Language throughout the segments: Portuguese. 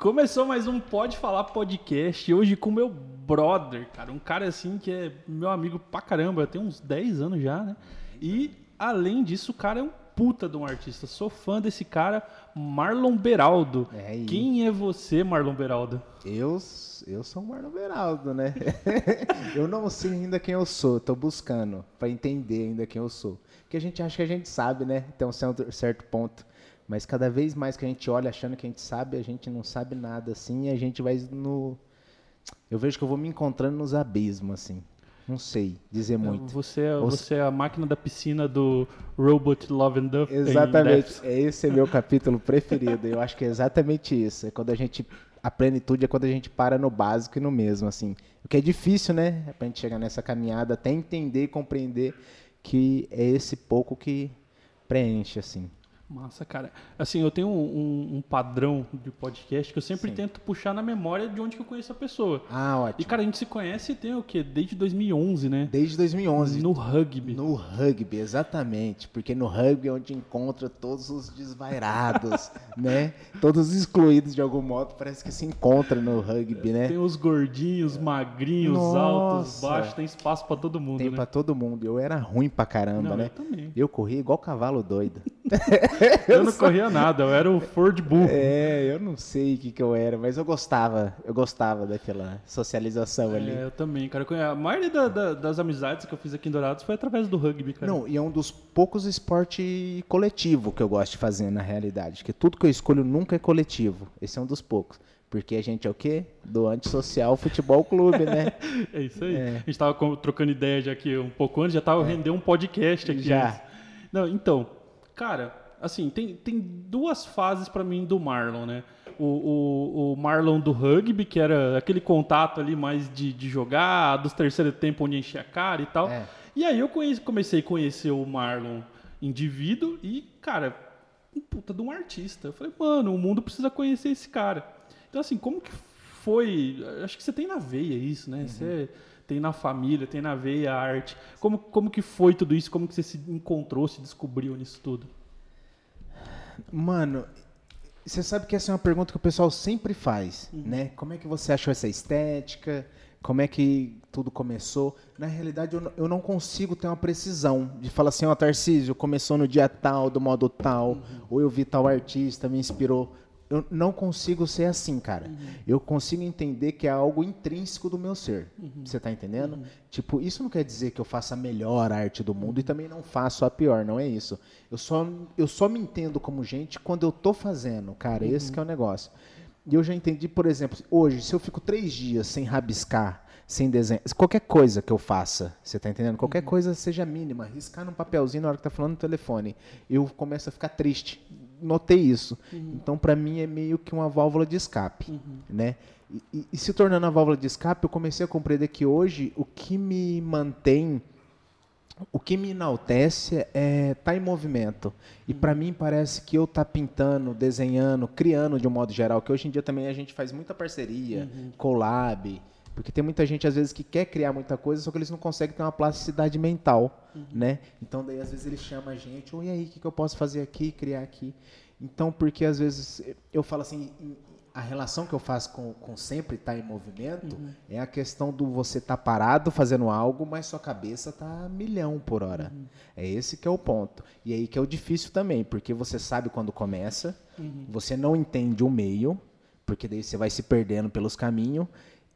Começou mais um Pode Falar podcast. Hoje com meu brother, cara. Um cara assim que é meu amigo pra caramba. Tem uns 10 anos já, né? E além disso, o cara é um puta de um artista. Sou fã desse cara, Marlon Beraldo. É. Quem é você, Marlon Beraldo? Eu, eu sou o Marlon Beraldo, né? eu não sei ainda quem eu sou, tô buscando pra entender ainda quem eu sou. Porque a gente acha que a gente sabe, né? Até um certo, certo ponto. Mas cada vez mais que a gente olha achando que a gente sabe, a gente não sabe nada assim, e a gente vai no. Eu vejo que eu vou me encontrando nos abismos, assim. Não sei dizer muito. Você, é- Ou- você é a máquina da piscina do Robot Love and Duff. Exatamente. É esse é meu capítulo preferido. Eu acho que é exatamente isso. É quando a gente. A plenitude é quando a gente para no básico e no mesmo, assim. O que é difícil, né? É pra gente chegar nessa caminhada até entender e compreender que é esse pouco que preenche, assim. Massa, cara. Assim, eu tenho um, um- um padrão de podcast que eu sempre Sim. tento puxar na memória de onde que eu conheço a pessoa. Ah, E, ótimo. cara, a gente se conhece tem o quê? Desde 2011, né? Desde 2011. No rugby. No rugby, exatamente. Porque no rugby é onde encontra todos os desvairados, né? Todos os excluídos de algum modo, parece que se encontra no rugby, né? Tem os gordinhos, magrinhos, Nossa. altos, baixos, tem espaço pra todo mundo, Tem né? pra todo mundo. Eu era ruim pra caramba, Não, né? eu também. Eu corria igual cavalo doido. Eu não corria nada, eu era o Ford Bull. É, eu não sei o que, que eu era, mas eu gostava. Eu gostava daquela socialização ali. É, eu também, cara. A maioria da- da- das amizades que eu fiz aqui em Dourados foi através do rugby, cara. Não, e é um dos poucos esporte coletivo que eu gosto de fazer na realidade. Que tudo que eu escolho nunca é coletivo. Esse é um dos poucos. Porque a gente é o quê? Do antissocial futebol clube, né? É isso aí. É. A gente tava com- trocando ideia já aqui um pouco antes, já tava rendendo um podcast aqui. Já. antes. Não, então, cara, assim, tem, tem duas fases pra mim do Marlon, né? O, o, o Marlon do rugby, que era aquele contato ali mais de, de jogar, dos terceiro tempo onde enchia a cara e tal. É. E aí eu conheci- comecei a conhecer o Marlon indivíduo e, cara, um puta de um artista. Eu falei, mano, o mundo precisa conhecer esse cara. Então, assim, como que foi? Acho que você tem na veia isso, né? Você tem na família, tem na veia a arte. Como, como que foi tudo isso? Como que você se encontrou, se descobriu nisso tudo? Mano, você sabe que essa é uma pergunta que o pessoal sempre faz, né? Como é que você achou essa estética? Como é que tudo começou? Na realidade, eu não, eu não consigo ter uma precisão de falar assim, ó, Tarcísio, começou no dia tal, do modo tal, ou eu vi tal artista, me inspirou. Eu não consigo ser assim, cara. Eu consigo entender que é algo intrínseco do meu ser. Você tá entendendo? Tipo, isso não quer dizer que eu faça a melhor arte do mundo e também não faço a pior, não é isso. Eu só, eu só me entendo como gente quando eu tô fazendo, cara. Esse que é o negócio. E eu já entendi, por exemplo, hoje, se eu fico três dias sem rabiscar, sem desenhar, qualquer coisa que eu faça, você tá entendendo? Qualquer coisa seja mínima, riscar num papelzinho na hora que tá falando no telefone, eu começo a ficar triste. Notei isso. Então, pra mim, é meio que uma válvula de escape, né? E, e- e se tornando a válvula de escape, eu comecei a compreender que hoje o que me mantém o que me enaltece é estar em movimento. E para mim parece que eu tá pintando, desenhando, criando de um modo geral, que hoje em dia também a gente faz muita parceria, collab, porque tem muita gente às vezes que quer criar muita coisa, só que eles não conseguem ter uma plasticidade mental, né? Então daí às vezes eles chamam a gente, oi aí, o que, que eu posso fazer aqui, criar aqui? Então, porque às vezes eu falo assim, a relação que eu faço com, com sempre estar em movimento é a questão do você estar parado fazendo algo, mas sua cabeça tá a milhão por hora. É esse que é o ponto. E aí que é o difícil também, porque você sabe quando começa, você não entende o meio, porque daí você vai se perdendo pelos caminhos.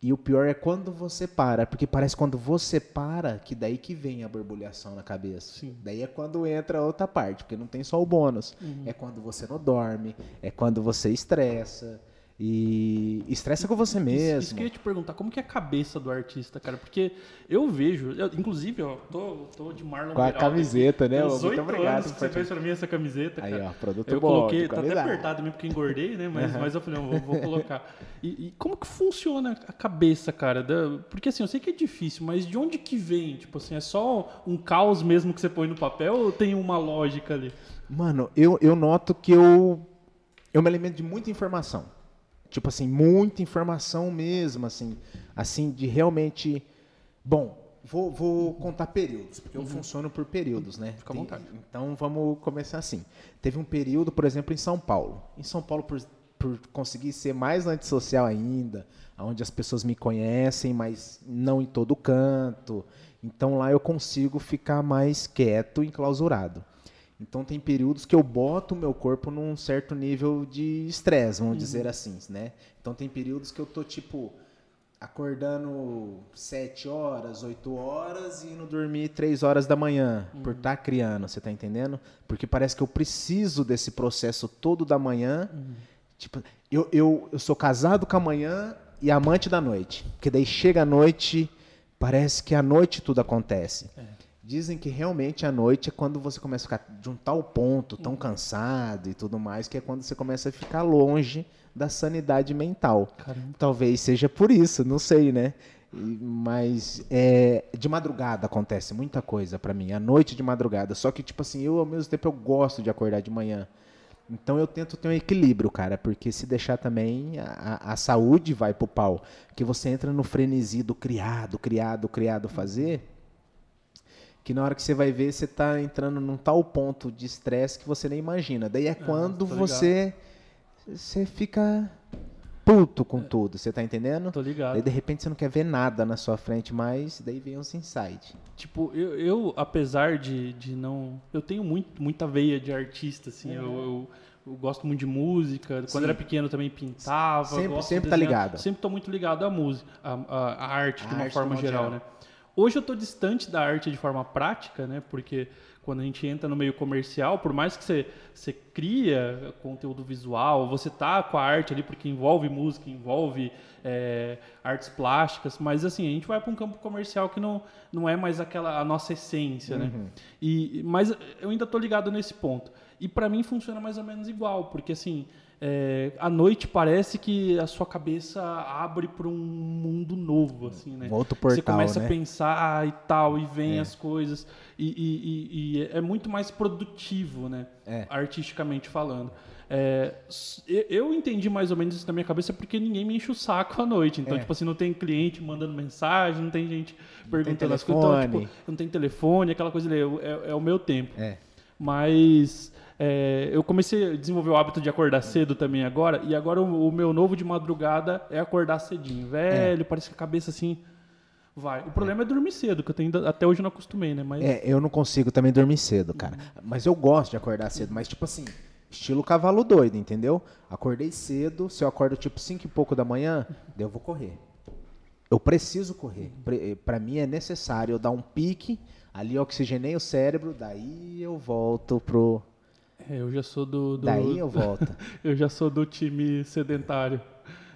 E o pior é quando você para, porque parece quando você para que daí que vem a borbulhação na cabeça. Sim. Daí é quando entra a outra parte, porque não tem só o bônus. Uhum. É quando você não dorme, é quando você estressa. E estressa com você Isso, mesmo. isso que eu ia te perguntar, como que é a cabeça do artista, cara? Porque eu vejo, eu- inclusive, ó, tô, tô de Marlon Com a camiseta, né? Muito obrigado anos que você fez pra mim essa camiseta, Aí, cara. ó, produto eu bom, coloquei, de tá até apertado mesmo porque engordei, né? Mas, mas eu falei, não, vou, vou colocar. E, e como que funciona a cabeça, cara? Da- porque assim, eu sei que é difícil, mas de onde que vem? Tipo assim, é só um caos mesmo que você põe no papel ou tem uma lógica ali? Mano, eu, eu noto que eu, eu me alimento de muita informação. Tipo assim, muita informação mesmo, assim. Assim, de realmente. Bom, vou, vou contar períodos, porque eu funciono por períodos, né? Uhum. Fica à vontade. Então vamos começar assim. Teve um período, por exemplo, em São Paulo. Em São Paulo, por, por conseguir ser mais antissocial ainda, onde as pessoas me conhecem, mas não em todo canto. Então lá eu consigo ficar mais quieto, enclausurado. Então tem períodos que eu boto o meu corpo num certo nível de estresse, vamos uhum. dizer assim, né? Então tem períodos que eu tô tipo acordando 7 horas, 8 horas e indo dormir 3 horas da manhã, uhum. por estar tá criando, você tá entendendo? Porque parece que eu preciso desse processo todo da manhã. Uhum. Tipo, eu, eu, eu sou casado com a manhã e amante da noite. Porque daí chega a noite, parece que à noite tudo acontece. É. Dizem que realmente a noite é quando você começa a ficar de um tal ponto, tão uhum. cansado e tudo mais, que é quando você começa a ficar longe da sanidade mental. Caramba. Talvez seja por isso, não sei, né? Mas é, de madrugada acontece muita coisa para mim, à noite de madrugada. Só que, tipo assim, eu ao mesmo tempo eu gosto de acordar de manhã. Então eu tento ter um equilíbrio, cara, porque se deixar também a, a saúde vai pro pau. Que você entra no frenesi do criado, criado, criado fazer que na hora que você vai ver, você está entrando num tal ponto de estresse que você nem imagina. Daí é ah, quando você você fica puto com é. tudo, você tá entendendo? Tô ligado. Daí de repente você não quer ver nada na sua frente mais, daí vem uns insights. Tipo, eu, eu apesar de, de não. Eu tenho muito, muita veia de artista, assim, é. eu, eu, eu, gosto muito de música. Quando Sim. era pequeno também pintava. Sempre, sempre tá ligado. Sempre tô muito ligado à música, à, à, à arte, a de uma arte forma geral, geral, né? Hoje eu estou distante da arte de forma prática, né? Porque quando a gente entra no meio comercial, por mais que você, você cria conteúdo visual, você tá com a arte ali porque envolve música, envolve é, artes plásticas, mas assim, a gente vai para um campo comercial que não, não é mais aquela a nossa essência, né? uhum. né? E, mas eu ainda estou ligado nesse ponto. E para mim funciona mais ou menos igual, porque assim, é, à noite parece que a sua cabeça abre para um mundo novo, assim, né? Um outro portal, Você começa né? a pensar e tal, e vem é. as coisas, e, e, e, é muito mais produtivo, né? É. Artisticamente falando. É, eu entendi mais ou menos isso na minha cabeça porque ninguém me enche o saco à noite. Então, é. tipo assim, não tem cliente mandando mensagem, não tem gente perguntando as coisas. Então, tipo, não tem telefone, aquela coisa ali, é, é o meu tempo. É. Mas é, eu comecei a desenvolver o hábito de acordar cedo também agora, e agora o, o meu novo de madrugada é acordar cedinho. Velho, é. parece que a cabeça assim vai. O problema é, é dormir cedo, que eu tenho, até hoje não acostumei, né? Mas... É, eu não consigo também dormir cedo, cara. Uhum. Mas eu gosto de acordar cedo, mas tipo assim, estilo cavalo doido, entendeu? Acordei cedo, se eu acordo tipo 5 e pouco da manhã, daí eu vou correr. Eu preciso correr. Para mim é necessário eu dar um pique, ali oxigenei o cérebro, daí eu volto pro é, eu já sou do, do... Daí eu volto. eu já sou do time sedentário.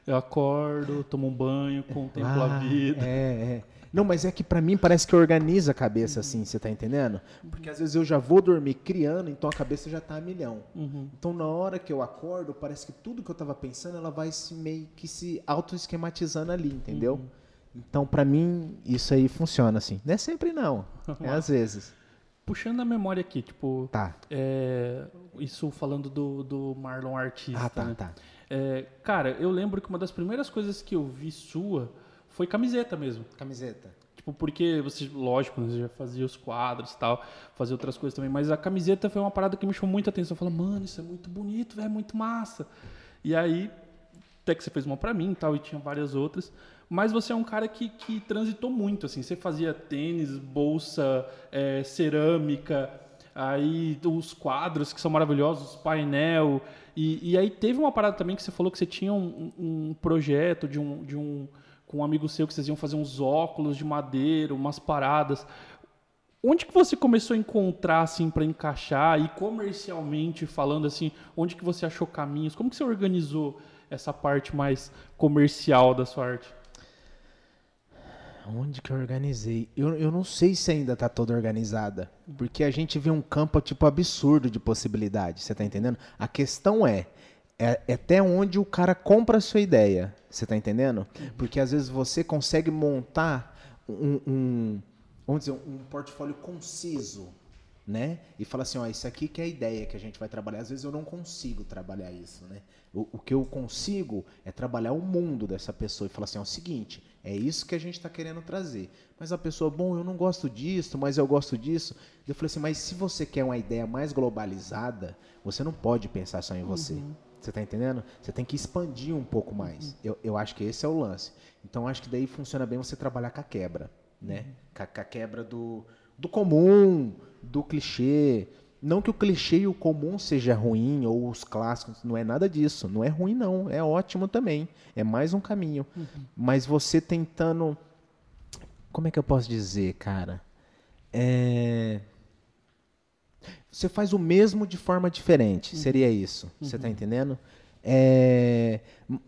Eu acordo, tomo um banho, contemplo ah, a vida. É, é. Não, mas é que para mim parece que organiza a cabeça assim, você tá entendendo? Porque às vezes eu já vou dormir criando, então a cabeça já tá a milhão. Uhum. Então na hora que eu acordo, parece que tudo que eu tava pensando, ela vai se meio que se auto-esquematizando ali, entendeu? Uhum. Então para mim isso aí funciona assim. Não é sempre não, é às vezes. Puxando a memória aqui, tipo. Tá. É, isso falando do, do Marlon artista. Ah, tá, né? tá. É, cara, eu lembro que uma das primeiras coisas que eu vi sua foi camiseta mesmo. Camiseta. Tipo, porque você, lógico, você já fazia os quadros e tal, fazia outras coisas também, mas a camiseta foi uma parada que me chamou muita atenção. Eu falei, mano, isso é muito bonito, é muito massa. E aí, até que você fez uma pra mim e tal, e tinha várias outras mas você é um cara que, que transitou muito, assim, você fazia tênis, bolsa, é, cerâmica, aí os quadros que são maravilhosos, painel, e, e aí teve uma parada também que você falou que você tinha um, um projeto de um, de um com um amigo seu que vocês iam fazer uns óculos de madeira, umas paradas. Onde que você começou a encontrar assim para encaixar e comercialmente falando assim, onde que você achou caminhos? Como que você organizou essa parte mais comercial da sua arte? Onde que eu organizei? Eu, eu não sei se ainda tá toda organizada. Porque a gente vê um campo, tipo, absurdo de possibilidades. Você tá entendendo? A questão é, é, é até onde o cara compra a sua ideia. Você tá entendendo? Porque às vezes você consegue montar um, um vamos dizer, um portfólio conciso né? E fala assim, ó, isso aqui que é a ideia que a gente vai trabalhar. Às vezes eu não consigo trabalhar isso, né? O, o que eu consigo é trabalhar o mundo dessa pessoa e falar assim, é o seguinte, é isso que a gente está querendo trazer. Mas a pessoa, bom, eu não gosto disso, mas eu gosto disso. Eu falei assim, mas se você quer uma ideia mais globalizada, você não pode pensar só em você. Uhum. Você tá entendendo? Você tem que expandir um pouco mais. Eu, eu acho que esse é o lance. Então acho que daí funciona bem você trabalhar com a quebra, né? Com, a, com a quebra do, do comum, do clichê. Não que o clichê e o comum seja ruim ou os clássicos, não é nada disso. Não é ruim não, é ótimo também. É mais um caminho. Mas você tentando como é que eu posso dizer, cara? É... Você faz o mesmo de forma diferente, seria isso. Você está entendendo? É,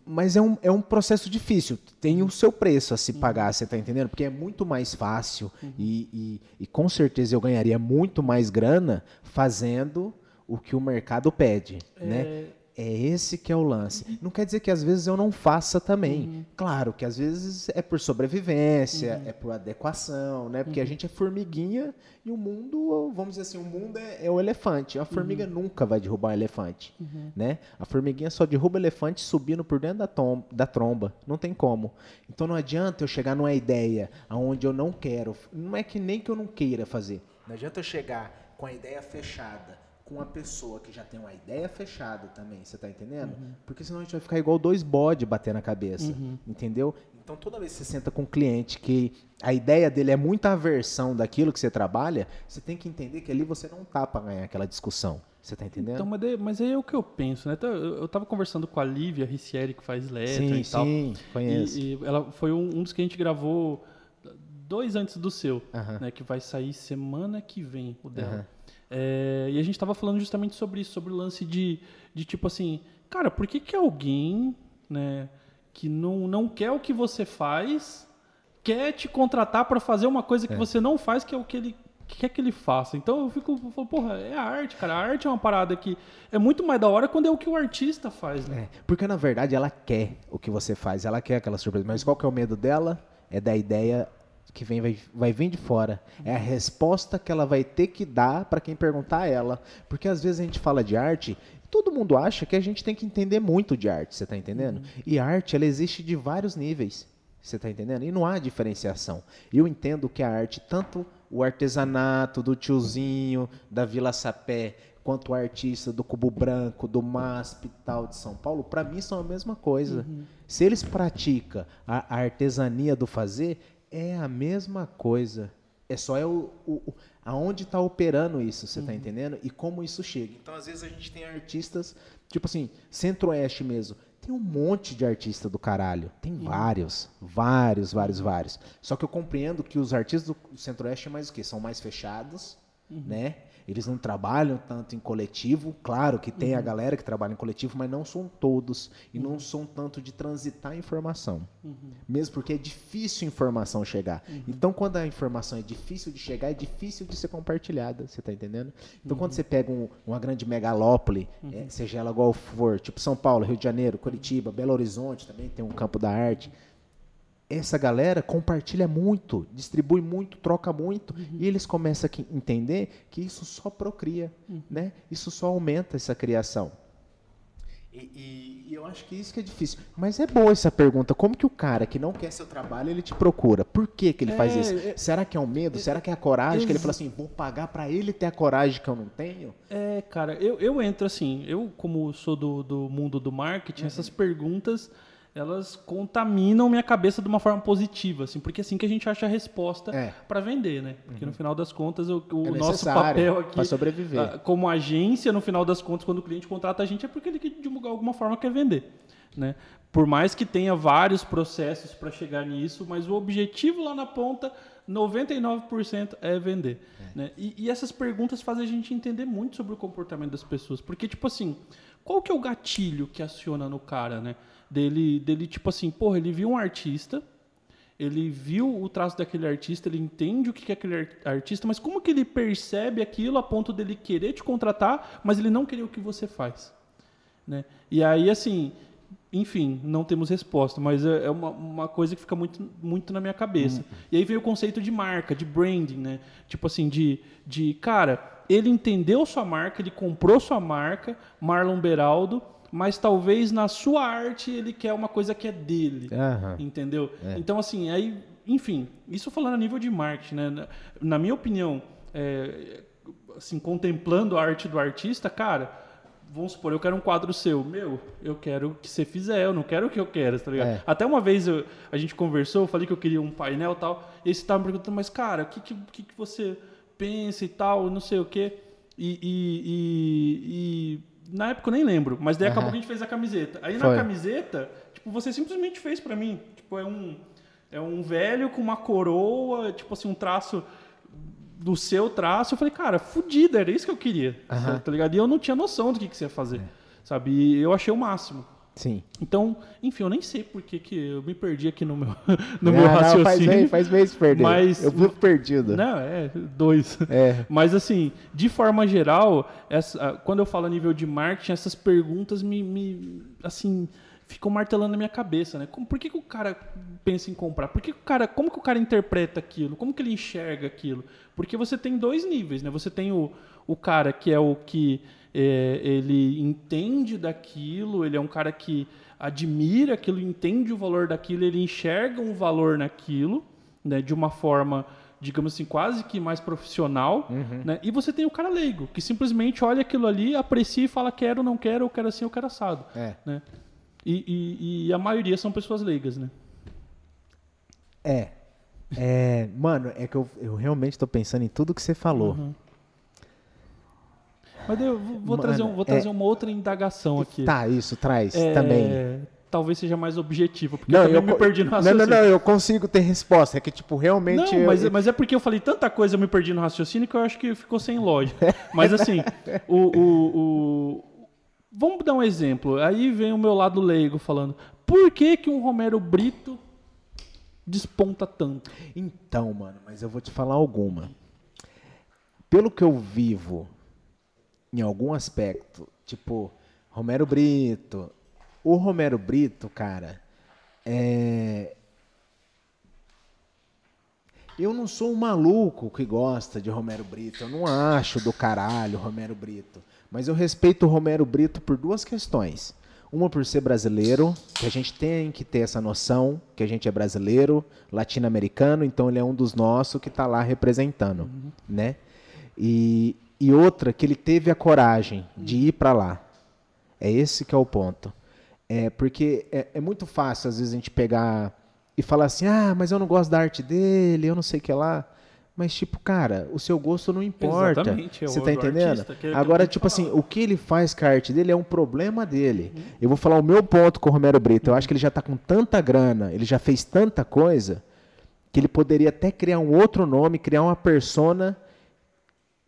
mas é um, é um processo difícil, tem o seu preço a se pagar, você está entendendo? Porque é muito mais fácil e, e, e com certeza eu ganharia muito mais grana fazendo o que o mercado pede, né? É esse que é o lance. Não quer dizer que às vezes eu não faça também. Claro que às vezes é por sobrevivência, é por adequação, né? Porque a gente é formiguinha e o mundo, vamos dizer assim, o mundo é, é o elefante. A formiga nunca vai derrubar um elefante, né? A formiguinha só derruba o elefante subindo por dentro da, tom- da tromba. Não tem como. Então não adianta eu chegar numa ideia aonde eu não quero. Não é que nem que eu não queira fazer. Não adianta eu chegar com a ideia fechada com uma pessoa que já tem uma ideia fechada também, você tá entendendo? Porque senão a gente vai ficar igual dois bodes bater na cabeça, entendeu? Então toda vez que você senta com um cliente que a ideia dele é muita aversão daquilo que você trabalha, você tem que entender que ali você não tá para ganhar aquela discussão. Você tá entendendo? Então, mas, daí- mas aí é o que eu penso, né? Então, eu, eu tava conversando com a Lívia Ricieri, que faz letra sim, e tal. sim, conheço. E, e ela foi um, um dos que a gente gravou dois antes do seu, Aham. né? Que vai sair semana que vem, o dela. Aham. É, e a gente tava falando justamente sobre isso, sobre o lance de, de tipo assim, cara, por que que alguém, né, que não, não quer o que você faz, quer te contratar para fazer uma coisa que você não faz, que é o que ele quer que ele faça. Então eu fico, eu falo, porra, é a arte, cara. A arte é uma parada que é muito mais da hora quando é o que o artista faz, né? É, porque na verdade ela quer o que você faz, ela quer aquela surpresa. Mas qual que é o medo dela? É da ideia que vem, vai, vai vir de fora. É a resposta que ela vai ter que dar para quem perguntar a ela. Porque às vezes a gente fala de arte, todo mundo acha que a gente tem que entender muito de arte, você tá entendendo? E a arte, ela existe de vários níveis. Você tá entendendo? E não há diferenciação. Eu entendo que a arte, tanto o artesanato do tiozinho, da Vila Sapé, quanto o artista do Cubo Branco, do MASP e tal de São Paulo, para mim são a mesma coisa. Se eles praticam a, a artesania do fazer, é a mesma coisa. É só é o, o, aonde está operando isso, você tá entendendo? E como isso chega. Então, às vezes, a gente tem artistas, tipo assim, centro-oeste mesmo. Tem um monte de artista do caralho. Tem vários, vários, vários, vários. Só que eu compreendo que os artistas do centro-oeste é mais o quê? São mais fechados, né? Eles não trabalham tanto em coletivo. Claro que tem a galera que trabalha em coletivo, mas não são todos. E não são tanto de transitar informação. Mesmo porque é difícil informação chegar. Então, quando a informação é difícil de chegar, é difícil de ser compartilhada. Você tá entendendo? Então, quando você pega um- uma grande megalópole, é, seja ela igual for, tipo São Paulo, Rio de Janeiro, Curitiba, Belo Horizonte também tem um campo da arte essa galera compartilha muito, distribui muito, troca muito, e eles começam a entender que isso só procria, né? Isso só aumenta essa criação. E, e- e eu acho que isso que é difícil. Mas é boa essa pergunta. Como que o cara que não quer seu trabalho, ele te procura? Por que, que ele faz É, isso? é- Será que é o medo? Será que é a coragem? Que ele fala assim, vou pagar pra ele ter a coragem que eu não tenho? É, cara, eu, eu entro assim, eu como sou do, do mundo do marketing, essas perguntas, elas contaminam minha cabeça de uma forma positiva, assim, porque é assim que a gente acha a resposta É. para vender, né? Porque no final das contas, o, o É nosso papel aqui, sobreviver. como agência, no final das contas, quando o cliente contrata a gente, é porque ele, de alguma forma, quer vender, né? Por mais que tenha vários processos para chegar nisso, mas o objetivo lá na ponta, 99% é vender. Né? E, e essas perguntas fazem a gente entender muito sobre o comportamento das pessoas. Porque, tipo assim, qual que é o gatilho que aciona no cara, né? Dele, dele tipo assim, porra, ele viu um artista, ele viu o traço daquele artista, ele entende o que é aquele ar- artista, mas como que ele percebe aquilo a ponto dele querer te contratar, mas ele não querer o que você faz? Né? E aí, assim, enfim, não temos resposta, mas é é uma, uma coisa que fica muito, muito na minha cabeça. E aí vem o conceito de marca, de branding, né? Tipo assim, de, de cara, ele entendeu sua marca, ele comprou sua marca, Marlon Beraldo, mas talvez na sua arte ele quer uma coisa que é dele. Aham. Entendeu? Então, assim, aí, enfim, isso falando a nível de marketing, né? Na, na minha opinião, é, assim, contemplando a arte do artista, cara, vamos supor, eu quero um quadro seu. Meu, eu quero que você fizer, eu não quero o que eu quero, tá ligado? É. Até uma vez eu- a gente conversou, eu falei que eu queria um painel e tal, e você tava me perguntando, mas cara, o que, que, que você pensa e tal, não sei o quê. E- e- e na época eu nem lembro, mas daí acabou Aham. que a gente fez a camiseta. Aí Foi. na camiseta, tipo, você simplesmente fez pra mim. Tipo, é um, é um velho com uma coroa, tipo assim, um traço do seu traço. Eu falei, cara, fudida, era isso que eu queria. Aham. Tá ligado? E eu não tinha noção do que, que você ia fazer. Sabe? E eu achei o máximo. Sim. Então, enfim, eu nem sei por que eu me perdi aqui no meu, no Ah, meu não, faz raciocínio. bem, faz bem se perder. Mas- Eu fico perdido. Não, é, dois. É. Mas assim, de forma geral, essa, ah, quando eu falo a nível de marketing, essas perguntas me, me, assim, ficam martelando na minha cabeça, né? Como, por que, que o cara pensa em comprar? Por que, que o cara, como que o cara interpreta aquilo? Como que ele enxerga aquilo? Porque você tem dois níveis, né? Você tem o, o cara que é o que é, ele entende daquilo, ele é um cara que admira aquilo, entende o valor daquilo, ele enxerga um valor naquilo, né? De uma forma digamos assim, quase que mais profissional, né? E você tem o cara leigo, que simplesmente olha aquilo ali, aprecia e fala quero, não quero, eu quero assim, eu quero assado, É. né? E, e- e a maioria são pessoas leigas, né? É. É, mano, é que eu, eu realmente tô pensando em tudo que você falou. Uhum. Mas eu vou, Mano, trazer, um- vou é- trazer uma outra indagação aqui. Tá, isso, traz É, também. Talvez seja mais objetivo, porque eu também me perdi no não, raciocínio. não, não, eu consigo ter resposta. É que, tipo, realmente. Não, eu- mas, eu- mas é porque eu falei tanta coisa, eu me perdi no raciocínio que eu acho que ficou sem lógica. Mas assim, o, o- o- vamos dar um exemplo. Aí vem o meu lado leigo falando: por que, que um Romero Brito desponta tanto? Então, mano, mas eu vou te falar alguma. Pelo que eu vivo, em algum aspecto, tipo, Romero Brito. O Romero Brito, cara, é. Eu não sou um maluco que gosta de Romero Brito. Eu não acho do caralho Romero Brito. Mas eu respeito o Romero Brito por duas questões. Uma por ser brasileiro, que a gente tem que ter essa noção que a gente é brasileiro, latino-americano, então ele é um dos nossos que está lá representando, né? E, e outra que ele teve a coragem de ir para lá. É esse que é o ponto. É porque é, é muito fácil às vezes a gente pegar e falar assim, ah, mas eu não gosto da arte dele, eu não sei o que lá. Mas, tipo, cara, o seu gosto não importa. Exatamente, é Você tá do entendendo? Agora, tipo assim, o que ele faz com a arte dele é um problema dele. Eu vou falar o meu ponto com o Romero Brito. Eu acho que ele já tá com tanta grana, ele já fez tanta coisa, que ele poderia até criar um outro nome, criar uma persona,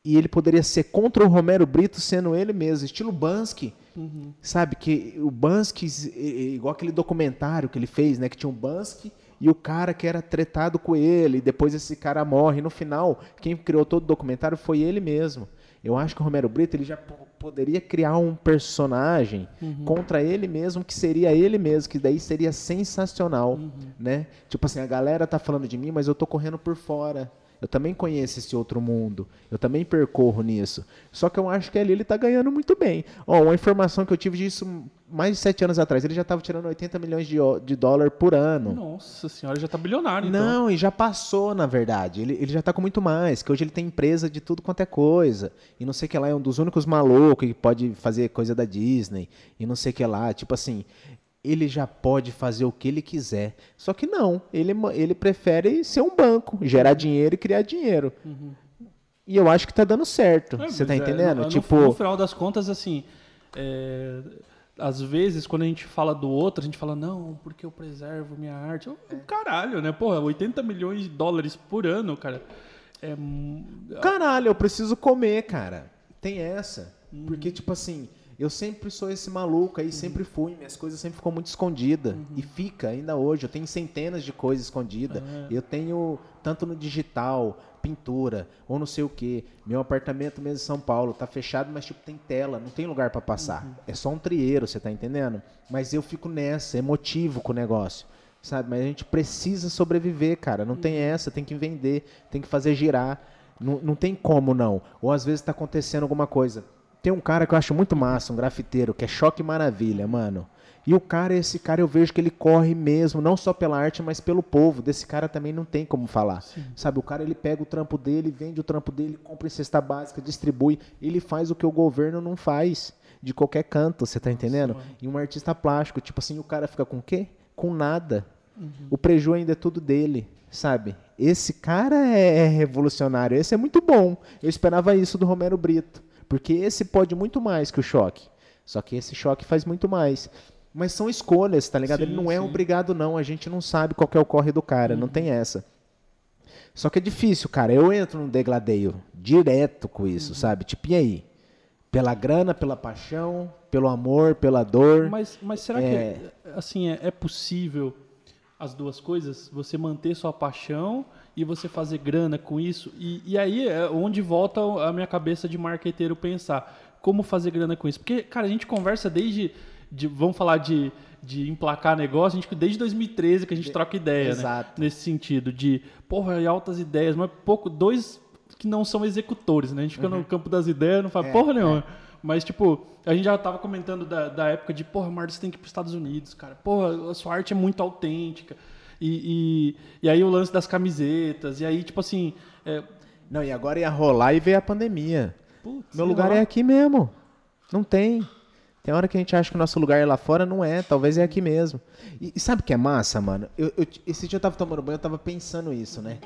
e ele poderia ser contra o Romero Brito sendo ele mesmo, estilo Bansky. Sabe, que o Bansky, igual aquele documentário que ele fez, né? Que tinha um Bansky e o cara que era tretado com ele, e depois esse cara morre. No final, quem criou todo o documentário foi ele mesmo. Eu acho que o Romero Brito ele já po- poderia criar um personagem contra ele mesmo, que seria ele mesmo, que daí seria sensacional, né? Tipo assim, a galera tá falando de mim, mas eu tô correndo por fora. Eu também conheço esse outro mundo. Eu também percorro nisso. Só que eu acho que ali ele tá ganhando muito bem. Ó, uma informação que eu tive disso mais de sete anos atrás. Ele já estava tirando 80 milhões de, de dólar por ano. Nossa senhora, já tá bilionário, então. Não, e já passou, na verdade. Ele, ele já tá com muito mais, que hoje ele tem empresa de tudo quanto é coisa. E não sei o que lá, é um dos únicos malucos que pode fazer coisa da Disney. E não sei o que lá. Tipo assim, ele já pode fazer o que ele quiser. Só que não, ele, ele prefere ser um banco, gerar dinheiro e criar dinheiro. E eu acho que tá dando certo. É, Você tá mas é, entendendo? no- no- tipo, no final das contas, assim, é, às vezes, quando a gente fala do outro, a gente fala, não, porque eu preservo minha arte. Ô, Caralho, né? Porra, 80 milhões de dólares por ano, cara. É, Caralho, eu preciso comer, cara. Tem essa. Uhum. Porque, tipo assim, eu sempre sou esse maluco aí, sempre fui. Minhas coisas sempre ficam muito escondidas. Uhum. E fica ainda hoje. Eu tenho centenas de coisas escondidas. Ah. Eu tenho, tanto no digital, pintura, ou não sei o quê. Meu apartamento mesmo em São Paulo tá fechado, mas, tipo, tem tela. Não tem lugar pra passar. Uhum. É só um trieiro, você tá entendendo? Mas eu fico nessa, emotivo com o negócio. Sabe? Mas a gente precisa sobreviver, cara. Não Uhum. tem essa, tem que vender, tem que fazer girar. Não, não tem como não. Ou às vezes tá acontecendo alguma coisa. Tem um cara que eu acho muito massa, um grafiteiro, que é choque maravilha, mano. E o cara, esse cara eu vejo que ele corre mesmo, não só pela arte, mas pelo povo. Desse cara também não tem como falar. Sabe, o cara ele pega o trampo dele, vende o trampo dele, compra em cesta básica, distribui, ele faz o que o governo não faz. de qualquer canto, você tá entendendo? mano. E um artista plástico, tipo assim, o cara fica com o quê? Com nada. O preju ainda é tudo dele, sabe? Esse cara é, é revolucionário, esse é muito bom. Eu esperava isso do Romero Brito, porque esse pode muito mais que o choque. Só que esse choque faz muito mais. Mas são escolhas, tá ligado? Ele Sim, não é sim. obrigado, não. A gente não sabe qual é o corre do cara, não tem essa. Só que é difícil, cara. Eu entro num degladeio direto com isso, sabe? Tipo, e aí? Pela grana, pela paixão, pelo amor, pela dor. Mas, mas será É. que assim é, é possível as duas coisas? Você manter sua paixão e você fazer grana com isso? E, e aí é onde volta a minha cabeça de marqueteiro pensar como fazer grana com isso? Porque, cara, a gente conversa desde. De, vamos falar de, de emplacar negócio, a gente desde 2013 que a gente troca ideia, Exato. né? Nesse sentido, de, porra, e altas ideias, mas pouco, dois que não são executores, né? A gente fica no campo das ideias, não faz Uhum. É, porra nenhuma. Mas, tipo, a gente já tava comentando da, da época de, porra, Marcos, você tem que ir pros Estados Unidos, cara. Porra, a sua arte é muito autêntica. E, e, e aí o lance das camisetas, e aí, tipo assim. É, Não, e agora ia rolar e veio a pandemia. putz, Meu lugar é aqui mesmo. Não tem. Tem hora que a gente acha que o nosso lugar é lá fora, não é. Talvez é aqui mesmo. E, e sabe o que é massa, mano? Eu, eu- esse dia eu tava tomando banho, eu tava pensando isso, né?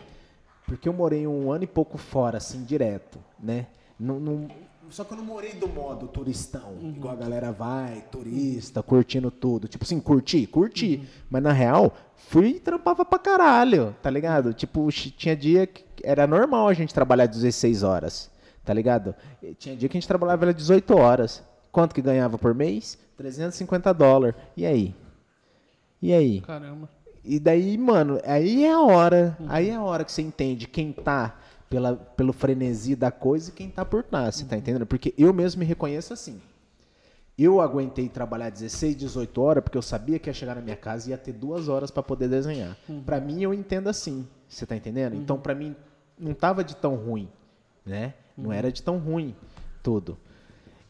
Porque eu morei um ano e pouco fora, assim, direto, né? Não, não- Só que eu não morei do modo turistão, igual a galera vai, turista, curtindo tudo. Tipo assim, curti, curti. Mas na real, fui e trampava pra caralho, tá ligado? Tipo, chi- tinha dia que era normal a gente trabalhar 16 horas, tá ligado? E tinha dia que a gente trabalhava 18 horas. Quanto que ganhava por mês? 350 dólares. E aí? E aí? Caramba. E daí, mano, aí é a hora. Aí é a hora que você entende quem tá pela, pelo frenesi da coisa e quem tá por trás, você tá entendendo? Porque eu mesmo me reconheço assim. Eu aguentei trabalhar 16, 18 horas porque eu sabia que ia chegar na minha casa e ia ter duas horas para poder desenhar. Pra mim, eu entendo assim. Você tá entendendo? Então, pra mim, não tava de tão ruim, né? Não era de tão ruim tudo.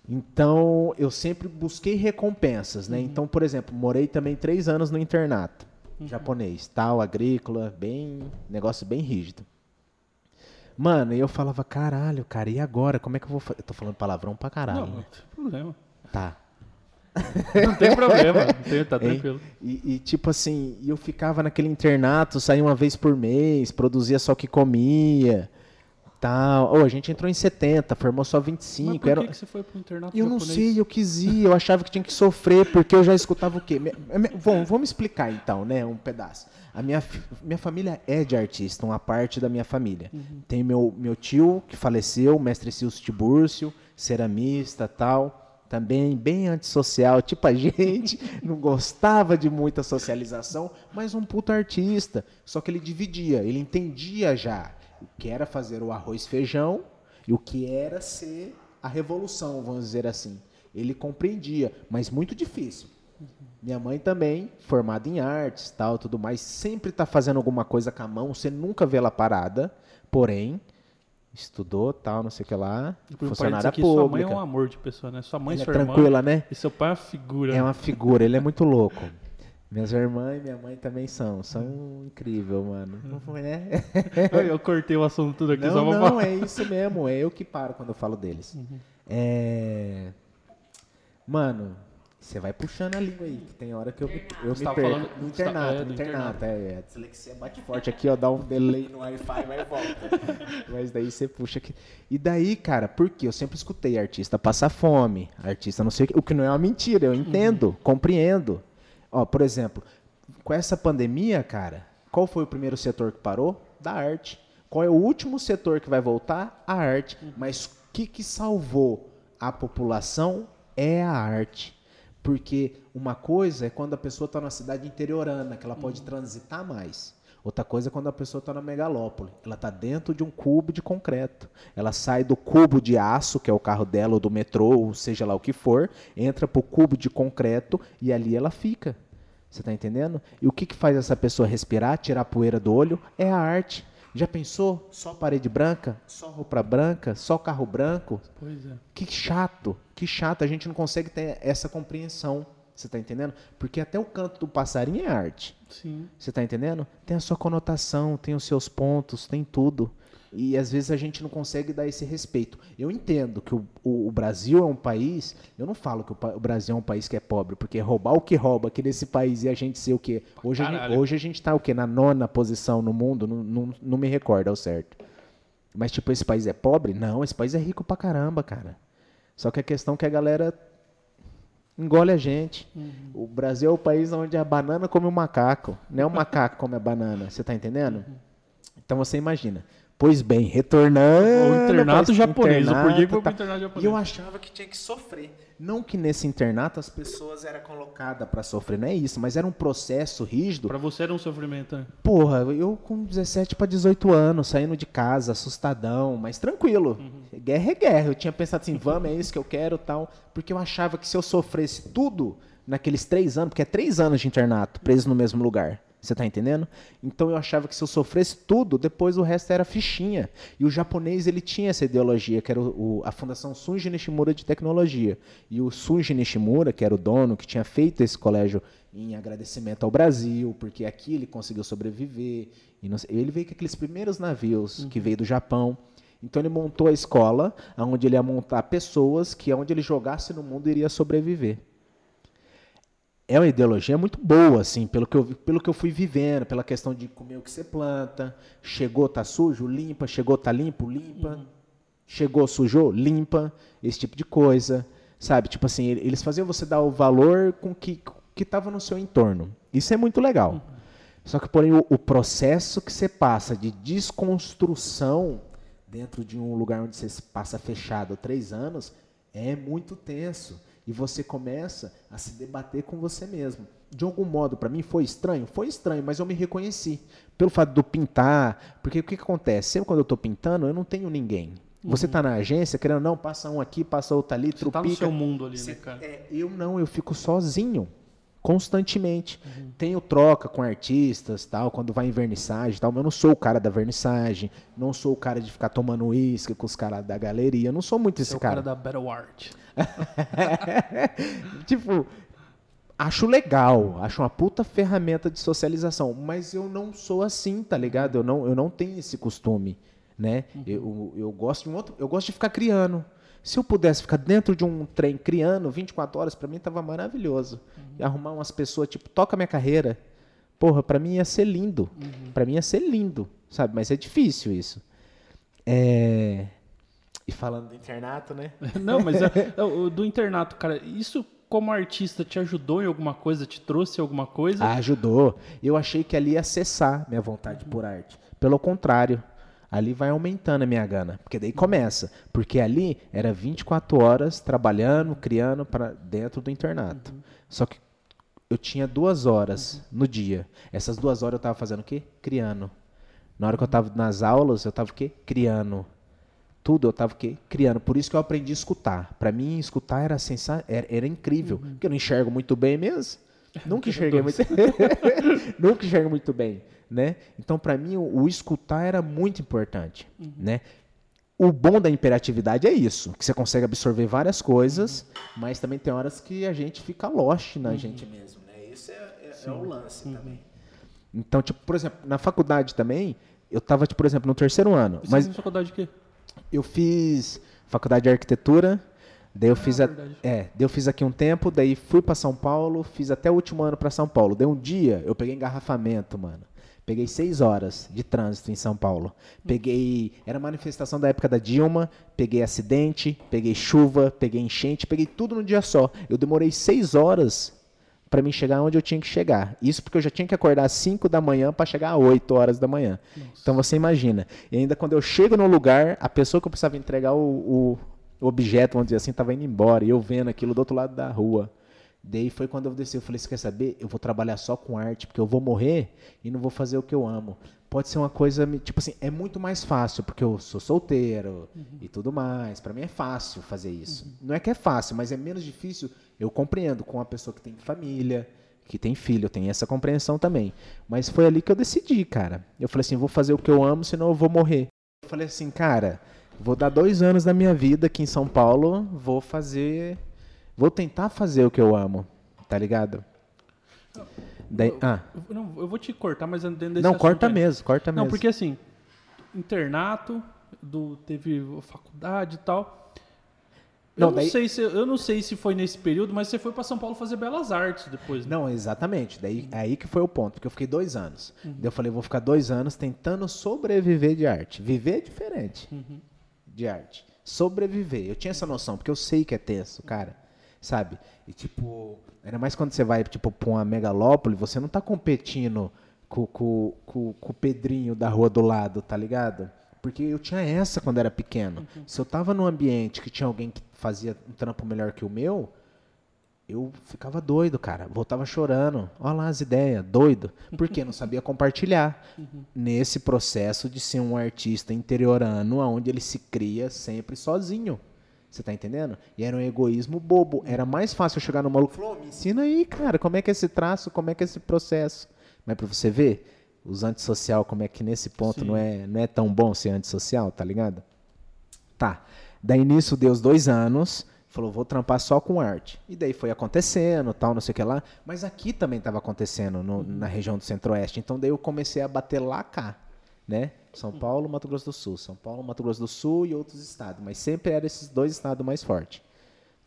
Então, eu sempre busquei recompensas, né? Então, por exemplo, morei também três anos no internato japonês, tal, agrícola, bem, negócio bem rígido. Mano, e eu falava, caralho, cara, e agora? Como é que eu vou fazer? Eu tô falando palavrão pra caralho, Não, né? não tem problema. Tá. Não tem problema. Não tem, tá tranquilo. E, e, tipo assim, eu ficava naquele internato, saía uma vez por mês, produzia só o que comia, tal. Ô, a gente entrou em 70, formou só Mas 25. por era... que, que você foi pro internato Eu não japonês? sei, eu quis ir, eu achava que tinha que sofrer, porque eu já escutava o quê? Bom, vamos explicar então, né, um pedaço. A minha, minha família é de artista, uma parte da minha família. Tem meu, meu tio, que faleceu, mestre Silcio Tibúrcio, ceramista tal, também bem antissocial, tipo a gente, não gostava de muita socialização, mas um puto artista. Só que ele dividia, ele entendia já o que era fazer o arroz feijão e o que era ser a revolução, vamos dizer assim. Ele compreendia, mas muito difícil. Minha mãe também, formada em artes, tal, tudo mais, sempre está fazendo alguma coisa com a mão, você nunca vê ela parada, porém, estudou, tal, não sei o que lá, um funcionária parênteses aqui, Sua mãe é pública. um amor de pessoa, né? Sua mãe, Ela é sua irmã. tranquila, né? E seu pai é uma figura. É uma figura, ele é muito louco. Minhas irmãs e minha mãe também são, são incrível, mano. Não foi, né? Eu cortei o assunto tudo aqui só Não, pra não, falar. é isso mesmo. É eu que paro quando eu falo deles. É... Mano, você vai puxando a língua aí, que tem hora que eu eu Você me perco. falando- no tá- internato, é, no internato. É, é. A dislexia bate forte aqui, ó, dá um delay no Wi-Fi, vai e volta. Mas daí você puxa aqui. E daí, cara, por quê? Eu sempre escutei artista passar fome, artista não sei o que, o que não é uma mentira, eu entendo, compreendo. Ó, por exemplo, com essa pandemia, cara, qual foi o primeiro setor que parou? Da arte. Qual é o último setor que vai voltar? A arte. Mas o que, que salvou a população é a arte. Porque uma coisa é quando a pessoa está na cidade interiorana, que ela pode transitar mais. Outra coisa é quando a pessoa está na megalópole. Ela está dentro de um cubo de concreto. Ela sai do cubo de aço, que é o carro dela, ou do metrô, ou seja lá o que for, entra para o cubo de concreto e ali ela fica. Você está entendendo? E o que, que faz essa pessoa respirar, tirar a poeira do olho? É a arte. Já pensou? Só parede branca? Só roupa branca? Só carro branco? Pois é. Que chato, que chato. A gente não consegue ter essa compreensão. Você tá entendendo? Porque até o canto do passarinho é arte. Sim. Você tá entendendo? Tem a sua conotação, tem os seus pontos, tem tudo. E às vezes a gente não consegue dar esse respeito. Eu entendo que o, o, o Brasil é um país. Eu não falo que o, o Brasil é um país que é pobre, porque roubar o que rouba aqui nesse país e a gente ser o quê? Hoje, a hoje a gente tá o quê? Na nona posição no mundo, não, não, não me recordo ao certo. Mas, tipo, esse país é pobre? Não, esse país é rico pra caramba, cara. Só que a questão é que a galera engole a gente. O Brasil é o país onde a banana come o macaco. Não é o macaco come a banana. Você tá entendendo? Então você imagina. Pois bem, retornando. O internato japonês. Por que internato, foi pro tá. internato E japonês? eu achava que tinha que sofrer. Não que nesse internato as pessoas eram colocadas pra sofrer, não é isso, mas era um processo rígido. Pra você era um sofrimento, né? Porra, eu com 17 para 18 anos, saindo de casa, assustadão, mas tranquilo. Guerra é guerra. Eu tinha pensado assim, vamos, é isso que eu quero tal. Porque eu achava que se eu sofresse tudo naqueles três anos, porque é três anos de internato, preso no mesmo lugar. Você tá entendendo? Então eu achava que se eu sofresse tudo, depois o resto era fichinha. E o japonês, ele tinha essa ideologia, que era o, o- a Fundação Sunji Nishimura de Tecnologia. E o Sunji Nishimura, que era o dono, que tinha feito esse colégio em agradecimento ao Brasil, porque aqui ele conseguiu sobreviver. E sei- ele veio com aqueles primeiros navios que veio do Japão. Então ele montou a escola, onde ele ia montar pessoas que onde ele jogasse no mundo iria sobreviver é uma ideologia muito boa, assim, pelo que, eu, pelo que eu fui vivendo, pela questão de comer o que você planta, chegou, tá sujo, limpa, chegou, tá limpo, limpa, chegou, sujou, limpa, esse tipo de coisa, sabe? Tipo assim, ele- eles faziam você dar o valor com que que estava no seu entorno. Isso é muito legal. Só que, porém, o, o processo que você passa de desconstrução dentro de um lugar onde você passa fechado três anos é muito tenso. E você começa a se debater com você mesmo. De algum modo, para mim, foi estranho? Foi estranho, mas eu me reconheci. Pelo fato de eu pintar. Porque o que, que acontece? Sempre quando eu estou pintando, eu não tenho ninguém. Você está na agência, querendo ou não, passa um aqui, passa outro ali, Você tá no trupica. seu mundo ali, Cê- né, cara? é, eu não, eu fico sozinho, constantemente. Tenho troca com artistas, tal, quando vai em vernissagem, tal, mas eu não sou o cara da vernissagem, não sou o cara de ficar tomando uísque com os caras da galeria, eu não sou muito Você esse é o cara. cara da Battle Art. tipo, acho legal, acho uma puta ferramenta de socialização, mas eu não sou assim, tá ligado? Eu não, eu não tenho esse costume, né? Eu, eu gosto de um outro, eu gosto de ficar criando. Se eu pudesse ficar dentro de um trem criando 24 horas, pra mim tava maravilhoso. E arrumar umas pessoas tipo, toca minha carreira. Porra, pra mim ia ser lindo. Pra mim ia ser lindo, sabe? Mas é difícil isso. É... E falando do internato, né? Não, mas é- é, do internato, cara, isso como artista te ajudou em alguma coisa? Te trouxe alguma coisa? Ah, ajudou. Eu achei que ali ia cessar minha vontade por arte. Pelo contrário, ali vai aumentando a minha gana. Porque daí começa. Porque ali era 24 horas trabalhando, criando para dentro do internato. Só que eu tinha duas horas no dia. Essas duas horas eu tava fazendo o quê? Criando. Na hora que eu tava nas aulas, eu tava o quê? Criando. Tudo eu tava o quê? Criando. Por isso que eu aprendi a escutar. Para mim, escutar era, sensa... era, era incrível. Porque eu não enxergo muito bem mesmo. Nunca enxerguei muito Nunca enxergo muito bem, né? Então, para mim, o, o escutar era muito importante, né? O bom da imperatividade é isso, que você consegue absorver várias coisas, mas também tem horas que a gente fica lost na gente mesmo, né? Isso é, é- é o lance também. Então, tipo, por exemplo, na faculdade também, eu tava, tipo, por exemplo, no terceiro ano, Você mas fez faculdade de quê? eu fiz faculdade de arquitetura, daí eu fiz a, Ah, verdade. é, daí eu fiz aqui um tempo, daí fui pra São Paulo, fiz até o último ano pra São Paulo. Daí um dia eu peguei engarrafamento, mano. Peguei seis horas de trânsito em São Paulo. Peguei. Era manifestação da época da Dilma. Peguei acidente, peguei chuva, peguei enchente, peguei tudo num dia só. Eu demorei seis horas pra mim chegar onde eu tinha que chegar. Isso porque eu já tinha que acordar às 5 da manhã pra chegar às 8 horas da manhã. Então você imagina. E ainda quando eu chego no lugar, a pessoa que eu precisava entregar o, o- o objeto, vamos dizer assim, estava indo embora. E eu vendo aquilo do outro lado da rua. Daí foi quando eu desci, eu falei, você quer saber? Eu vou trabalhar só com arte, porque eu vou morrer e não vou fazer o que eu amo. Pode ser uma coisa, tipo assim, é muito mais fácil, porque eu sou solteiro e tudo mais. Pra mim é fácil fazer isso. Não é que é fácil, mas é menos difícil. Eu compreendo com uma pessoa que tem família, que tem filho, eu tenho essa compreensão também. Mas foi ali que eu decidi, cara. Eu falei assim, vou fazer o que eu amo, senão eu vou morrer. Eu falei assim, cara, vou dar dois anos da minha vida aqui em São Paulo, vou fazer. Vou tentar fazer o que eu amo, tá ligado? Daí, ah, Eu, não, eu vou te cortar, mas dentro desse não, corta aí. mesmo, corta mesmo. Não, porque assim, internato, do, teve faculdade e tal. Não, eu, não daí- sei se, eu não sei se foi nesse período, mas você foi para São Paulo fazer belas artes depois. né? Não, exatamente. Daí aí que foi o ponto, porque eu fiquei dois anos. Daí eu falei, vou ficar dois anos tentando sobreviver de arte. Viver é diferente de arte. Sobreviver. Eu tinha essa noção, porque eu sei que é tenso, cara. Sabe? E tipo, ainda mais quando você vai, tipo, pra uma megalópole, você não tá competindo com, com, com, com o Pedrinho da rua do lado, tá ligado? Porque eu tinha essa quando era pequeno. Se eu tava num ambiente que tinha alguém que fazia um trampo melhor que o meu, eu ficava doido, cara. Voltava chorando. Olha lá as ideias, doido. Porque não sabia compartilhar. Nesse processo de ser um artista interiorano, onde ele se cria sempre sozinho. Você tá entendendo? E era um egoísmo bobo. Era mais fácil eu chegar no maluco e falar, "Ô, me ensina aí, cara, como é que é esse traço, como é que é esse processo. Mas pra você ver, os antissocial, como é que nesse ponto Sim. não é, não é tão bom ser antissocial, tá ligado? Tá. Daí nisso deu os dois anos, falou, vou trampar só com arte. E daí foi acontecendo, tal, não sei o que lá. Mas aqui também estava acontecendo, no- na região do Centro-Oeste. Então daí eu comecei a bater lá cá, né? São Paulo, Mato Grosso do Sul. São Paulo, Mato Grosso do Sul e outros estados. Mas sempre eram esses dois estados mais fortes.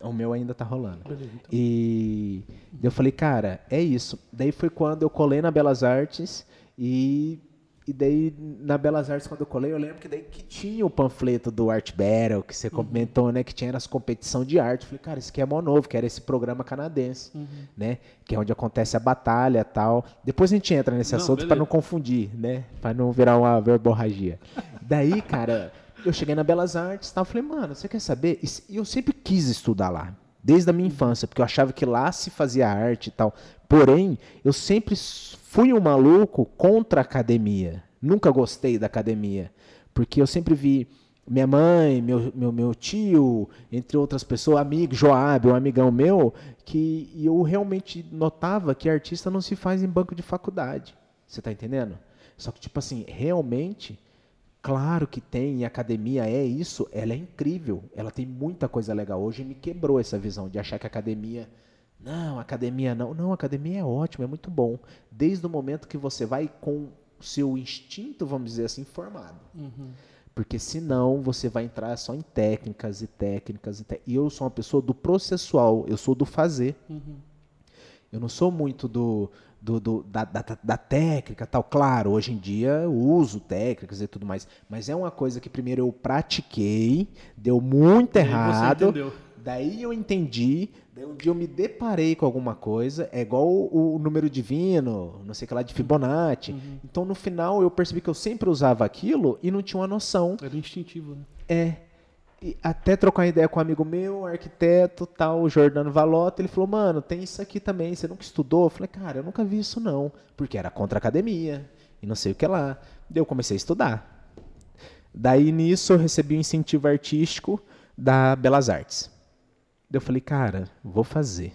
O meu ainda tá rolando. Beleza, então. E eu falei, cara, é isso. Daí foi quando eu colei na Belas Artes e, e daí na Belas Artes, quando eu colei, eu lembro que daí que tinha o panfleto do Art Battle, que você comentou, né, que tinha as competição de arte. Eu falei, cara, isso aqui é mó novo, que era esse programa canadense, né, que é onde acontece a batalha e tal. Depois a gente entra nesse Não, assunto para não confundir, né, para não virar uma verborragia. daí, cara, eu cheguei na Belas Artes e tal, falei, mano, você quer saber? E eu sempre quis estudar lá, desde a minha infância, porque eu achava que lá se fazia arte e tal. Porém, eu sempre fui um maluco contra a academia. Nunca gostei da academia, porque eu sempre vi minha mãe, meu, meu, meu tio, entre outras pessoas, amigo, Joab, um amigão meu, que eu realmente notava que artista não se faz em banco de faculdade. Você tá entendendo? Só que, tipo assim, realmente, claro que tem, e a academia é isso, ela é incrível, ela tem muita coisa legal. Hoje me quebrou essa visão de achar que a academia. Não, academia não. Não, academia é ótimo, é muito bom. Desde o momento que você vai com o seu instinto, vamos dizer assim, formado. Porque senão você vai entrar só em técnicas e técnicas. E, té- e eu sou uma pessoa do processual, eu sou do fazer. Eu não sou muito do, do, do- da, da, da técnica tal. Claro, hoje em dia eu uso técnicas e tudo mais. Mas é uma coisa que primeiro eu pratiquei, deu muito E errado. Daí eu entendi, daí um dia eu me deparei com alguma coisa, é igual o, o número divino, não sei o que lá, de Fibonacci. Então no final eu percebi que eu sempre usava aquilo e não tinha uma noção. Era instintivo, né? É. Até trocar uma ideia com um amigo meu, arquiteto, tal, Jordano Valota, ele falou, mano, tem isso aqui também, você nunca estudou? Eu falei, cara, eu nunca vi isso não, porque era contra a academia e não sei o que lá. Daí eu comecei a estudar. Daí nisso eu recebi um incentivo artístico da Belas Artes. Daí eu falei, cara, vou fazer.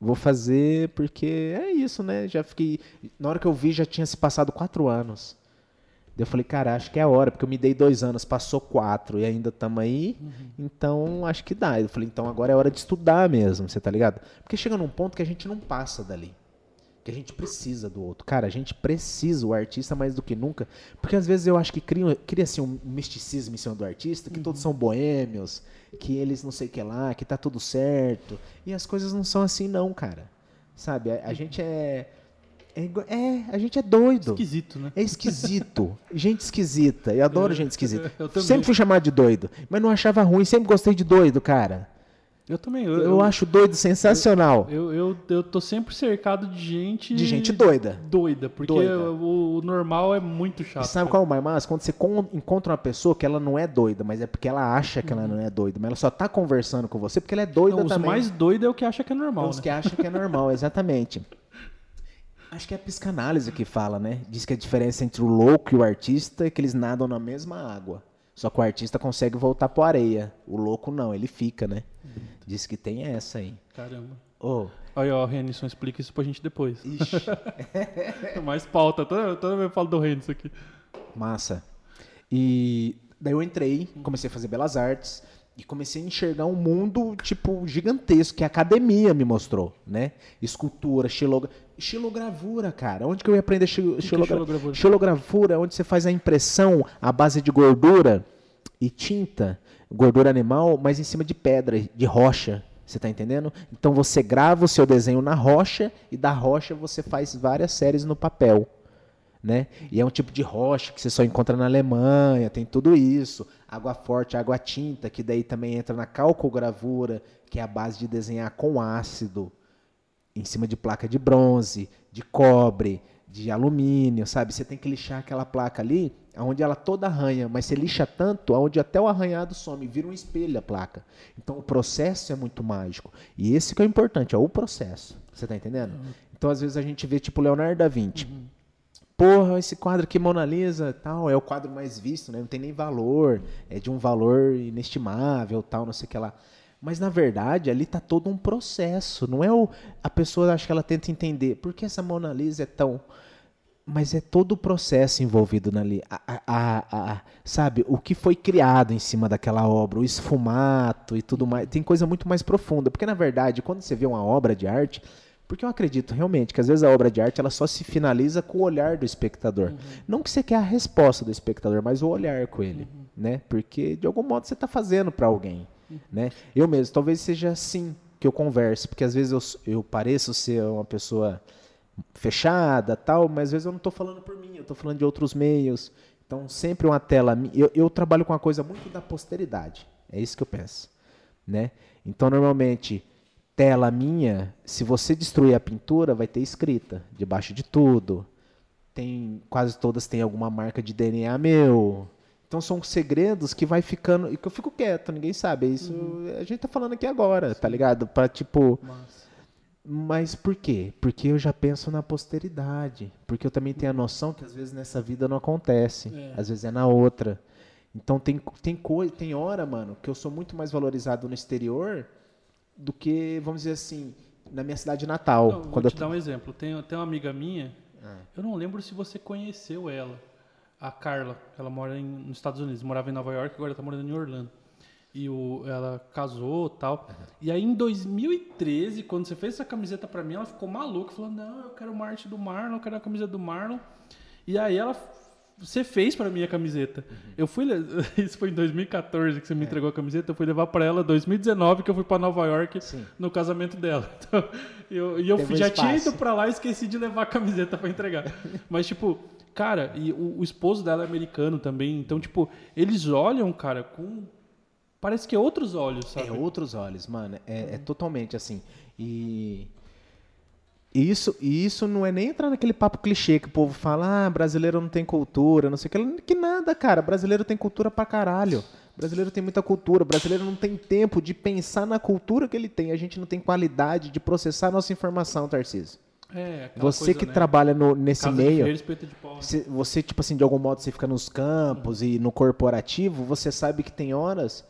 Vou fazer porque é isso, né? Já fiquei. Na hora que eu vi, já tinha se passado quatro anos. Eu falei, cara, acho que é a hora, porque eu me dei dois anos, passou quatro e ainda estamos aí, então acho que dá. Eu falei, então agora é hora de estudar mesmo, você tá ligado? Porque chega num ponto que a gente não passa dali. Que a gente precisa do outro. Cara, a gente precisa o artista mais do que nunca. Porque às vezes eu acho que cria- cria-se um misticismo em cima do artista, que todos são boêmios, que eles não sei o que lá, que tá tudo certo. E as coisas não são assim, não, cara. Sabe? A, a gente é. É, é, a gente é doido. Esquisito, né? É esquisito. gente esquisita. Eu adoro gente esquisita. eu também. sempre fui chamado de doido. Mas não achava ruim. Sempre gostei de doido, cara. Eu também. Eu, Eu, eu, acho doido sensacional. eu, eu, eu tô sempre cercado de gente. De gente doida. Doida, porque Doida. O, o normal é muito chato. E sabe cara. qual é o mais massa? Quando você con- encontra uma pessoa que ela não é doida, mas é porque ela acha que ela não é doida, mas ela só tá conversando com você porque ela é doida Não, os também. mais doidos é o que acha que é normal, Os né? que acham que é normal, exatamente. Acho que é a psicanálise que fala, né? Diz que a diferença entre o louco e o artista é que eles nadam na mesma água. Só que o artista consegue voltar para areia. O louco não, ele fica, né? Diz que tem essa aí. Caramba. Ô, Olha, ó, Renison, explica isso pra gente depois. ixi, Mais pauta, toda, toda vez eu falo do Renison aqui. massa. E daí eu entrei, comecei a fazer belas artes e comecei a enxergar um mundo tipo gigantesco que a academia me mostrou, né? Escultura, xiloga. Xilogravura, cara. Onde que eu ia aprender é xilogra- xilogravura? Xilogravura é onde você faz a impressão à base de gordura e tinta, gordura animal, mas em cima de pedra, de rocha. Você tá entendendo? Então você grava o seu desenho na rocha e da rocha você faz várias séries no papel. Né? E é um tipo de rocha que você só encontra na Alemanha, tem tudo isso. Água forte, água tinta, que daí também entra na calcogravura, que é a base de desenhar com ácido em cima de placa de bronze, de cobre, de alumínio, sabe? Você tem que lixar aquela placa ali, onde ela toda arranha, mas você lixa tanto, onde até o arranhado some, vira um espelho a placa. Então o processo é muito mágico. E esse que é o importante, é o processo. Você tá entendendo? Então às vezes a gente vê tipo Leonardo da Vinci. Porra, esse quadro aqui, Mona Lisa, tal, é o quadro mais visto, né? Não tem nem valor, é de um valor inestimável, tal, não sei o que lá. Mas na verdade, ali tá todo um processo, não é o a pessoa acha que ela tenta entender por que essa Mona Lisa é tão mas é todo o processo envolvido ali, sabe, o que foi criado em cima daquela obra, o esfumato e tudo mais, tem coisa muito mais profunda, porque na verdade, quando você vê uma obra de arte, porque eu acredito realmente que às vezes a obra de arte ela só se finaliza com o olhar do espectador. Não que você quer a resposta do espectador, mas o olhar com ele, né? Porque de algum modo você está fazendo para alguém, né? Eu mesmo, talvez seja assim que eu converso, porque às vezes eu, eu pareço ser uma pessoa fechada, tal, mas às vezes eu não estou falando por mim, eu estou falando de outros meios. Então sempre uma tela, eu, eu trabalho com uma coisa muito da posteridade. É isso que eu penso, né? Então normalmente tela minha, se você destruir a pintura, vai ter escrita debaixo de tudo. Tem quase todas têm alguma marca de DNA meu. Então são segredos que vai ficando e que eu fico quieto, ninguém sabe. É Isso a gente tá falando aqui agora, tá ligado? Para tipo, mas por quê? Porque eu já penso na posteridade. Porque eu também tenho a noção que às vezes nessa vida não acontece. É. Às vezes é na outra. Então tem, tem coisa, tem hora, mano, que eu sou muito mais valorizado no exterior do que, vamos dizer assim, na minha cidade natal. Não, vou quando eu te dar um exemplo. Tem, tem uma amiga minha, Ah. eu não lembro se você conheceu ela, a Carla. Ela mora em, nos Estados Unidos, morava em Nova York, agora está morando em Orlando. E o, ela casou tal. E aí em 2013, quando você fez essa camiseta pra mim, ela ficou maluca, falou: Não, eu quero uma arte do Marlon, eu quero a camiseta do Marlon. E aí ela. Você fez pra mim a camiseta. Eu fui. Isso foi em 2014 que você me entregou a camiseta. Eu fui levar pra ela em 2019, que eu fui pra Nova York Sim. no casamento dela. Então, eu, e eu Teve fui- já tinha espaço. ido pra lá e esqueci de levar a camiseta pra entregar. Mas, tipo, cara, e o, o esposo dela é americano também. Então, tipo, eles olham, cara, com. Parece que é outros olhos, sabe? É outros olhos, mano. É, é totalmente assim. E isso, e isso não é nem entrar naquele papo clichê que o povo fala, ah, brasileiro não tem cultura, não sei o que. Que nada, cara. Brasileiro tem cultura pra caralho. Brasileiro tem muita cultura. Brasileiro não tem tempo de pensar na cultura que ele tem. A gente não tem qualidade de processar nossa informação, Tarcísio. É, Você coisa, que né? trabalha no- nesse Casa meio. de pau. né? Você, tipo assim, de algum modo você fica nos campos e no corporativo, você sabe que tem horas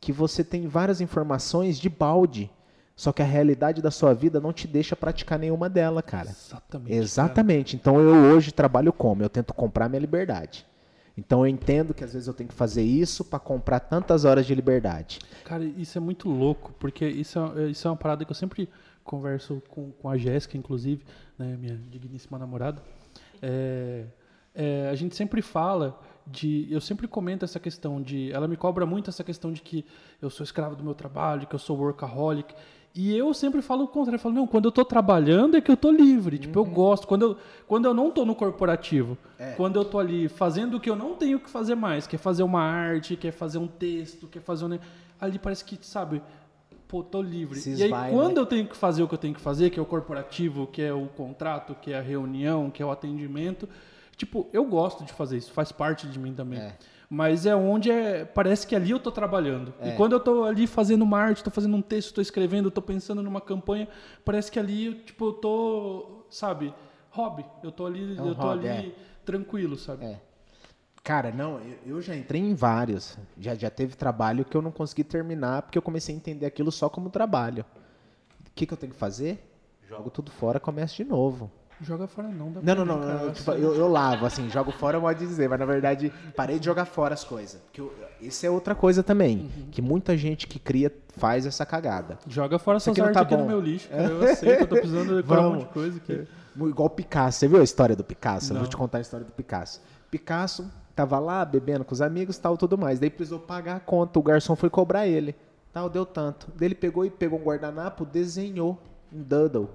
que você tem várias informações de balde. Só que a realidade da sua vida não te deixa praticar nenhuma dela, cara. Exatamente. Exatamente. Então eu hoje trabalho como? Eu tento comprar minha liberdade. Então eu entendo que às vezes eu tenho que fazer isso para comprar tantas horas de liberdade. Cara, isso é muito louco, porque isso é, isso é uma parada que eu sempre converso com, com a Jéssica, inclusive, né, minha digníssima namorada. É, é, a gente sempre fala de. Eu sempre comento essa questão de. Ela me cobra muito essa questão de que eu sou escravo do meu trabalho, que eu sou workaholic. E eu sempre falo o contrário. Eu falo, não, quando eu tô trabalhando é que eu tô livre. Tipo, eu gosto. Quando eu, quando eu não tô no corporativo, quando eu tô ali fazendo o que eu não tenho que fazer mais, que é fazer uma arte, que é fazer um texto, que é fazer um. Ali parece que, sabe, pô, tô livre. Se e aí, esvai, quando né? eu tenho que fazer o que eu tenho que fazer, que é o corporativo, que é o contrato, que é a reunião, que é o atendimento, tipo, eu gosto de fazer isso, faz parte de mim também. É. Mas é onde é, parece que ali eu tô trabalhando. É. E quando eu tô ali fazendo uma arte, tô fazendo um texto, tô escrevendo, tô pensando numa campanha, parece que ali, tipo, eu tô, sabe, hobby. Eu tô ali, É um eu tô hobby, ali tranquilo, sabe? É. Cara, não, eu, eu já entrei em vários. Já, já teve trabalho que eu não consegui terminar porque eu comecei a entender aquilo só como trabalho. O que, que eu tenho que fazer? Jogo tudo fora, começo de novo. Joga fora não, dá Não, não, não, não, eu tipo, acho. eu, eu lavo, assim, jogo fora pode dizer, mas na verdade parei de jogar fora as coisas. Porque eu- isso é outra coisa também, que muita gente que cria faz essa cagada. Joga fora essas aqui não artes tá aqui no bom. meu lixo. Cara. Eu aceito, eu tô precisando decorar um monte de coisa que... Igual o Picasso. Você viu a história do Picasso? Eu Não. vou te contar a história do Picasso. Picasso tava lá bebendo com os amigos tal, tudo mais. Daí precisou pagar a conta. O garçom foi cobrar ele. Tal, deu tanto. Daí ele pegou e pegou um guardanapo, desenhou um doodle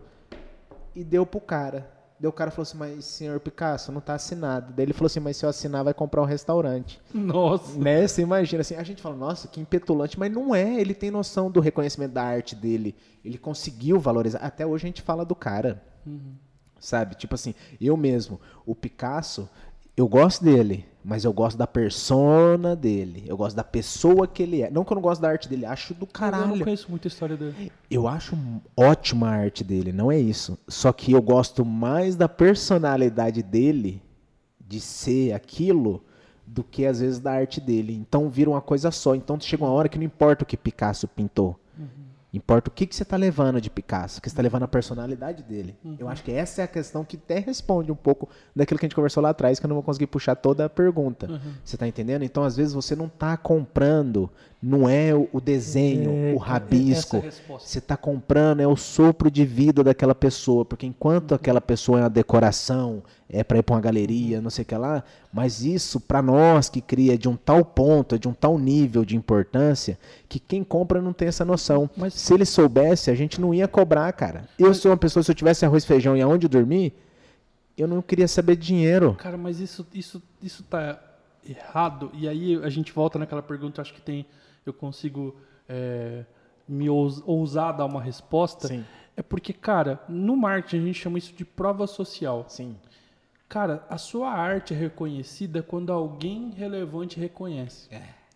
e deu pro cara. Daí o cara falou assim, mas senhor Picasso, não tá assinado. Daí ele falou assim, mas se eu assinar vai comprar um restaurante. Nossa. Né? Você imagina assim, a gente fala, nossa, que impetulante, mas não é, ele tem noção do reconhecimento da arte dele. Ele conseguiu valorizar. Até hoje a gente fala do cara. Sabe? Tipo assim, eu mesmo, o Picasso, eu gosto dele, mas eu gosto da persona dele. Eu gosto da pessoa que ele é. Não que eu não gosto da arte dele, acho do Eu não caralho. conheço muito a história dele. Eu acho ótima a arte dele, não é isso. Só que eu gosto mais da personalidade dele, de ser aquilo, do que às vezes da arte dele. Então vira uma coisa só. Então chega uma hora que não importa o que Picasso pintou. Importa o que, que você está levando de Picasso, que você está levando a personalidade dele. Eu acho que essa é a questão que até responde um pouco daquilo que a gente conversou lá atrás, que eu não vou conseguir puxar toda a pergunta. Você está entendendo? Então, às vezes, você não está comprando, não é o, desenho, É, o rabisco. é a resposta. Você está comprando é o sopro de vida daquela pessoa, porque enquanto aquela pessoa é uma decoração, é para ir para uma galeria, não sei o que lá, mas isso para nós que cria é de um tal ponto, é de um tal nível de importância, que quem compra não tem essa noção. Mas- Se ele soubesse, a gente não ia cobrar, cara. Eu sou uma pessoa, se eu tivesse arroz e feijão e aonde dormir, eu não queria saber de dinheiro. Cara, mas isso, isso, isso tá errado. E aí a gente volta naquela pergunta, acho que tem. Eu consigo é, me ous- ousar dar uma resposta. Sim. É porque, cara, no marketing a gente chama isso de prova social. Sim. Cara, a sua arte é reconhecida quando alguém relevante reconhece.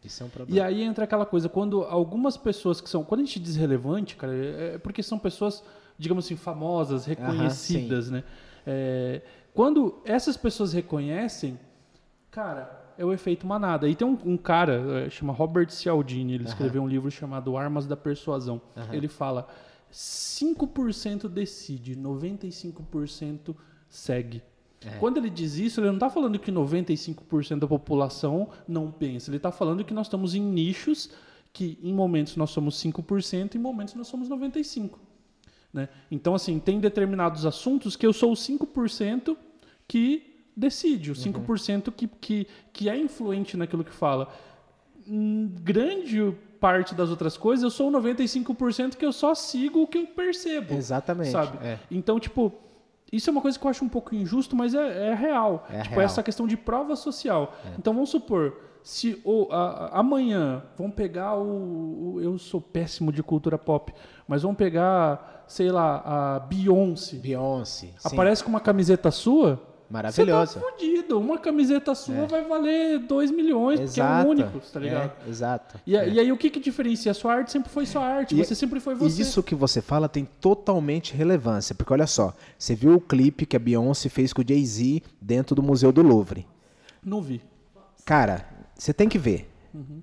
Isso é um E problema. aí entra aquela coisa, quando algumas pessoas que são. Quando a gente diz relevante, cara, é é porque são pessoas, digamos assim, famosas, reconhecidas, né? É, quando essas pessoas reconhecem, cara, é o efeito manada. E tem um, um cara, é, chama Robert Cialdini, ele escreveu um livro chamado Armas da Persuasão. Ele fala: 5% decide, 95% segue. Quando ele diz isso, ele não está falando que 95% da população não pensa. Ele está falando que nós estamos em nichos que em momentos nós somos 5%, em momentos nós somos 95%. Né? Então, assim, tem determinados assuntos que eu sou o 5% que decide, o 5% que, que, que é influente naquilo que fala. Em grande parte das outras coisas, eu sou o 95% que eu só sigo o que eu percebo. Exatamente. Sabe? É. Então, tipo, isso é uma coisa que eu acho um pouco injusto, mas é, é real. É tipo, real. essa questão de prova social. Então, vamos supor, se o, a- amanhã vão pegar o, o- Eu sou péssimo de cultura pop, mas vão pegar, sei lá, a Beyoncé. Beyoncé. sim. Aparece com uma camiseta sua. Maravilhosa. Você tá fudido. Uma camiseta sua vai valer 2 milhões, porque é Exato. o único, tá ligado? É, exato. E, a- e aí, o que que diferencia? A sua arte sempre foi sua arte, E- você sempre foi E você. isso que você fala tem totalmente relevância, porque olha só, você viu o clipe que a Beyoncé fez com o Jay-Z dentro do Museu do Louvre. Não vi. Cara, você tem que ver. Uhum.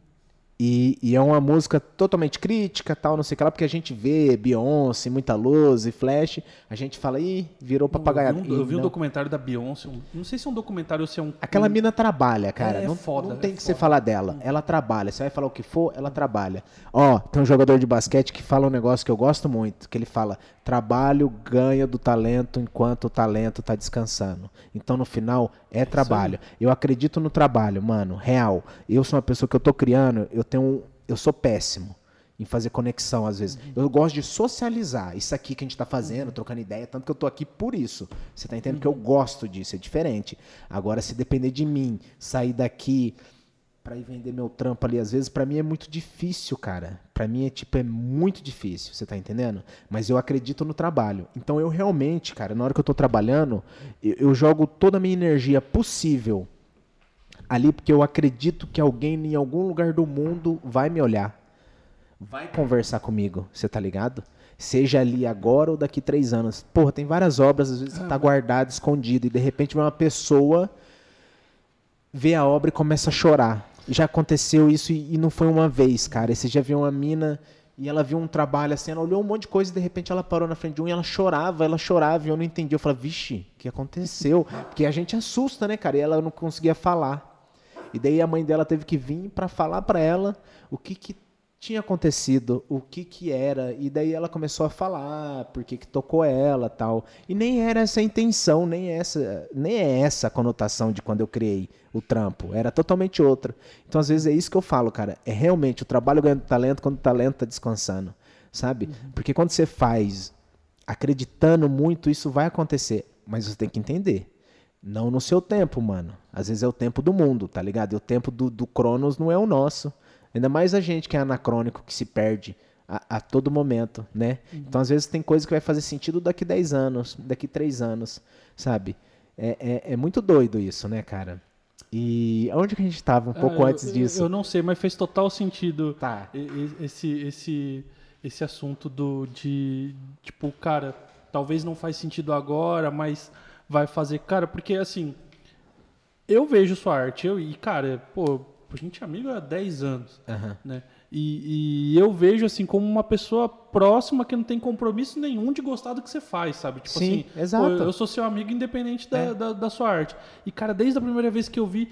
E, e é uma música totalmente crítica, tal, não sei o que lá, porque a gente vê Beyoncé, muita luz e flash, a gente fala, ih, virou papagaiado. Eu vi, um, eu vi um documentário da Beyoncé. um- não sei se é um documentário ou se é um. Aquela mina trabalha, cara. É não, foda, não é tem que você foda. falar dela. Ela trabalha. Você vai falar o que for, ela trabalha. Ó, tem um jogador de basquete que fala um negócio que eu gosto muito, que ele fala: trabalho ganha do talento enquanto o talento tá descansando. Então, no final, é trabalho. Eu acredito no trabalho, mano, real. Eu sou uma pessoa que eu tô criando, eu tenho eu sou péssimo em fazer conexão às vezes. Eu gosto de socializar isso aqui que a gente tá fazendo, trocando ideia, tanto que eu tô aqui por isso. Você tá entendendo que eu gosto disso, é diferente. Agora se depender de mim, sair daqui pra ir vender meu trampo ali às vezes, pra mim é muito difícil, cara. Pra mim é tipo é muito difícil, você tá entendendo? Mas eu acredito no trabalho. Então eu realmente, cara, na hora que eu tô trabalhando, eu, eu jogo toda a minha energia possível ali porque eu acredito que alguém em algum lugar do mundo vai me olhar, vai conversar comigo, você tá ligado? Seja ali agora ou daqui três anos. Porra, tem várias obras, às vezes tá guardado, escondido, e de repente uma pessoa vê a obra e começa a chorar. Já aconteceu isso e, e não foi uma vez, cara. Você já viu uma mina e ela viu um trabalho assim, ela olhou um monte de coisa e de repente ela parou na frente de um e ela chorava, ela chorava e eu não entendi. Eu falei, vixe, o que aconteceu? Porque a gente assusta, né, cara? E ela não conseguia falar. E daí a mãe dela teve que vir pra falar pra ela o que que tinha acontecido, o que que era, e daí ela começou a falar, por que que tocou ela, tal. E nem era essa a intenção, nem essa, nem é essa a conotação de quando eu criei o trampo, era totalmente outra. Então às vezes é isso que eu falo, cara, é realmente o trabalho ganhando talento quando o talento tá descansando, sabe? Uhum. Porque quando você faz acreditando muito, isso vai acontecer, mas você tem que entender. Não no seu tempo, mano. Às vezes é o tempo do mundo, tá ligado? E o tempo do, do Cronos não é o nosso. Ainda mais a gente que é anacrônico, que se perde a, a todo momento, né? Uhum. Então, às vezes, tem coisa que vai fazer sentido daqui 10 anos, daqui 3 anos, sabe? É, é, é, muito doido isso, né, cara? E onde que a gente estava um pouco ah, antes eu, disso? Eu não sei, mas fez total sentido tá. esse, esse, esse assunto do, de, tipo, cara, talvez não faz sentido agora, mas vai fazer. Cara, porque assim, eu vejo sua arte, eu, e, cara, pô, a gente é amigo há 10 anos, uhum. né? E, e, eu vejo assim como uma pessoa próxima que não tem compromisso nenhum de gostar do que você faz, sabe? Tipo Sim, assim, exato. Pô, eu sou seu amigo independente da, é. da, da, sua arte. E, cara, desde a primeira vez que eu vi,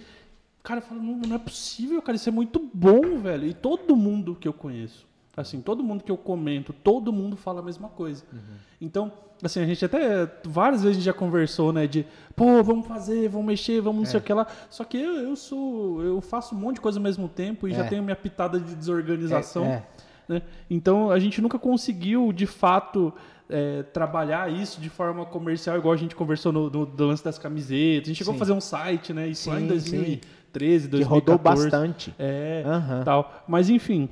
cara, eu falo, não, não é possível, cara, isso é muito bom, velho. E todo mundo que eu conheço, assim, todo mundo que eu comento, todo mundo fala a mesma coisa. Uhum. Então, assim, a gente até várias vezes a gente já conversou, né, de, pô, vamos fazer, vamos mexer, vamos não sei o que lá. Só que eu, eu sou, eu faço um monte de coisa ao mesmo tempo e é. já tenho minha pitada de desorganização. É, é. Né? Então, a gente nunca conseguiu, de fato, é, trabalhar isso de forma comercial, igual a gente conversou no, no, no lance das camisetas. A gente chegou sim. a fazer um site, né? Isso sim, lá em 2013, sim. 2014. Que rodou bastante. É, uhum. tal. Mas, enfim,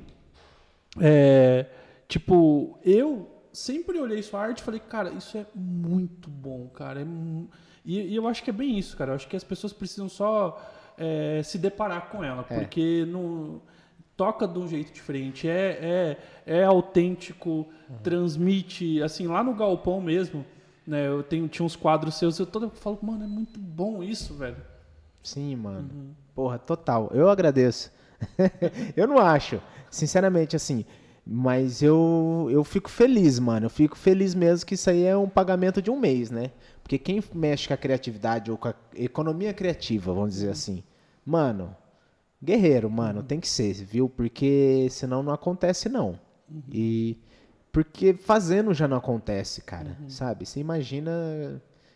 é, tipo, eu sempre olhei sua arte e falei, cara, isso é muito bom, cara. É e, e, eu acho que é bem isso, cara. Eu acho que as pessoas precisam só é, se deparar com ela, é. porque não toca de um jeito diferente, é, é, é autêntico, uhum. transmite, assim, lá no galpão mesmo, né? Eu tenho, tinha uns quadros seus, eu todo falo, mano, é muito bom isso, velho. Sim, mano. Uhum. Porra, total. Eu agradeço. eu não acho. Sinceramente, assim, mas eu, eu fico feliz, mano. Eu fico feliz mesmo que isso aí é um pagamento de um mês, né? Porque quem mexe com a criatividade ou com a economia criativa, vamos dizer assim, mano, guerreiro, mano, tem que ser, viu? Porque senão não acontece, não. Uhum. E porque fazendo já não acontece, cara, uhum. sabe? Você imagina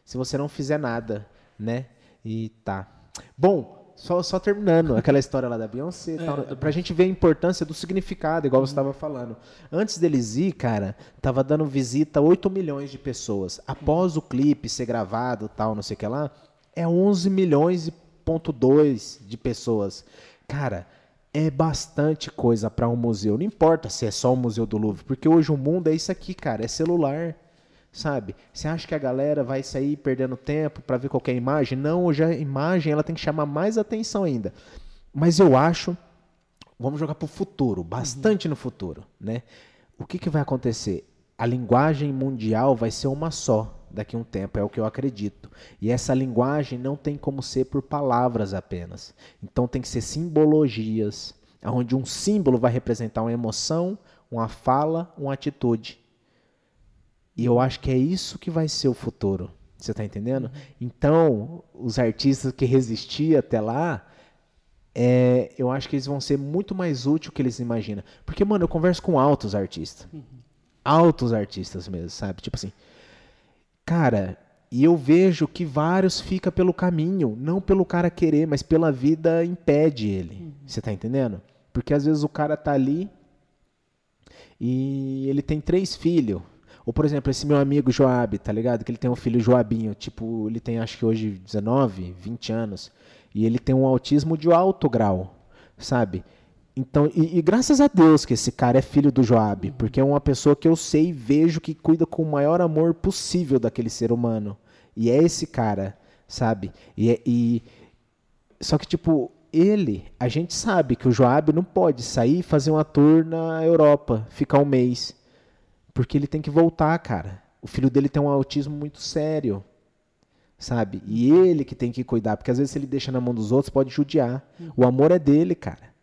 se você não fizer nada, né? E tá. Bom, só, só terminando aquela história lá da Beyoncé, é, tal, pra gente ver a importância do significado, igual você estava falando. Antes deles ir, cara, tava dando visita a 8 milhões de pessoas. Após o clipe ser gravado, tal, não sei o que lá, é 11 milhões e ponto 2 de pessoas. Cara, é bastante coisa para um museu. Não importa se é só o Museu do Louvre, porque hoje o mundo é isso aqui, cara, é celular sabe? Você acha que a galera vai sair perdendo tempo para ver qualquer imagem? Não, hoje a imagem ela tem que chamar mais atenção ainda. Mas eu acho, vamos jogar para o futuro, bastante uhum. no futuro, né? O que, que vai acontecer? A linguagem mundial vai ser uma só daqui a um tempo, é o que eu acredito. E essa linguagem não tem como ser por palavras apenas. Então tem que ser simbologias, onde um símbolo vai representar uma emoção, uma fala, uma atitude. E eu acho que é isso que vai ser o futuro. Você está entendendo? Uhum. Então, os artistas que resistiam até lá, é, eu acho que eles vão ser muito mais úteis do que eles imaginam. Porque, mano, eu converso com altos artistas. Uhum. Altos artistas mesmo, sabe? Tipo assim, cara, e eu vejo que vários ficam pelo caminho, não pelo cara querer, mas pela vida impede ele. Uhum. Você está entendendo? Porque às vezes o cara tá ali e ele tem três filhos. Ou, por exemplo, esse meu amigo Joab, tá ligado? Que ele tem um filho Joabinho, tipo, ele tem acho que hoje 19, 20 anos. E ele tem um autismo de alto grau, sabe? Então, e, e, graças a Deus que esse cara é filho do Joab, porque é uma pessoa que eu sei e vejo que cuida com o maior amor possível daquele ser humano. E é esse cara, sabe? E, é, e só que tipo ele, a gente sabe que o Joab não pode sair e fazer uma tour na Europa, ficar um mês. Porque ele tem que voltar, cara. O filho dele tem um autismo muito sério. Sabe? E ele que tem que cuidar, porque às vezes se ele deixa na mão dos outros, pode judiar. O amor é dele, cara.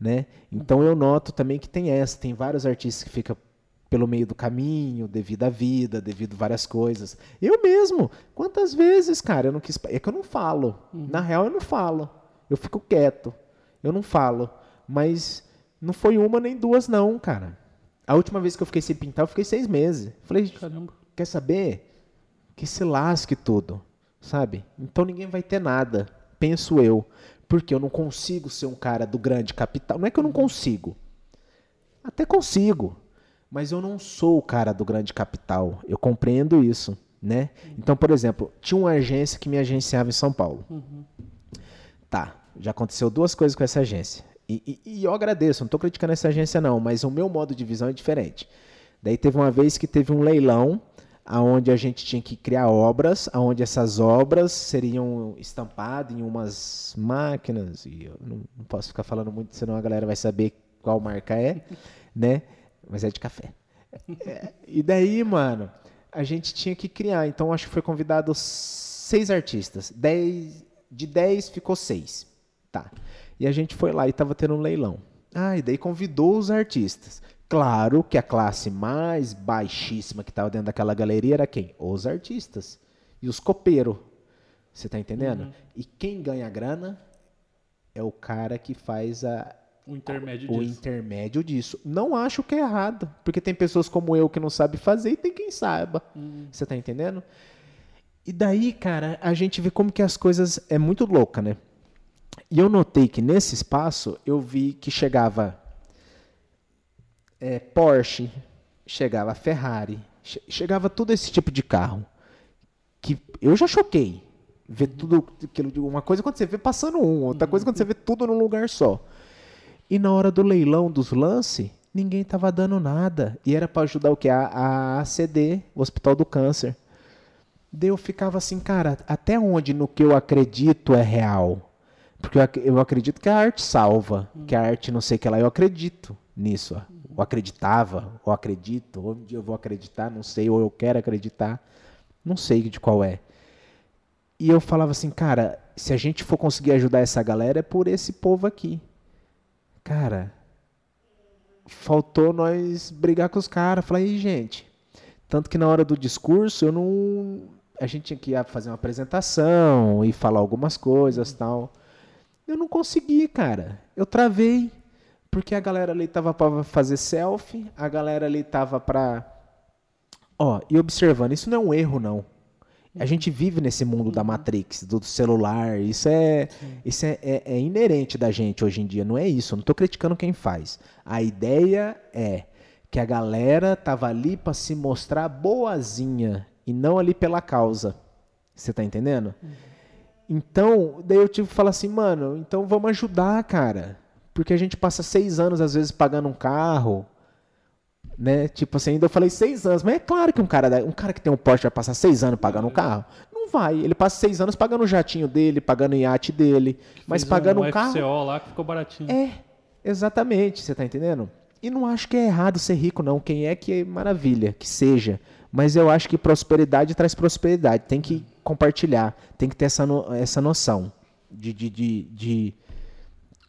Né? Então eu noto também que tem essa, tem vários artistas que ficam pelo meio do caminho, devido à vida, devido a várias coisas. Eu mesmo, quantas vezes, cara, eu não quis. É que eu não falo. Uhum. Na real, eu não falo. Eu fico quieto. Eu não falo. Mas Não foi uma nem duas, não, cara. A última vez que eu fiquei sem pintar, eu fiquei seis meses. Falei, Caramba. quer saber? Que se lasque tudo, sabe? Então ninguém vai ter nada, penso eu. Porque eu não consigo ser um cara do grande capital. Não é que eu não consigo. Até consigo. Mas eu não sou o cara do grande capital. Eu compreendo isso, né? Então, por exemplo, tinha uma agência que me agenciava em São Paulo. Tá, já aconteceu duas coisas com essa agência. E, e- e eu agradeço, não estou criticando essa agência não, mas o meu modo de visão é diferente. Daí teve uma vez que teve um leilão aonde a gente tinha que criar obras, aonde essas obras seriam estampadas em umas máquinas e eu não, não posso ficar falando muito, senão a galera vai saber qual marca é, né? Mas é de café. É, e daí, mano, a gente tinha que criar. Então, acho que foi convidado seis artistas. Dez, de dez ficou seis. Tá. E a gente foi lá e tava tendo um leilão. Ah, e daí convidou os artistas. Claro que a classe mais baixíssima que tava dentro daquela galeria era quem? Os artistas. E os copeiros. Você tá entendendo? E quem ganha grana é o cara que faz a, O intermédio o disso. intermédio disso. Não acho que é errado, porque tem pessoas como eu que não sabe fazer e tem quem saiba. Você tá entendendo? E daí, cara, a gente vê como que as coisas é muito louca, né? E eu notei que nesse espaço eu vi que chegava é, Porsche, chegava Ferrari, che- chegava todo esse tipo de carro que eu já choquei ver tudo aquilo uma coisa quando você vê passando um, outra coisa quando você vê tudo num lugar só. E na hora do leilão dos lances, ninguém tava dando nada. E era para ajudar o que? A, a ACD, o Hospital do Câncer. Daí eu ficava assim, cara, até onde no que eu acredito é real? Porque eu, ac- eu acredito que a arte salva, que a arte não sei o que lá, eu acredito nisso. ó. Eu acreditava, ou acredito, ou um dia eu vou acreditar, não sei, ou eu quero acreditar, não sei de qual é. E eu falava assim, cara, se a gente for conseguir ajudar essa galera é por esse povo aqui. Cara, faltou nós brigar com os caras. Falei, "Ih, gente. Tanto que na hora do discurso eu não. A gente tinha que ir fazer uma apresentação e falar algumas coisas tal. Eu não consegui, cara. Eu travei. Porque a galera ali tava pra fazer selfie, a galera ali tava pra. Ó, e observando, isso não é um erro, não. A gente vive nesse mundo da Matrix, do celular. Isso é, isso é, é- é inerente da gente hoje em dia. Não é isso. Eu não tô criticando quem faz. A ideia é que a galera tava ali para se mostrar boazinha e não ali pela causa. Você tá entendendo? Então, daí eu tive que falar assim, mano, então vamos ajudar, cara. Porque a gente passa seis anos, às vezes, pagando um carro, né? Tipo assim, ainda eu falei seis anos, mas é claro que um cara, um cara que tem um Porsche vai passar seis anos pagando um carro? Não vai. Ele passa seis anos pagando o jatinho dele, pagando o iate dele, mas Fez pagando um, um carro. FCO lá que ficou baratinho. É, exatamente, você tá entendendo? E não acho que é errado ser rico, não. Quem é que é maravilha, que seja. Mas eu acho que prosperidade traz prosperidade. Tem que compartilhar, tem que ter essa, no- essa noção de, de, de, de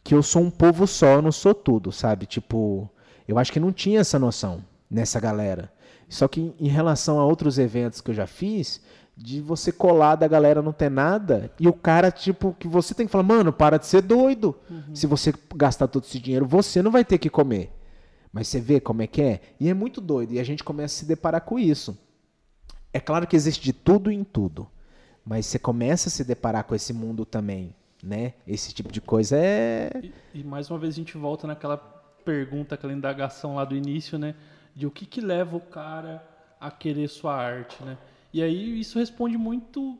que eu sou um povo só, eu não sou tudo, sabe? Tipo, eu acho que não tinha essa noção nessa galera. Só que em- em relação a outros eventos que eu já fiz, de você colar da galera não ter nada, e o cara, tipo, que você tem que falar, mano, para de ser doido. Se você gastar todo esse dinheiro, você não vai ter que comer. Mas você vê como é que é? E é muito doido, e a gente começa a se deparar com isso. É claro que existe de tudo em tudo. Mas você começa a se deparar com esse mundo também, né? Esse tipo de coisa é. E, e mais uma vez a gente volta naquela pergunta, aquela indagação lá do início, né? De o que que leva o cara a querer sua arte, né? E aí isso responde muito,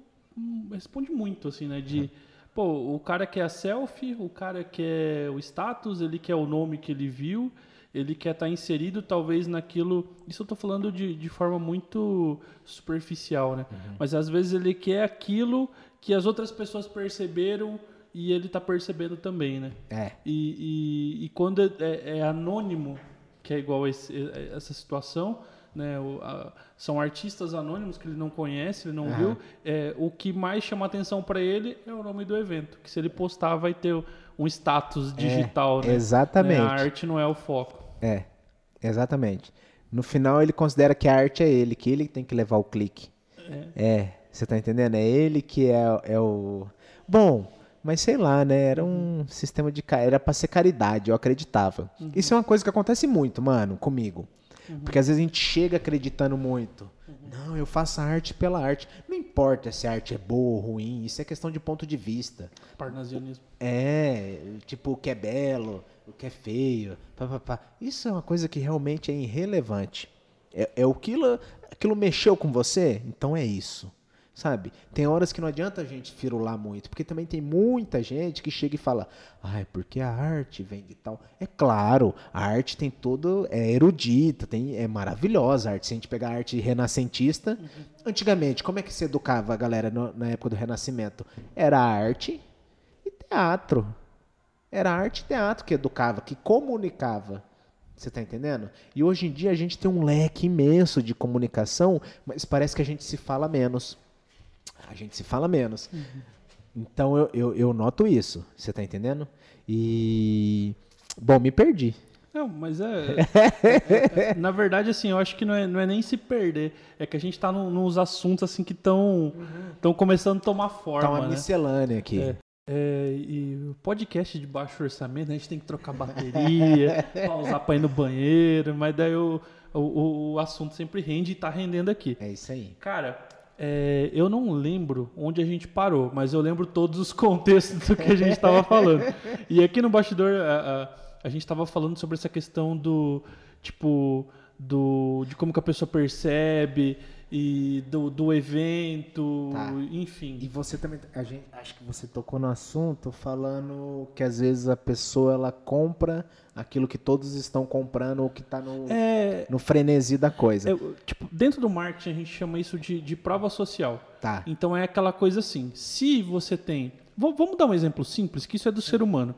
responde muito, assim, né? De, pô, o cara quer a selfie, o cara quer o status, ele quer o nome que ele viu, ele quer estar inserido talvez naquilo. Isso eu tô falando de, de forma muito superficial, né? Mas às vezes ele quer aquilo que as outras pessoas perceberam e ele tá percebendo também, né? É. E, e- e quando é, é- é anônimo, que é igual esse- é- essa situação, né? o- a- são artistas anônimos que ele não conhece, ele não Aham. viu. É, o que mais chama atenção para ele é o nome do evento, que se ele postar vai ter um status digital, né? exatamente. Né, A arte não é o foco. É, exatamente. No final ele considera que a arte é ele, que ele tem que levar o clique. É, você tá entendendo? É ele que é, é o. Bom, Mas sei lá, né? Era um sistema de. Era pra ser caridade, eu acreditava. Isso é uma coisa que acontece muito, mano, comigo. Porque às vezes a gente chega acreditando muito. Não, eu faço a arte pela arte. Não importa se a arte é boa ou ruim, isso é questão de ponto de vista. Parnasianismo. É, tipo, o que é belo, o que é feio, pá, pá, pá. Isso é uma coisa que realmente é irrelevante. É, é aquilo, aquilo mexeu com você? Então é isso. Sabe? Tem horas que não adianta a gente firular muito, porque também tem muita gente que chega e fala: "Ai, porque a arte vem de tal". É claro, a arte tem todo é erudita, tem é maravilhosa a arte. Se a gente pegar a arte renascentista, antigamente, como é que se educava a galera no- na época do Renascimento? Era arte e teatro. Era arte e teatro que educava, que comunicava. Você tá entendendo? E hoje em dia a gente tem um leque imenso de comunicação, mas parece que a gente se fala menos. A gente se fala menos. Então eu, eu, eu noto isso. Você tá entendendo? E. Bom, me perdi. Não, mas é, é- é- Na verdade, assim, eu acho que não é, não é nem se perder. É que a gente tá num- nos assuntos assim que estão estão começando a tomar forma. Tá uma né? miscelânea aqui. É. É, e o podcast de baixo orçamento, a gente tem que trocar bateria, pausar pra ir no banheiro, mas daí o, o, o assunto sempre rende e tá rendendo aqui. É isso aí. Cara, é, eu não lembro onde a gente parou, mas eu lembro todos os contextos do que a gente estava falando. E aqui no bastidor, a, a, a gente estava falando sobre essa questão do, tipo, do, de como que a pessoa percebe e do, do evento, Tá. enfim. E você também, a gente, acho que você tocou no assunto falando que às vezes a pessoa ela compra aquilo que todos estão comprando ou que tá no, É, no frenesi da coisa. é, tipo, dentro do marketing a gente chama isso de, de prova social. Tá. Então é aquela coisa assim, se você tem, vamos dar um exemplo simples, que isso é do ser humano.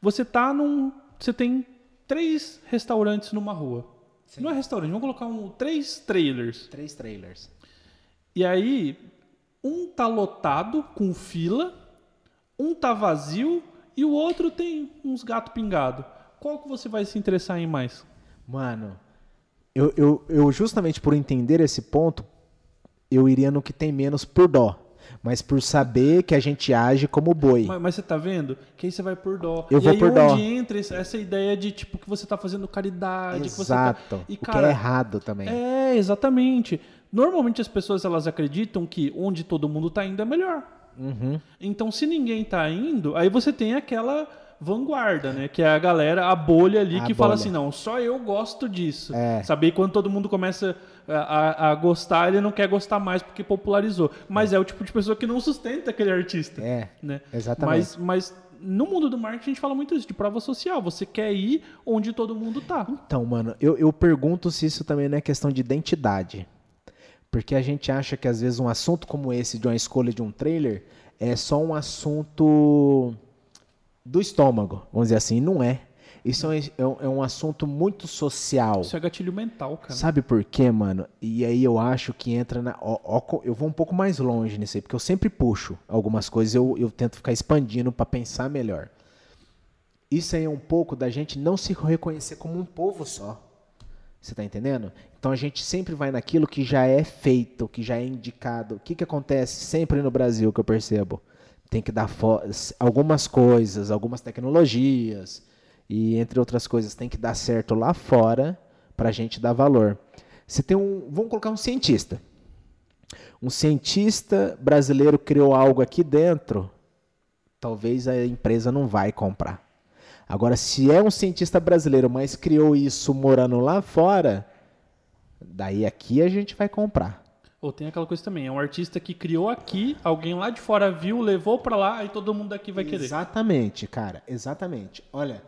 Você tá num, você tem três restaurantes numa rua. Não é restaurante, vamos colocar um, três trailers. Três trailers. E aí um tá lotado com fila, um tá vazio e o outro tem uns gatos pingados. Qual que você vai se interessar em mais? Mano, eu, eu, eu justamente por entender esse ponto, eu iria no que tem menos por dó. Mas por saber que a gente age como boi. Mas, mas você tá vendo? Que aí você vai por dó. Eu e vou aí por onde dó. entra essa- ideia de tipo que você tá fazendo caridade, que você tá... Exato. E o que cara, é errado também. é exatamente. Normalmente as pessoas elas acreditam que onde todo mundo tá indo é melhor. Uhum. Então se ninguém tá indo, aí você tem aquela vanguarda, né? Que é a galera, a bolha ali A que fala bolha. assim, não, só eu gosto disso. É. Saber quando todo mundo começa a, a- a gostar, ele não quer gostar mais porque popularizou. Mas é. o tipo de pessoa que não sustenta aquele artista. É, né? exatamente. Mas, mas no mundo do marketing a gente fala muito isso, de prova social. Você quer ir onde todo mundo tá. Então, mano, eu, eu pergunto se isso também não é questão de identidade. Porque a gente acha que às vezes um assunto como esse, de uma escolha de um trailer, é só um assunto do estômago, vamos dizer assim. Não é. Isso é um, é um assunto muito social. Isso é gatilho mental, cara. Sabe por quê, mano? E aí eu acho que entra na. ó, ó, eu vou um pouco mais longe nisso aí, porque eu sempre puxo algumas coisas, eu, eu tento ficar expandindo pra pensar melhor. Isso aí é um pouco da gente não se reconhecer como um povo só. Você tá entendendo? Então a gente sempre vai naquilo que já é feito, que já é indicado. O que, que acontece sempre no Brasil que eu percebo? Tem que dar algumas coisas, algumas tecnologias e entre outras coisas tem que dar certo lá fora para a gente dar valor. Você tem um, vamos colocar um cientista. Um cientista brasileiro criou algo aqui dentro, talvez a empresa não vai comprar. Agora, se é um cientista brasileiro, mas criou isso morando lá fora, daí aqui a gente vai comprar. Ou tem aquela coisa também, é um artista que criou aqui, alguém lá de fora viu, levou pra lá, aí todo mundo daqui vai querer. Exatamente, cara, exatamente. Olha,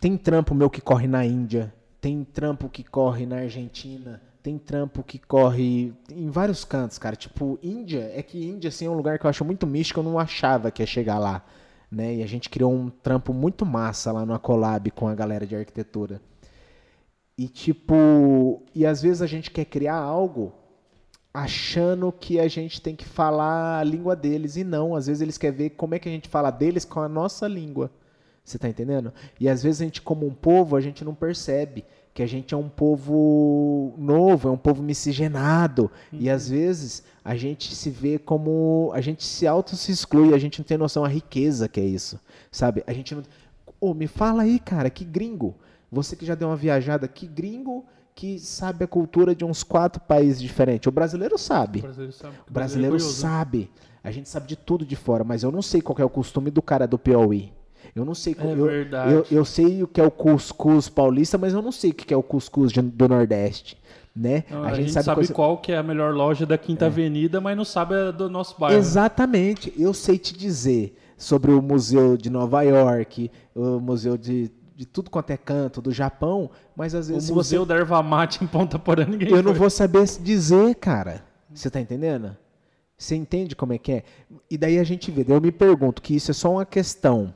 tem trampo meu que corre na Índia, tem trampo que corre na Argentina, tem trampo que corre em vários cantos, cara. Tipo, Índia, é que Índia assim, é um lugar que eu acho muito místico, eu não achava que ia chegar lá. Né? E a gente criou um trampo muito massa lá no Collab com a galera de arquitetura. E tipo, e às vezes a gente quer criar algo achando que a gente tem que falar a língua deles e não, às vezes eles querem ver como é que a gente fala deles com a nossa língua. Você tá entendendo? E às vezes a gente como um povo, a gente não percebe que a gente é um povo novo, é um povo miscigenado. E às vezes a gente se vê como. A gente se auto se exclui, a gente não tem noção da riqueza que é isso. Sabe? A gente não. Ô, me fala aí, cara, que gringo. Você que já deu uma viajada, que gringo que sabe a cultura de uns quatro países diferentes. O brasileiro sabe. O brasileiro sabe. O brasileiro é curioso, né? sabe. A gente sabe de tudo de fora, mas eu não sei qual é o costume do cara do Piauí. Eu não sei. É eu, verdade. Eu, eu sei o que é o cuscuz paulista, mas eu não sei o que é o cuscuz do Nordeste, né? Não, a, gente, sabe, coisa- qual que é a melhor loja da Quinta Avenida, mas não sabe a do nosso bairro. Exatamente. Eu sei te dizer sobre o museu de Nova York, o museu de, de tudo quanto é canto do Japão, mas às O vezes se Museu você da Erva Mate em Ponta Porã, ninguém eu não foi. vou saber dizer, cara. Você tá entendendo? Você entende como é que é? E daí a gente vê, daí eu me pergunto que isso é só uma questão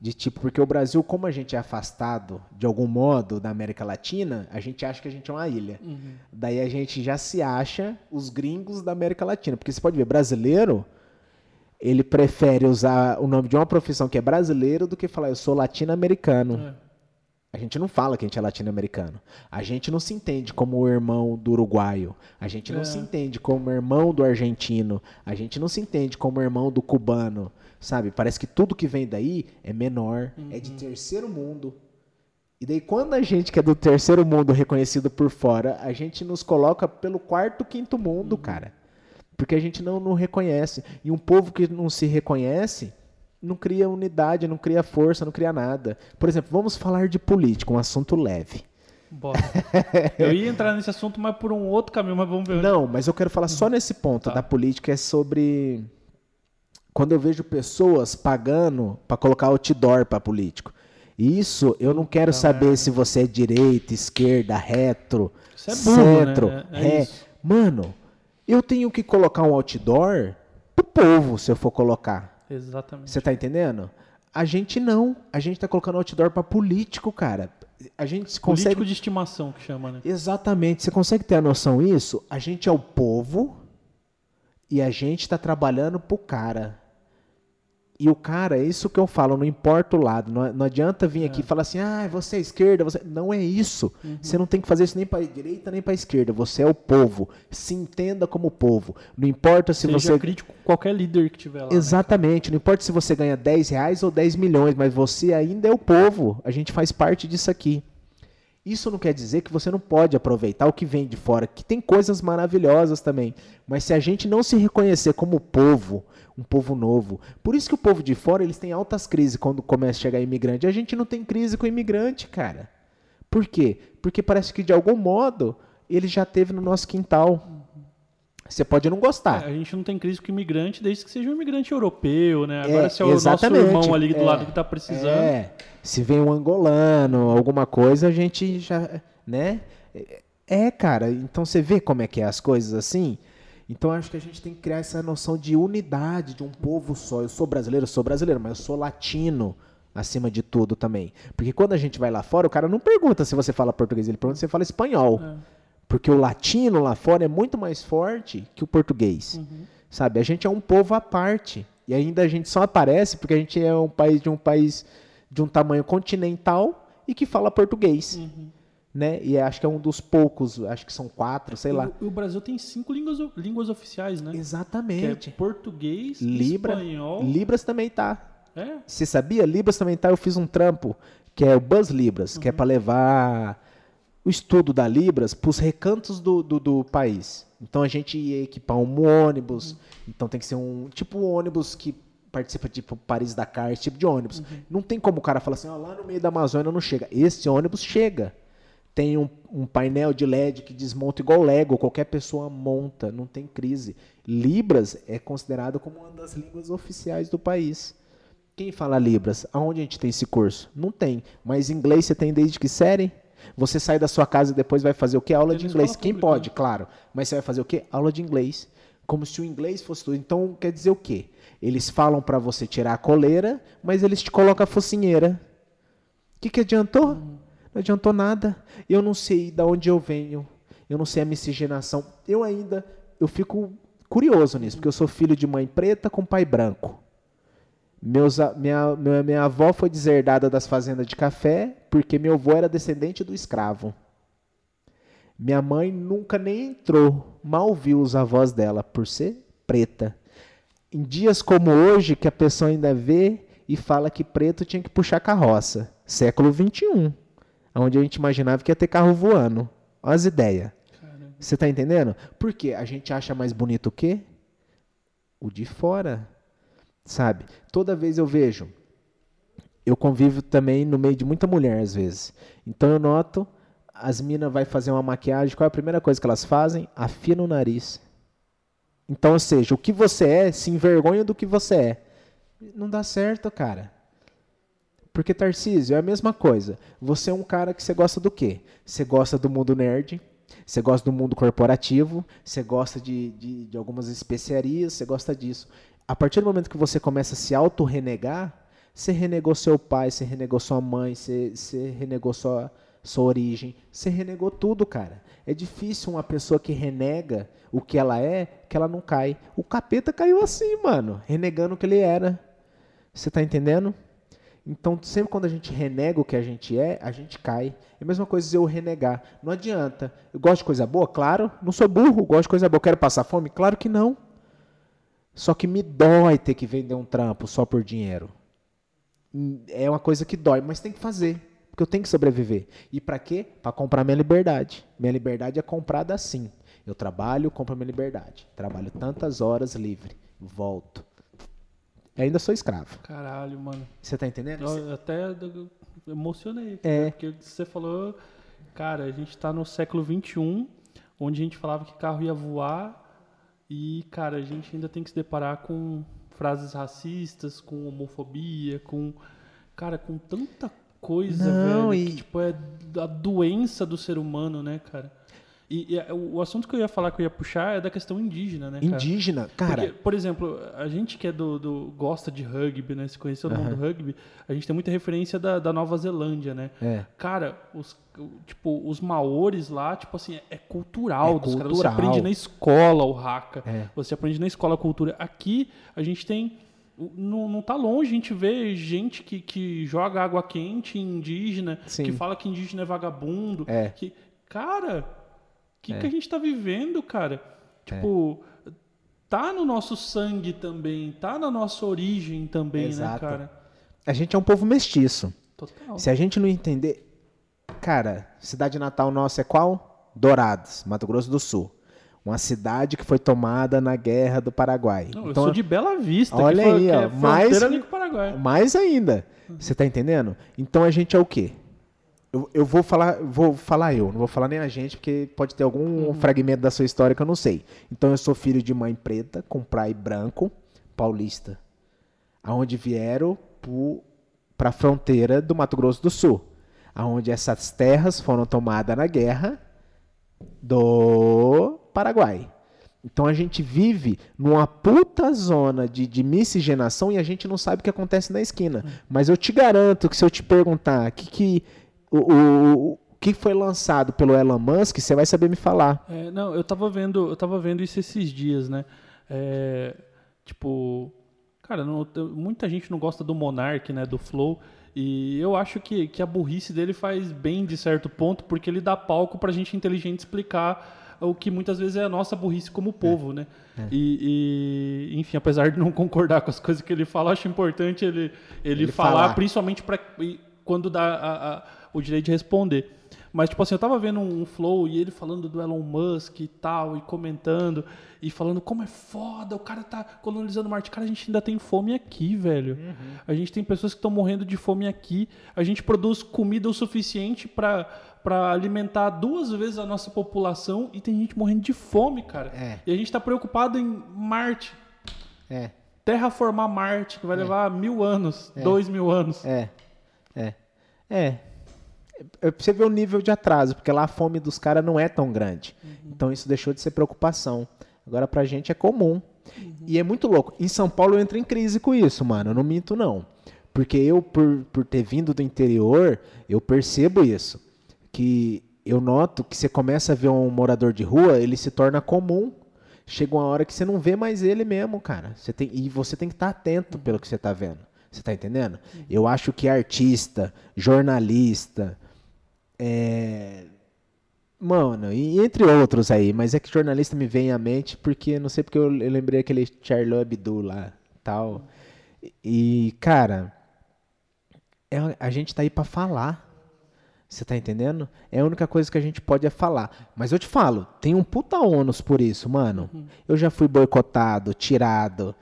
de tipo, porque o Brasil, como a gente é afastado de algum modo da América Latina, a gente acha que a gente é uma ilha. Uhum. Daí a gente já se acha os gringos da América Latina, porque você pode ver, brasileiro, ele prefere usar o nome de uma profissão que é brasileiro do que falar eu sou latino-americano. É. A gente não fala que a gente é latino-americano. A gente não se entende como o irmão do uruguaio. A gente não É. se entende como o irmão do argentino. A gente não se entende como o irmão do cubano. Sabe? Parece que tudo que vem daí é menor, é de terceiro mundo. E daí, quando a gente que é do terceiro mundo reconhecido por fora, a gente nos coloca pelo quarto, quinto mundo, cara. Porque a gente não, não reconhece. E um povo que não se reconhece não cria unidade, não cria força, não cria nada. Por exemplo, vamos falar de política, um assunto leve. Bora. Eu ia entrar nesse assunto, mas por um outro caminho, mas vamos ver. onde- Não, mas eu quero falar só nesse ponto Tá. da política, é sobre quando eu vejo pessoas pagando para colocar outdoor para político. Isso eu não quero Puta saber merda. se você é direita, esquerda, retro, é burro, centro, né? É- é. Mano, eu tenho que colocar um outdoor pro povo se eu for colocar. Exatamente. Você tá entendendo? A gente não. A gente tá colocando outdoor pra político, cara. A gente consegue. Político de estimação que chama, né? Exatamente. Você consegue ter a noção disso? A gente é o povo e a gente tá trabalhando pro cara. E o cara, é isso que eu falo, não importa o lado. Não, não adianta vir aqui e falar assim, ah, você é esquerda, você. Não é isso. Você não tem que fazer isso nem pra direita nem pra esquerda. Você é o povo. Se entenda como povo. Não importa se Seja você. crítico qualquer líder que tiver lá. né? Exatamente, não importa se você ganha 10 reais ou 10 milhões, mas você ainda é o povo. A gente faz parte disso aqui. Isso não quer dizer que você não pode aproveitar o que vem de fora, que tem coisas maravilhosas também. Mas se a gente não se reconhecer como povo, um povo novo. Por isso que o povo de fora, eles têm altas crises quando começa a chegar imigrante. A gente não tem crise com imigrante, cara. Por quê? Porque parece que de algum modo ele já teve no nosso quintal. Você pode não gostar. É, a gente não tem crise com imigrante desde que seja um imigrante europeu, né? Agora, É, se é o nosso exatamente. irmão ali do É, lado que tá precisando. É, se vem um angolano, alguma coisa, a gente já, né? É, É, cara, então você vê como é que é as coisas assim? Então acho que a gente tem que criar essa noção de unidade de um povo só. Eu sou brasileiro, eu sou brasileiro, mas eu sou latino acima de tudo também. Porque quando a gente vai lá fora, o cara não pergunta se você fala português, ele pergunta se você fala espanhol. É. Porque o latino lá fora é muito mais forte que o português. Uhum. Sabe? A gente é um povo à parte. E ainda a gente só aparece porque a gente é um país de um país de um tamanho continental e que fala português. Uhum. Né? E acho que é um dos poucos, acho que são quatro, sei lá. O, o Brasil tem cinco línguas, línguas oficiais, né? Que é Exatamente. português, Libra, espanhol. Libras também tá. É? Você sabia? Libras também tá. Eu fiz um trampo que é o Buzz Libras, que é para levar o estudo da Libras para os recantos do, do, do país. Então a gente ia equipar um ônibus. Então tem que ser um tipo um ônibus que participa tipo Paris Dakar, esse tipo de ônibus. Não tem como o cara falar assim, ó, lá no meio da Amazônia não chega. Esse ônibus chega. Tem um, um painel de LED que desmonta igual Lego, qualquer pessoa monta, não tem crise. Libras é considerado como uma das línguas oficiais do país. Quem fala Libras? Aonde a gente tem esse curso? Não tem. Mas inglês você tem desde que série? Você sai da sua casa e depois vai fazer o quê? Aula Tem de inglês. Quem pública, pode, claro. Mas você vai fazer o quê? Aula de inglês. Como se o inglês fosse tudo. Então quer dizer o quê? Eles falam para você tirar a coleira, mas eles te colocam a focinheira. O que, que adiantou? Não adiantou nada. Eu não sei de onde eu venho. Eu não sei a miscigenação. Eu ainda, eu fico curioso nisso, porque eu sou filho de mãe preta com pai branco. Meus, minha, minha, minha avó foi deserdada das fazendas de café porque meu avô era descendente do escravo. Minha mãe nunca nem entrou, mal viu os avós dela por ser preta. Em dias como hoje, que a pessoa ainda vê e fala que preto tinha que puxar carroça. Século XXI, onde a gente imaginava que ia ter carro voando. Olha as ideias. Você tá entendendo? Por quê? A gente acha mais bonito o quê? O de fora. Sabe? Toda vez eu vejo. Eu convivo também no meio de muita mulher, às vezes. Então eu noto, as minas vai fazer uma maquiagem, qual é a primeira coisa que elas fazem? Afina o nariz. Então, ou seja, o que você é, se envergonha do que você é. Não dá certo, cara. Porque, Tarcísio, é a mesma coisa. Você é um cara que você gosta do quê? Você gosta do mundo nerd, você gosta do mundo corporativo, você gosta de, de, de algumas especiarias, você gosta disso. A partir do momento que você começa a se auto-renegar, você renegou seu pai, você renegou sua mãe, você, você renegou sua, sua origem, você renegou tudo, cara. É difícil uma pessoa que renega o que ela é, que ela não cai. O capeta caiu assim, mano, renegando o que ele era. Você tá entendendo? Então, sempre quando a gente renega o que a gente é, a gente cai. É a mesma coisa eu renegar. Não adianta. Eu gosto de coisa boa? Claro. Não sou burro, gosto de coisa boa. Quero passar fome? Claro que não. Só que me dói ter que vender um trampo só por dinheiro. É uma coisa que dói, mas tem que fazer. Porque eu tenho que sobreviver. E para quê? Para comprar minha liberdade. Minha liberdade é comprada assim. Eu trabalho, compro minha liberdade. Trabalho tantas horas livre. Volto. Ainda sou escravo. Caralho, mano. Você tá entendendo? Eu até do- emocionei. É. né? Porque você falou, cara, a gente tá no século XXI, onde a gente falava que carro ia voar e, cara, a gente ainda tem que se deparar com frases racistas, com homofobia, com, cara, com tanta coisa, Não, velho, e- que, tipo, é a doença do ser humano, né, cara? E, e, é, o o assunto que eu ia falar, que eu ia puxar, é da questão indígena, né, cara? Indígena, cara. Porque, por exemplo, a gente que é do, do- gosta de rugby, né? Se conheceu no mundo do rugby, a gente tem muita referência da, da Nova Zelândia, né? É. Cara, os, tipo, os maores lá, tipo assim, é cultural É dos caras. Você cultural. aprende na escola o haka. É. Você aprende na escola a cultura. Aqui, a gente tem... o- Não, não tá longe a gente vê gente que, que joga água quente indígena, Sim. que fala que indígena é vagabundo. É. Que, cara, o que, É. que a gente tá vivendo, cara? Tipo, tá no nosso sangue também, tá na nossa origem também, né, Exato. cara? A gente é um povo mestiço. Total. Se a gente não entender. Cara, cidade natal nossa é qual? Dourados, Mato Grosso do Sul. Uma cidade que foi tomada na Guerra do Paraguai. Não, eu então, sou de Bela Vista, Olha que, foi, aí, que ó, é mais- o Paraguai. Mais ainda. Você tá entendendo? Então a gente é o quê? Eu, eu vou falar, vou falar eu, não vou falar nem a gente, porque pode ter algum fragmento da sua história que eu não sei. Então eu sou filho de mãe preta, com pai branco, paulista. Aonde vieram para a fronteira do Mato Grosso do Sul. Aonde essas terras foram tomadas na guerra do Paraguai. Então a gente vive numa puta zona de, de miscigenação e a gente não sabe o que acontece na esquina. Mas eu te garanto que se eu te perguntar o que, que, o, o, o que foi lançado pelo Elon Musk, você vai saber me falar. É, não, eu tava vendo, eu tava vendo isso esses dias, né? É, tipo, cara, não- muita gente não gosta do Monark, né? Do Flow. E eu acho que, que a burrice dele faz bem de certo ponto, porque ele dá palco pra gente inteligente explicar o que muitas vezes é a nossa burrice como povo, né? E, e, enfim, apesar de não concordar com as coisas que ele fala, acho importante ele, ele, Ele falar, falar. principalmente pra, e quando dá a- a- o direito de responder. Mas, tipo assim, eu tava vendo um flow e ele falando do Elon Musk e tal, e comentando, e falando como é foda, o cara tá colonizando Marte. Cara, a gente ainda tem fome aqui, velho. A gente tem pessoas que estão morrendo de fome aqui. A gente produz comida o suficiente pra para alimentar duas vezes a nossa população e tem gente morrendo de fome, cara. É. E a gente tá preocupado em Marte. É, Terraformar Marte, que vai levar mil anos, dois mil anos. é, é, é. Você ver o nível de atraso, porque lá a fome dos caras não é tão grande. Então isso deixou de ser preocupação. Agora pra gente é comum. E é muito louco. Em São Paulo eu entro em crise com isso, mano. Eu não minto, não. Porque eu, por, por ter vindo do interior, eu percebo isso. Que eu noto que você começa a ver um morador de rua, ele se torna comum. Chega uma hora que você não vê mais ele mesmo, cara. Você tem, e você tem que estar atento pelo que você está vendo. Você tá entendendo? Eu acho que artista, jornalista, é... Mano, e entre outros aí, mas é que jornalista me vem à mente porque não sei porque eu, eu lembrei aquele Charlie Hebdo lá, tal. E, cara, é, a gente tá aí pra falar. Você tá entendendo? É a única coisa que a gente pode é falar. Mas eu te falo, tem um puta ônus por isso, mano. Eu já fui boicotado, tirado,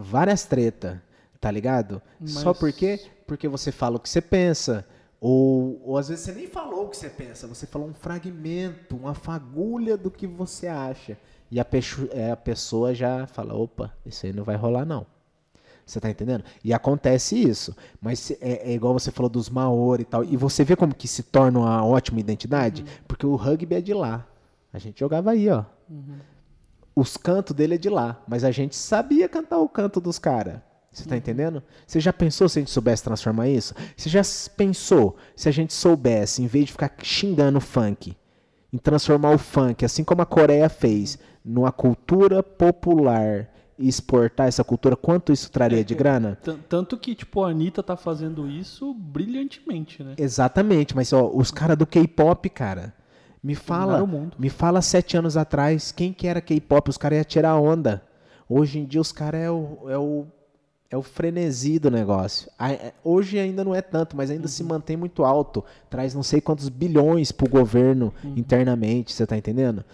várias tretas, tá ligado? Só Mas- porque porque você fala o que você pensa. Ou, ou às vezes você nem falou o que você pensa, você falou um fragmento, uma fagulha do que você acha. E a, é, a pessoa já fala: opa, isso aí não vai rolar, não. Você tá entendendo? E acontece isso. Mas é, é igual você falou dos Maori e tal. E você vê como que se torna uma ótima identidade? Porque o rugby é de lá. A gente jogava aí, ó. Os cantos dele é de lá. Mas a gente sabia cantar o canto dos caras. Você tá entendendo? Você já pensou se a gente soubesse transformar isso? Você já pensou se a gente soubesse, em vez de ficar xingando o funk, em transformar o funk, assim como a Coreia fez, numa cultura popular e exportar essa cultura, quanto isso traria de grana? Tan- Tanto que, tipo, a Anitta tá fazendo isso brilhantemente, né? Exatamente, mas ó, os caras do K-pop, cara, me fala, me fala sete anos atrás, quem que era K-pop? Os caras iam tirar onda. Hoje em dia os caras é o, é o é o frenesi do negócio. É- Hoje ainda não é tanto, mas ainda se mantém muito alto. Traz não sei quantos bilhões pro governo internamente, você tá entendendo?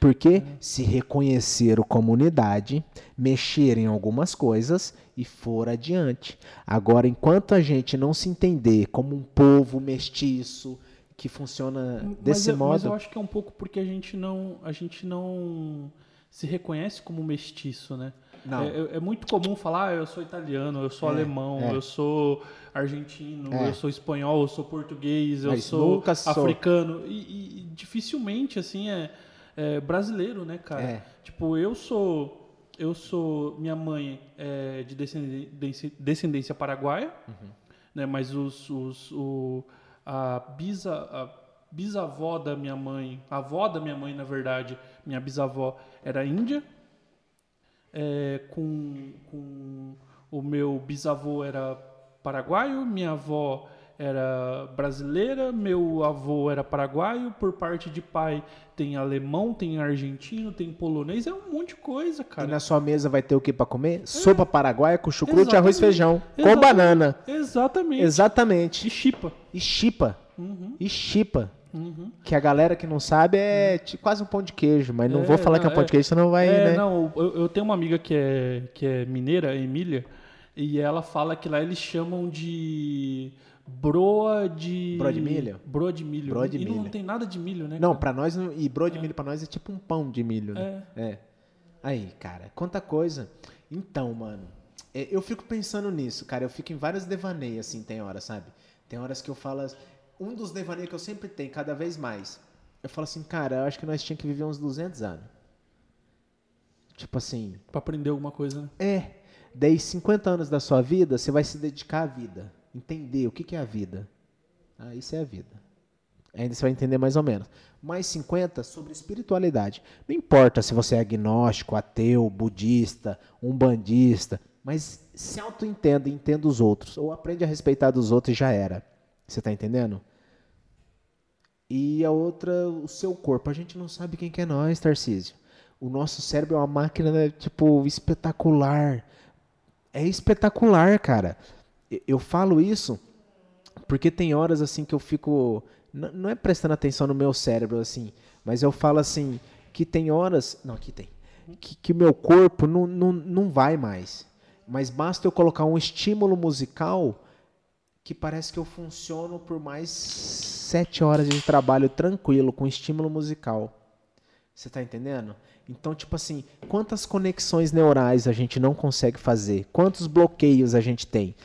Porque se reconheceram comunidade, mexeram em algumas coisas e for adiante. Agora, enquanto a gente não se entender como um povo mestiço que funciona desse mas, eu, mas modo, eu acho que é um pouco porque a gente não, a gente não se reconhece como mestiço, né? É, é- é muito comum falar, ah, eu sou italiano, eu sou É, alemão, é. eu sou argentino, É. eu sou espanhol, eu sou português, eu Mas sou africano. E, e- dificilmente, assim, é, é brasileiro, né, cara? É. Tipo, eu sou... Eu sou... Minha mãe é de descendência, descendência paraguaia, Uhum. né? Mas os, os, o, a, bisa, a bisavó da minha mãe, a avó da minha mãe, na verdade, minha bisavó era índia. É, com, com o meu bisavô era paraguaio, minha avó era brasileira, meu avô era paraguaio, por parte de pai tem alemão, tem argentino, tem polonês, é um monte de coisa, e cara. na sua mesa vai ter o que para comer? Sopa paraguaia com chucrute, arroz e É. Exatamente. feijão, com banana. Exatamente. Exatamente. E chipa. E chipa. Uhum, E chipa. Uhum. Que a galera que não sabe é ti- quase um pão de queijo, mas não É, vou falar que é um não, pão é- de queijo, senão vai, é, né? não, eu, eu tenho uma amiga que é, que é mineira, Emília, e ela fala que lá eles chamam de broa de... Broa de milho? Broa de milho. Broa de e não milho. tem nada de milho, né? Não, pra nós, não- e bro de milho pra nós é tipo um pão de milho, né? É. É. Aí, cara, quanta coisa. Então, mano, é, eu fico pensando nisso, cara. Eu fico em vários devaneios, assim, tem horas, sabe? Tem horas que eu falo. Um dos devaneios que eu sempre tenho, cada vez mais. Eu falo assim, cara, eu acho que nós tínhamos que viver uns 200 anos. Tipo assim, Pra aprender alguma coisa, né? é. Daí, 50 anos da sua vida, você vai se dedicar à vida. Entender o que, que é a vida. Ah, isso é a vida. Ainda você vai entender mais ou menos. Mais 50 sobre espiritualidade. Não importa se você é agnóstico, ateu, budista, umbandista, mas se auto-entenda e entenda os outros. Ou aprende a respeitar dos outros e já era. Você tá entendendo? E a outra, o seu corpo. A gente não sabe quem que é nós, Tarcísio. O nosso cérebro é uma máquina, né, tipo, espetacular. É espetacular, cara. Eu falo isso porque tem horas assim que eu fico. Não é prestando atenção no meu cérebro, assim, mas eu falo assim, que tem horas. Não, aqui tem. Que, que meu corpo não, não, não vai mais. Mas basta eu colocar um estímulo musical que parece que eu funciono por mais sete horas de trabalho tranquilo com estímulo musical. Você tá entendendo? Então, tipo assim, quantas conexões neurais a gente não consegue fazer? Quantos bloqueios a gente tem?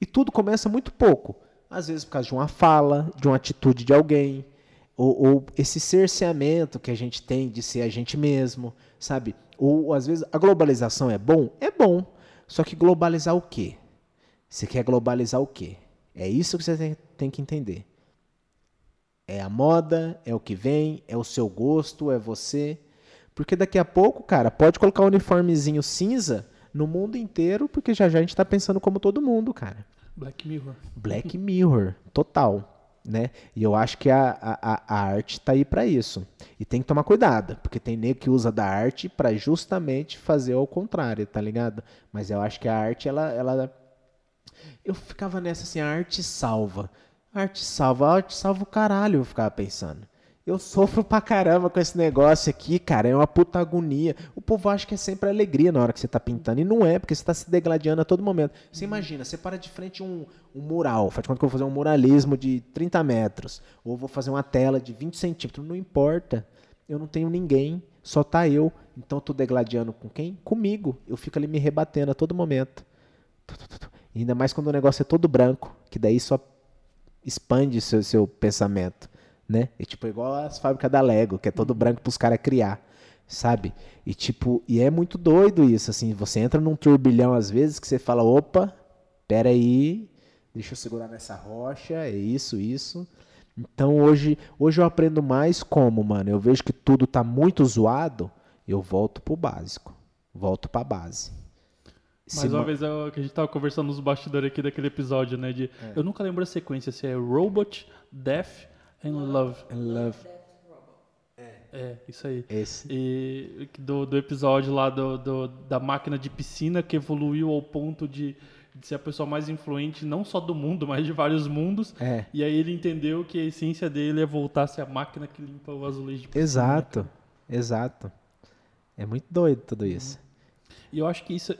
E tudo começa muito pouco. Às vezes por causa de uma fala, de uma atitude de alguém, ou, ou esse cerceamento que a gente tem de ser a gente mesmo, sabe? Ou às vezes a globalização é bom? É bom. Só que globalizar o quê? Você quer globalizar o quê? É isso que você tem, que entender. É a moda, é o que vem, é o seu gosto, é você. Porque daqui a pouco, cara, pode colocar um uniformezinho cinza no mundo inteiro, porque já já a gente tá pensando como todo mundo, cara. Black Mirror. Black Mirror, total. Né? E eu acho que a, a, a arte tá aí para isso. E tem que tomar cuidado, porque tem nego que usa da arte para justamente fazer ao contrário, tá ligado? Mas eu acho que a arte, ela, ela. Eu ficava nessa assim, a arte salva. Arte salva, arte salva o caralho, eu ficava pensando. Eu sofro pra caramba com esse negócio aqui, cara. É uma puta agonia. O povo acha que é sempre alegria na hora que você tá pintando. E não é, porque você tá se degladiando a todo momento. Você imagina, você para de frente um, um mural. Faz conta que eu vou fazer um muralismo de 30 metros. Ou vou fazer uma tela de 20 centímetros. Não importa. Eu não tenho ninguém. Só tá eu. Então eu tô degladiando com quem? Comigo. Eu fico ali me rebatendo a todo momento. E ainda mais quando o negócio é todo branco. Que daí só expande seu, seu pensamento né? E tipo, igual as fábricas da Lego, que é todo branco pros caras criar, sabe? E tipo, e é muito doido isso, assim, você entra num turbilhão às vezes que você fala, opa, pera aí, deixa eu segurar nessa rocha, é isso, isso. Então hoje, hoje eu aprendo mais como, mano, eu vejo que tudo tá muito zoado, eu volto pro básico, volto pra base. Mais uma vez, eu, que a gente tava conversando nos bastidores aqui daquele episódio, né? De, é. Eu nunca lembro a sequência, se é Robot, Death And Love. And Love. É. é, isso aí. Esse. E do, do episódio lá do, do, da máquina de piscina que evoluiu ao ponto de, de ser a pessoa mais influente, não só do mundo, mas de vários mundos. É. E aí ele entendeu que a essência dele é voltar a ser a máquina que limpa o azulejo de piscina. Exato, exato. É muito doido tudo isso. E eu acho que isso, é,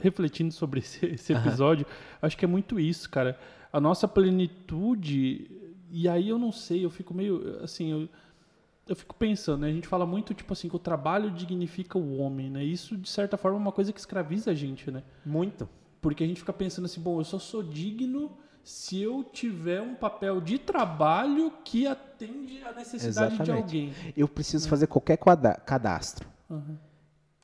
refletindo sobre esse, esse episódio, acho que é muito isso, cara. A nossa plenitude e aí eu não sei, eu fico meio assim, eu, eu fico pensando, né? A gente fala muito tipo assim que o trabalho dignifica o homem, né? Isso de certa forma é uma coisa que escraviza a gente, né? Muito. Porque a gente fica pensando assim, bom, eu só sou digno se eu tiver um papel de trabalho que atende a necessidade Exatamente. de alguém. Eu preciso né? fazer qualquer cadastro. Uhum.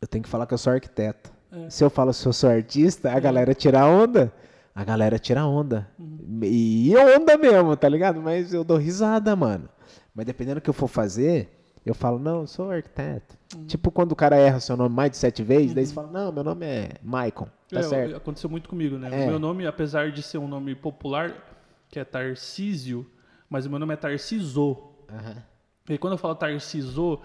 Eu tenho que falar que eu sou arquiteto. É. Se eu falo que eu sou artista, a é. galera tira onda a galera tira onda. Uhum. E onda mesmo, tá ligado? Mas eu dou risada, mano. Mas dependendo do que eu for fazer, eu falo, não, eu sou arquiteto. Uhum. Tipo quando o cara erra seu nome mais de sete vezes, uhum. daí você fala, não, meu nome é Maicon. Tá é, certo? Aconteceu muito comigo, né? É. O meu nome, apesar de ser um nome popular, que é Tarcísio, mas o meu nome é Tarciso. E quando eu falo Tarciso,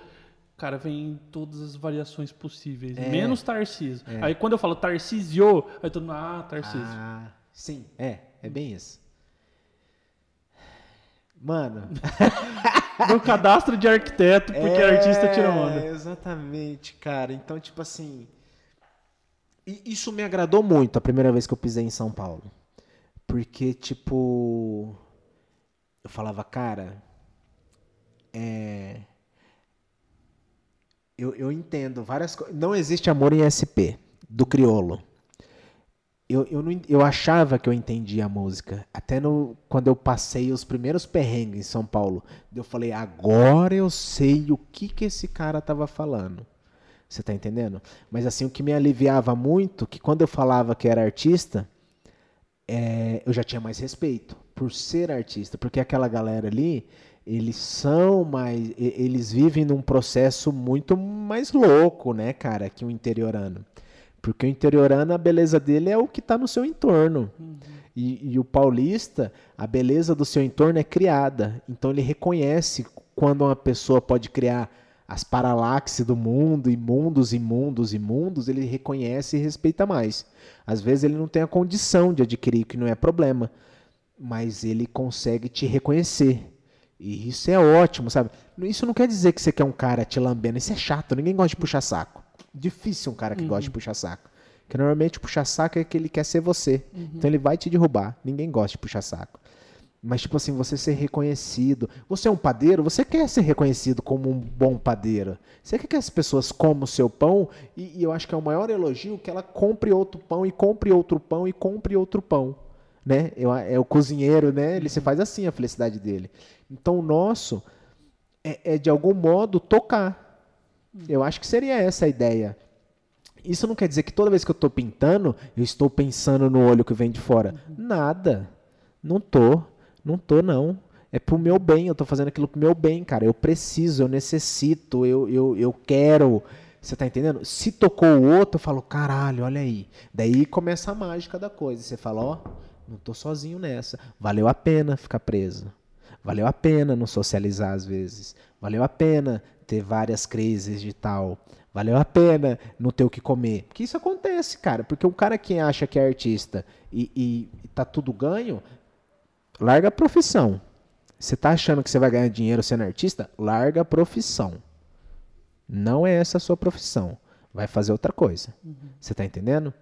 cara, vem todas as variações possíveis, é. menos Tarcísio. É. Aí quando eu falo Tarcísio, aí todo mundo, ah, Tarcísio. Ah. Sim, é, é bem isso. Mano. no cadastro de arquiteto, porque é, artista tira onda. Exatamente, cara. Então, tipo assim. Isso me agradou muito a primeira vez que eu pisei em São Paulo. Porque, tipo. Eu falava, cara. É. Eu, eu entendo várias coisas. Não existe amor em SP, do criolo eu, eu, não, eu achava que eu entendia a música. Até no, quando eu passei os primeiros perrengues em São Paulo. Eu falei, agora eu sei o que, que esse cara estava falando. Você está entendendo? Mas assim, o que me aliviava muito, que quando eu falava que era artista, é, eu já tinha mais respeito por ser artista. Porque aquela galera ali, eles são mais. Eles vivem num processo muito mais louco, né, cara, que o interiorano. Porque o interiorano, a beleza dele é o que está no seu entorno. Uhum. E, e, o paulista, a beleza do seu entorno é criada. Então ele reconhece quando uma pessoa pode criar as paralaxes do mundo, e mundos e mundos e mundos, ele reconhece e respeita mais. Às vezes ele não tem a condição de adquirir, que não é problema, mas ele consegue te reconhecer. E isso é ótimo, sabe? Isso não quer dizer que você quer um cara te lambendo, isso é chato, ninguém gosta de puxar saco. Difícil um cara que uhum. gosta de uhum. puxar saco. Porque normalmente puxar saco é que ele quer ser você. Uhum. Então ele vai te derrubar. Ninguém gosta de puxar saco. Mas, tipo assim, você ser reconhecido. Você é um padeiro, você quer ser reconhecido como um bom padeiro. Você quer que as pessoas comam o seu pão, e, e eu acho que é o maior elogio que ela compre outro pão, e compre outro pão, e compre outro pão. Né? Eu, é o cozinheiro, né? Ele se faz assim a felicidade dele. Então o nosso é, é de algum modo tocar. Eu acho que seria essa a ideia. Isso não quer dizer que toda vez que eu estou pintando, eu estou pensando no olho que vem de fora. Uhum. Nada. Não tô. Não tô, não. É pro meu bem, eu estou fazendo aquilo pro meu bem, cara. Eu preciso, eu necessito, eu, eu, eu quero, Você tá entendendo? Se tocou o outro, eu falo, caralho, olha aí. Daí começa a mágica da coisa. Você fala, ó, não tô sozinho nessa. Valeu a pena ficar preso. Valeu a pena não socializar às vezes. Valeu a pena ter várias crises de tal. Valeu a pena não ter o que comer. Porque isso acontece, cara. Porque o cara que acha que é artista e, e, e tá tudo ganho, larga a profissão. Você tá achando que você vai ganhar dinheiro sendo artista? Larga a profissão. Não é essa a sua profissão. Vai fazer outra coisa. Uhum. Você tá entendendo?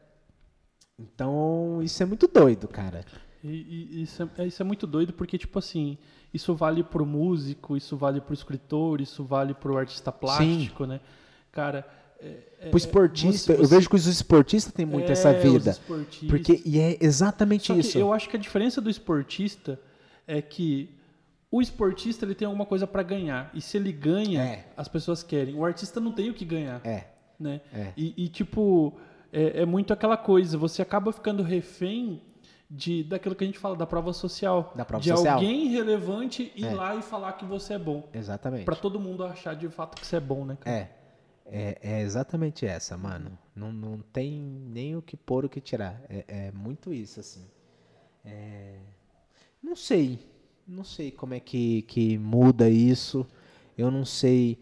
Então, isso é muito doido, cara. E, e, isso, é, isso é muito doido porque, tipo assim, isso vale pro músico, isso vale pro escritor, isso vale pro artista plástico, Sim. né? Cara, é, é, Pro esportista, você, você, eu vejo que os esportistas têm muito é, essa vida. Porque, e é exatamente Só isso. eu acho que a diferença do esportista é que o esportista ele tem alguma coisa para ganhar. E se ele ganha, é. as pessoas querem. O artista não tem o que ganhar. É. Né? É. E, e, tipo, é, é, muito aquela coisa. Você acaba ficando refém de, daquilo que a gente fala, da prova social. Da prova de social. alguém relevante ir é. lá e falar que você é bom. Exatamente. Para todo mundo achar de fato que você é bom, né? Cara? É. É, é, exatamente essa, mano. Não, não tem nem o que pôr, o que tirar. É, é muito isso, assim. É... Não sei. Não sei como é que, que muda isso. Eu não sei.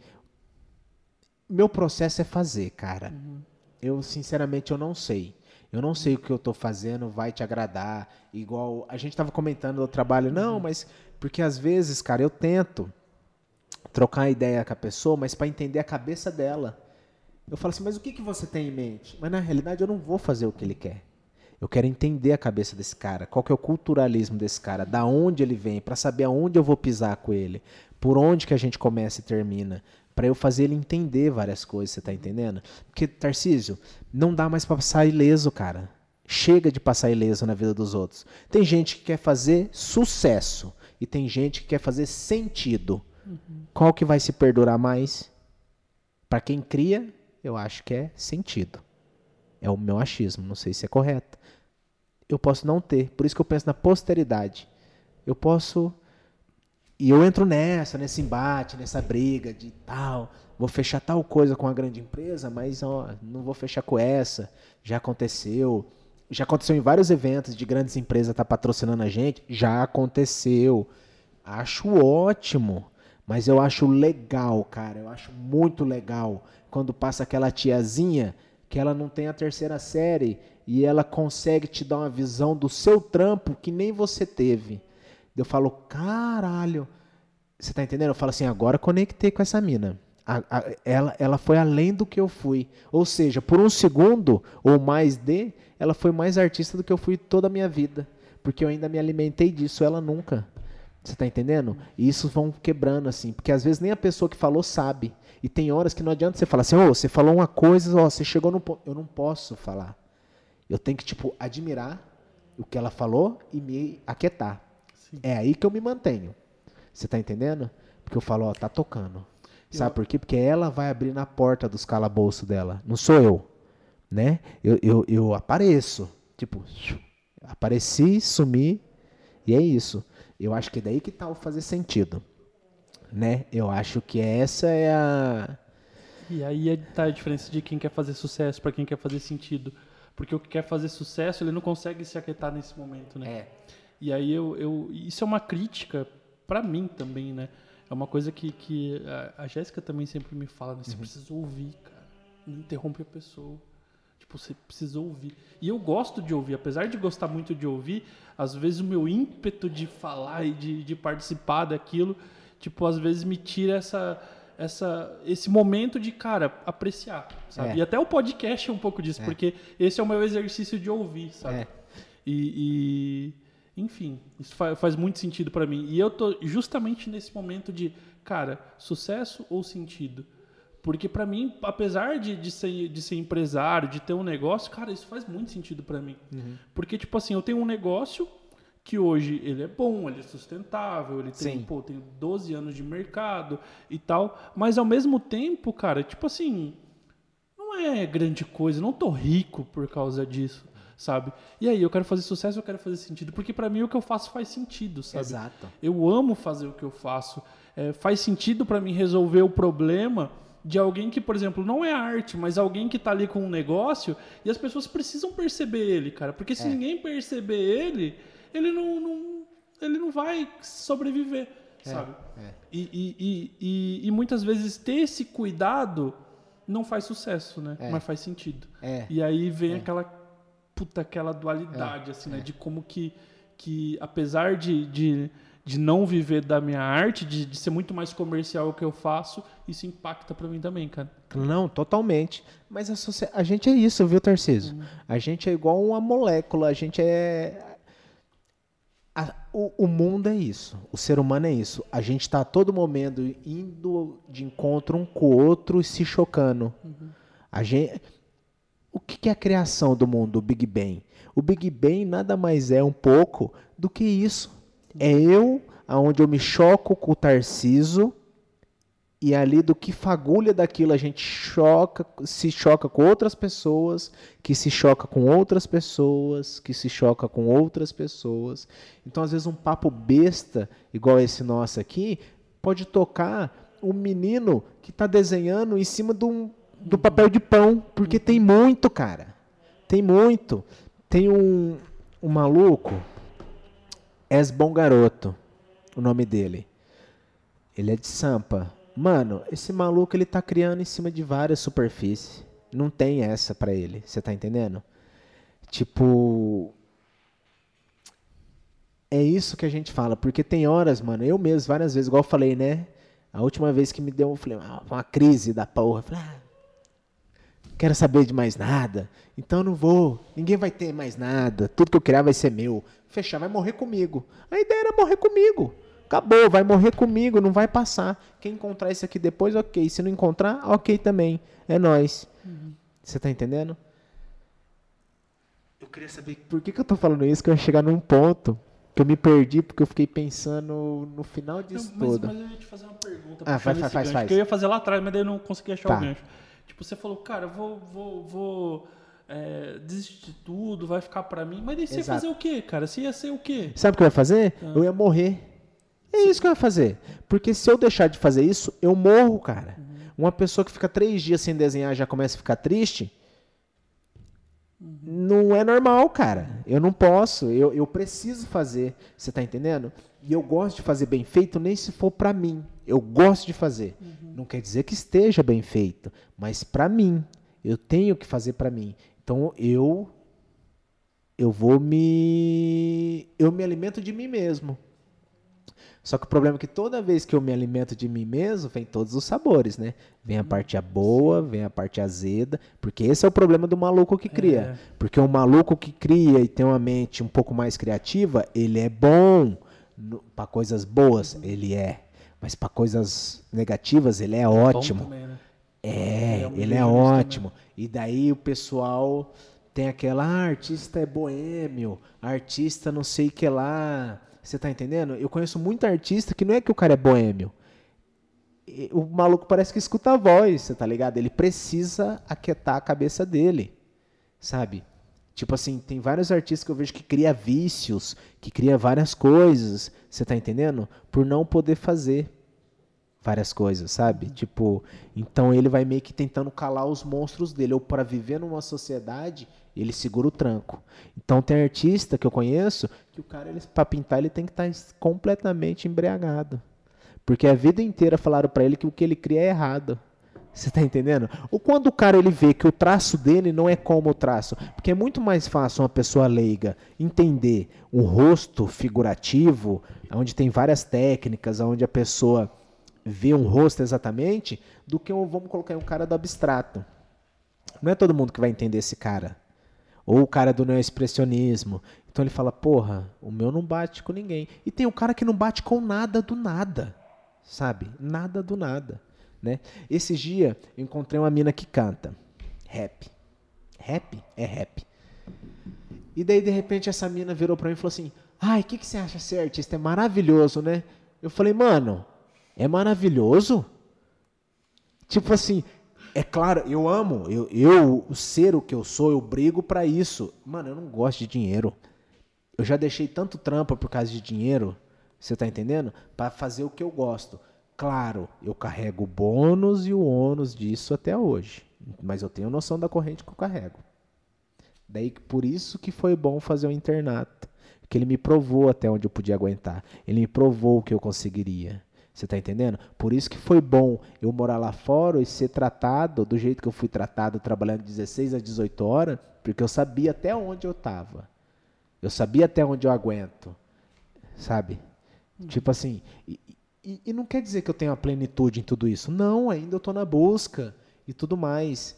Meu processo é fazer, cara. Uhum. Eu, sinceramente, eu não sei. Eu não sei o que eu estou fazendo vai te agradar. Igual a gente estava comentando do trabalho. Não, uhum. mas porque às vezes, cara, eu tento trocar ideia com a pessoa, mas para entender a cabeça dela. Eu falo assim, mas o que, que você tem em mente? Mas na realidade eu não vou fazer o que ele quer. Eu quero entender a cabeça desse cara, qual que é o culturalismo desse cara, da onde ele vem, para saber aonde eu vou pisar com ele, por onde que a gente começa e termina, para eu fazer ele entender várias coisas, você tá entendendo? Porque Tarcísio, não dá mais para passar ileso, cara. Chega de passar ileso na vida dos outros. Tem gente que quer fazer sucesso e tem gente que quer fazer sentido. Uhum. Qual que vai se perdurar mais? Para quem cria, eu acho que é sentido. É o meu achismo, não sei se é correto. Eu posso não ter, por isso que eu penso na posteridade. Eu posso e eu entro nessa, nesse embate, nessa briga de tal, vou fechar tal coisa com a grande empresa, mas ó, não vou fechar com essa. Já aconteceu. Já aconteceu em vários eventos de grandes empresas estar tá patrocinando a gente. Já aconteceu. Acho ótimo. Mas eu acho legal, cara. Eu acho muito legal quando passa aquela tiazinha que ela não tem a terceira série e ela consegue te dar uma visão do seu trampo que nem você teve. Eu falo, caralho. Você tá entendendo? Eu falo assim, agora conectei com essa mina. A, a, ela, ela foi além do que eu fui. Ou seja, por um segundo ou mais de, ela foi mais artista do que eu fui toda a minha vida. Porque eu ainda me alimentei disso, ela nunca. Você tá entendendo? E isso vão quebrando, assim. Porque às vezes nem a pessoa que falou sabe. E tem horas que não adianta você falar assim, ô, oh, você falou uma coisa, ó, você chegou no ponto. Eu não posso falar. Eu tenho que, tipo, admirar o que ela falou e me aquietar. Sim. É aí que eu me mantenho. Você tá entendendo? Porque eu falo, ó, tá tocando. Sabe eu... por quê? Porque ela vai abrir na porta dos calabouços dela. Não sou eu. Né? Eu, eu, eu apareço. Tipo, apareci, sumi. E é isso. Eu acho que é daí que tá o fazer sentido. Né? Eu acho que essa é a. E aí é, tá a diferença de quem quer fazer sucesso para quem quer fazer sentido. Porque o que quer fazer sucesso, ele não consegue se aquietar nesse momento, né? É. E aí eu, eu isso é uma crítica para mim também, né? É uma coisa que, que a, a Jéssica também sempre me fala, né? Você uhum. precisa ouvir, cara. Não interrompe a pessoa. Tipo, você precisa ouvir. E eu gosto de ouvir, apesar de gostar muito de ouvir, às vezes o meu ímpeto de falar e de, de participar daquilo, tipo, às vezes me tira essa, essa, esse momento de, cara, apreciar, sabe? É. E até o podcast é um pouco disso, é. porque esse é o meu exercício de ouvir, sabe? É. E, e, enfim, isso faz, muito sentido para mim. E eu tô justamente nesse momento de, cara, sucesso ou sentido? Porque para mim, apesar de, de, ser, de ser empresário, de ter um negócio, cara, isso faz muito sentido para mim. Uhum. Porque, tipo assim, eu tenho um negócio que hoje ele é bom, ele é sustentável, ele tem, pô, tem 12 anos de mercado e tal, mas ao mesmo tempo, cara, tipo assim, não é grande coisa, não tô rico por causa disso, sabe? E aí, eu quero fazer sucesso, eu quero fazer sentido, porque para mim o que eu faço faz sentido, sabe? Exato. Eu amo fazer o que eu faço, é, faz sentido para mim resolver o problema de alguém que, por exemplo, não é arte, mas alguém que tá ali com um negócio e as pessoas precisam perceber ele, cara. Porque se É. ninguém perceber ele, ele não, não- ele não vai sobreviver, sabe? é. E, e, e, e, muitas vezes ter esse cuidado não faz sucesso, né? É. Mas faz sentido. É. E aí vem aquela puta, aquela dualidade, assim, né? De como que, que apesar de, de, de não viver da minha arte, de, de ser muito mais comercial o que eu faço, isso impacta pra mim também, cara. Não, totalmente. Mas a, a gente é isso, viu, Tarcísio? A gente é igual uma molécula, a gente é. a- o, o mundo é isso, o ser humano é isso. A gente está a todo momento indo de encontro um com o outro e se chocando. A gente, o que é a criação do mundo, o Big Bang? O Big Bang nada mais é um pouco do que isso. É eu, aonde eu me choco com o Tarciso, e ali do que fagulha daquilo a gente choca, se choca com outras pessoas, que se choca com outras pessoas, que se choca com outras pessoas. Então, às vezes, um papo besta, igual esse nosso aqui, pode tocar um menino que está desenhando em cima de um- do papel de pão, porque tem muito, cara. Tem muito. Tem um, um maluco, És Bom Garoto, o nome dele. Ele é de Sampa. Mano, esse maluco ele tá criando em cima de várias superfícies. Não tem essa pra ele, você tá entendendo? Tipo. É isso que a gente fala, porque tem horas, mano, eu mesmo, várias vezes, igual eu falei, né? A última vez que me deu, eu falei, ah, uma crise da porra. Eu falei, ah, quero saber de mais nada. Então eu não vou. Ninguém vai ter mais nada. Tudo que eu criar vai ser meu. Fechar, vai morrer comigo. A ideia era morrer comigo. Acabou, vai morrer comigo, não vai passar. Quem encontrar isso aqui depois, ok. Se não encontrar, ok também. É nóis. Você tá entendendo? Eu queria saber por que, que eu tô falando isso, que eu ia chegar num ponto que eu me perdi, porque eu fiquei pensando no final disso mas, tudo. mas eu ia te fazer uma pergunta. Ah, faz, faz, faz, faz. Que eu ia fazer lá atrás, mas daí eu não consegui achar Tá. o gancho. Tipo, você falou, cara, eu vou, vou, vou é, desistir de tudo, vai ficar pra mim. Mas daí você ia Exato. fazer o quê, cara? Você ia ser o quê? Sabe o que eu ia fazer? Ah. Eu ia morrer. É isso que eu ia fazer. Porque se eu deixar de fazer isso, eu morro, cara. Uhum. Uma pessoa que fica três dias sem desenhar já começa a ficar triste. Uhum. Não é normal, cara. Eu não posso. Eu, eu preciso fazer. Você tá entendendo? E eu gosto de fazer bem feito, nem se for pra mim. Eu gosto de fazer. Uhum. Não quer dizer que esteja bem feito, mas pra mim. Eu tenho que fazer pra mim. Então eu eu vou me eu me alimento de mim mesmo. Só que o problema é que toda vez que eu me alimento de mim mesmo, vem todos os sabores, né? Vem a parte a boa, vem a parte azeda, porque esse é o problema do maluco que cria. É. Porque o maluco que cria e tem uma mente um pouco mais criativa, ele é bom para coisas boas, ele é. Mas para coisas negativas, ele é ótimo. Bom também, né? É, É, ele é vejo nisso ótimo. E daí o pessoal tem aquela, ah, artista é boêmio, artista não sei o que lá. Você tá entendendo? Eu conheço muito artista que não é que o cara é boêmio. O maluco parece que escuta a voz, você tá ligado? Ele precisa aquietar a cabeça dele, sabe? Tipo assim, tem vários artistas que eu vejo que cria vícios, que cria várias coisas, você tá entendendo? Por não poder fazer várias coisas, sabe? Tipo, então ele vai meio que tentando calar os monstros dele, ou para viver numa sociedade, ele segura o tranco. Então tem artista que eu conheço que o cara ele pintar ele tem que estar completamente embriagado. Porque a vida inteira falaram para ele que o que ele cria é errado. Você tá entendendo? Ou quando o cara ele vê que o traço dele não é como o traço, porque é muito mais fácil uma pessoa leiga entender um rosto figurativo, onde tem várias técnicas, onde a pessoa vê um rosto exatamente, do que um, vamos colocar um cara do abstrato. Não é todo mundo que vai entender esse cara. Ou o cara do neoexpressionismo. Então ele fala, porra, o meu não bate com ninguém. E tem o cara que não bate com nada do nada. Sabe? Nada do nada. Né? Esses dias eu encontrei uma mina que canta rap. Rap? É rap. E daí, de repente, essa mina virou pra mim e falou assim: Ai, o que, que você acha ser artista? É maravilhoso, né? Eu falei, mano, é maravilhoso? Tipo assim, é claro, eu amo, eu, eu o ser o que eu sou, eu brigo pra isso. Mano, eu não gosto de dinheiro. Eu já deixei tanto trampa por causa de dinheiro, você tá entendendo? Pra fazer o que eu gosto. Claro, eu carrego o bônus e o ônus disso até hoje. Mas eu tenho noção da corrente que eu carrego. Daí por isso que foi bom fazer o internato. Que ele me provou até onde eu podia aguentar. Ele me provou que eu conseguiria. Você tá entendendo? Por isso que foi bom eu morar lá fora e ser tratado do jeito que eu fui tratado, trabalhando 16 a 18 horas, porque eu sabia até onde eu tava. Eu sabia até onde eu aguento. Sabe? Tipo assim, e, e, não quer dizer que eu tenho a plenitude em tudo isso. Não, ainda eu estou na busca e tudo mais.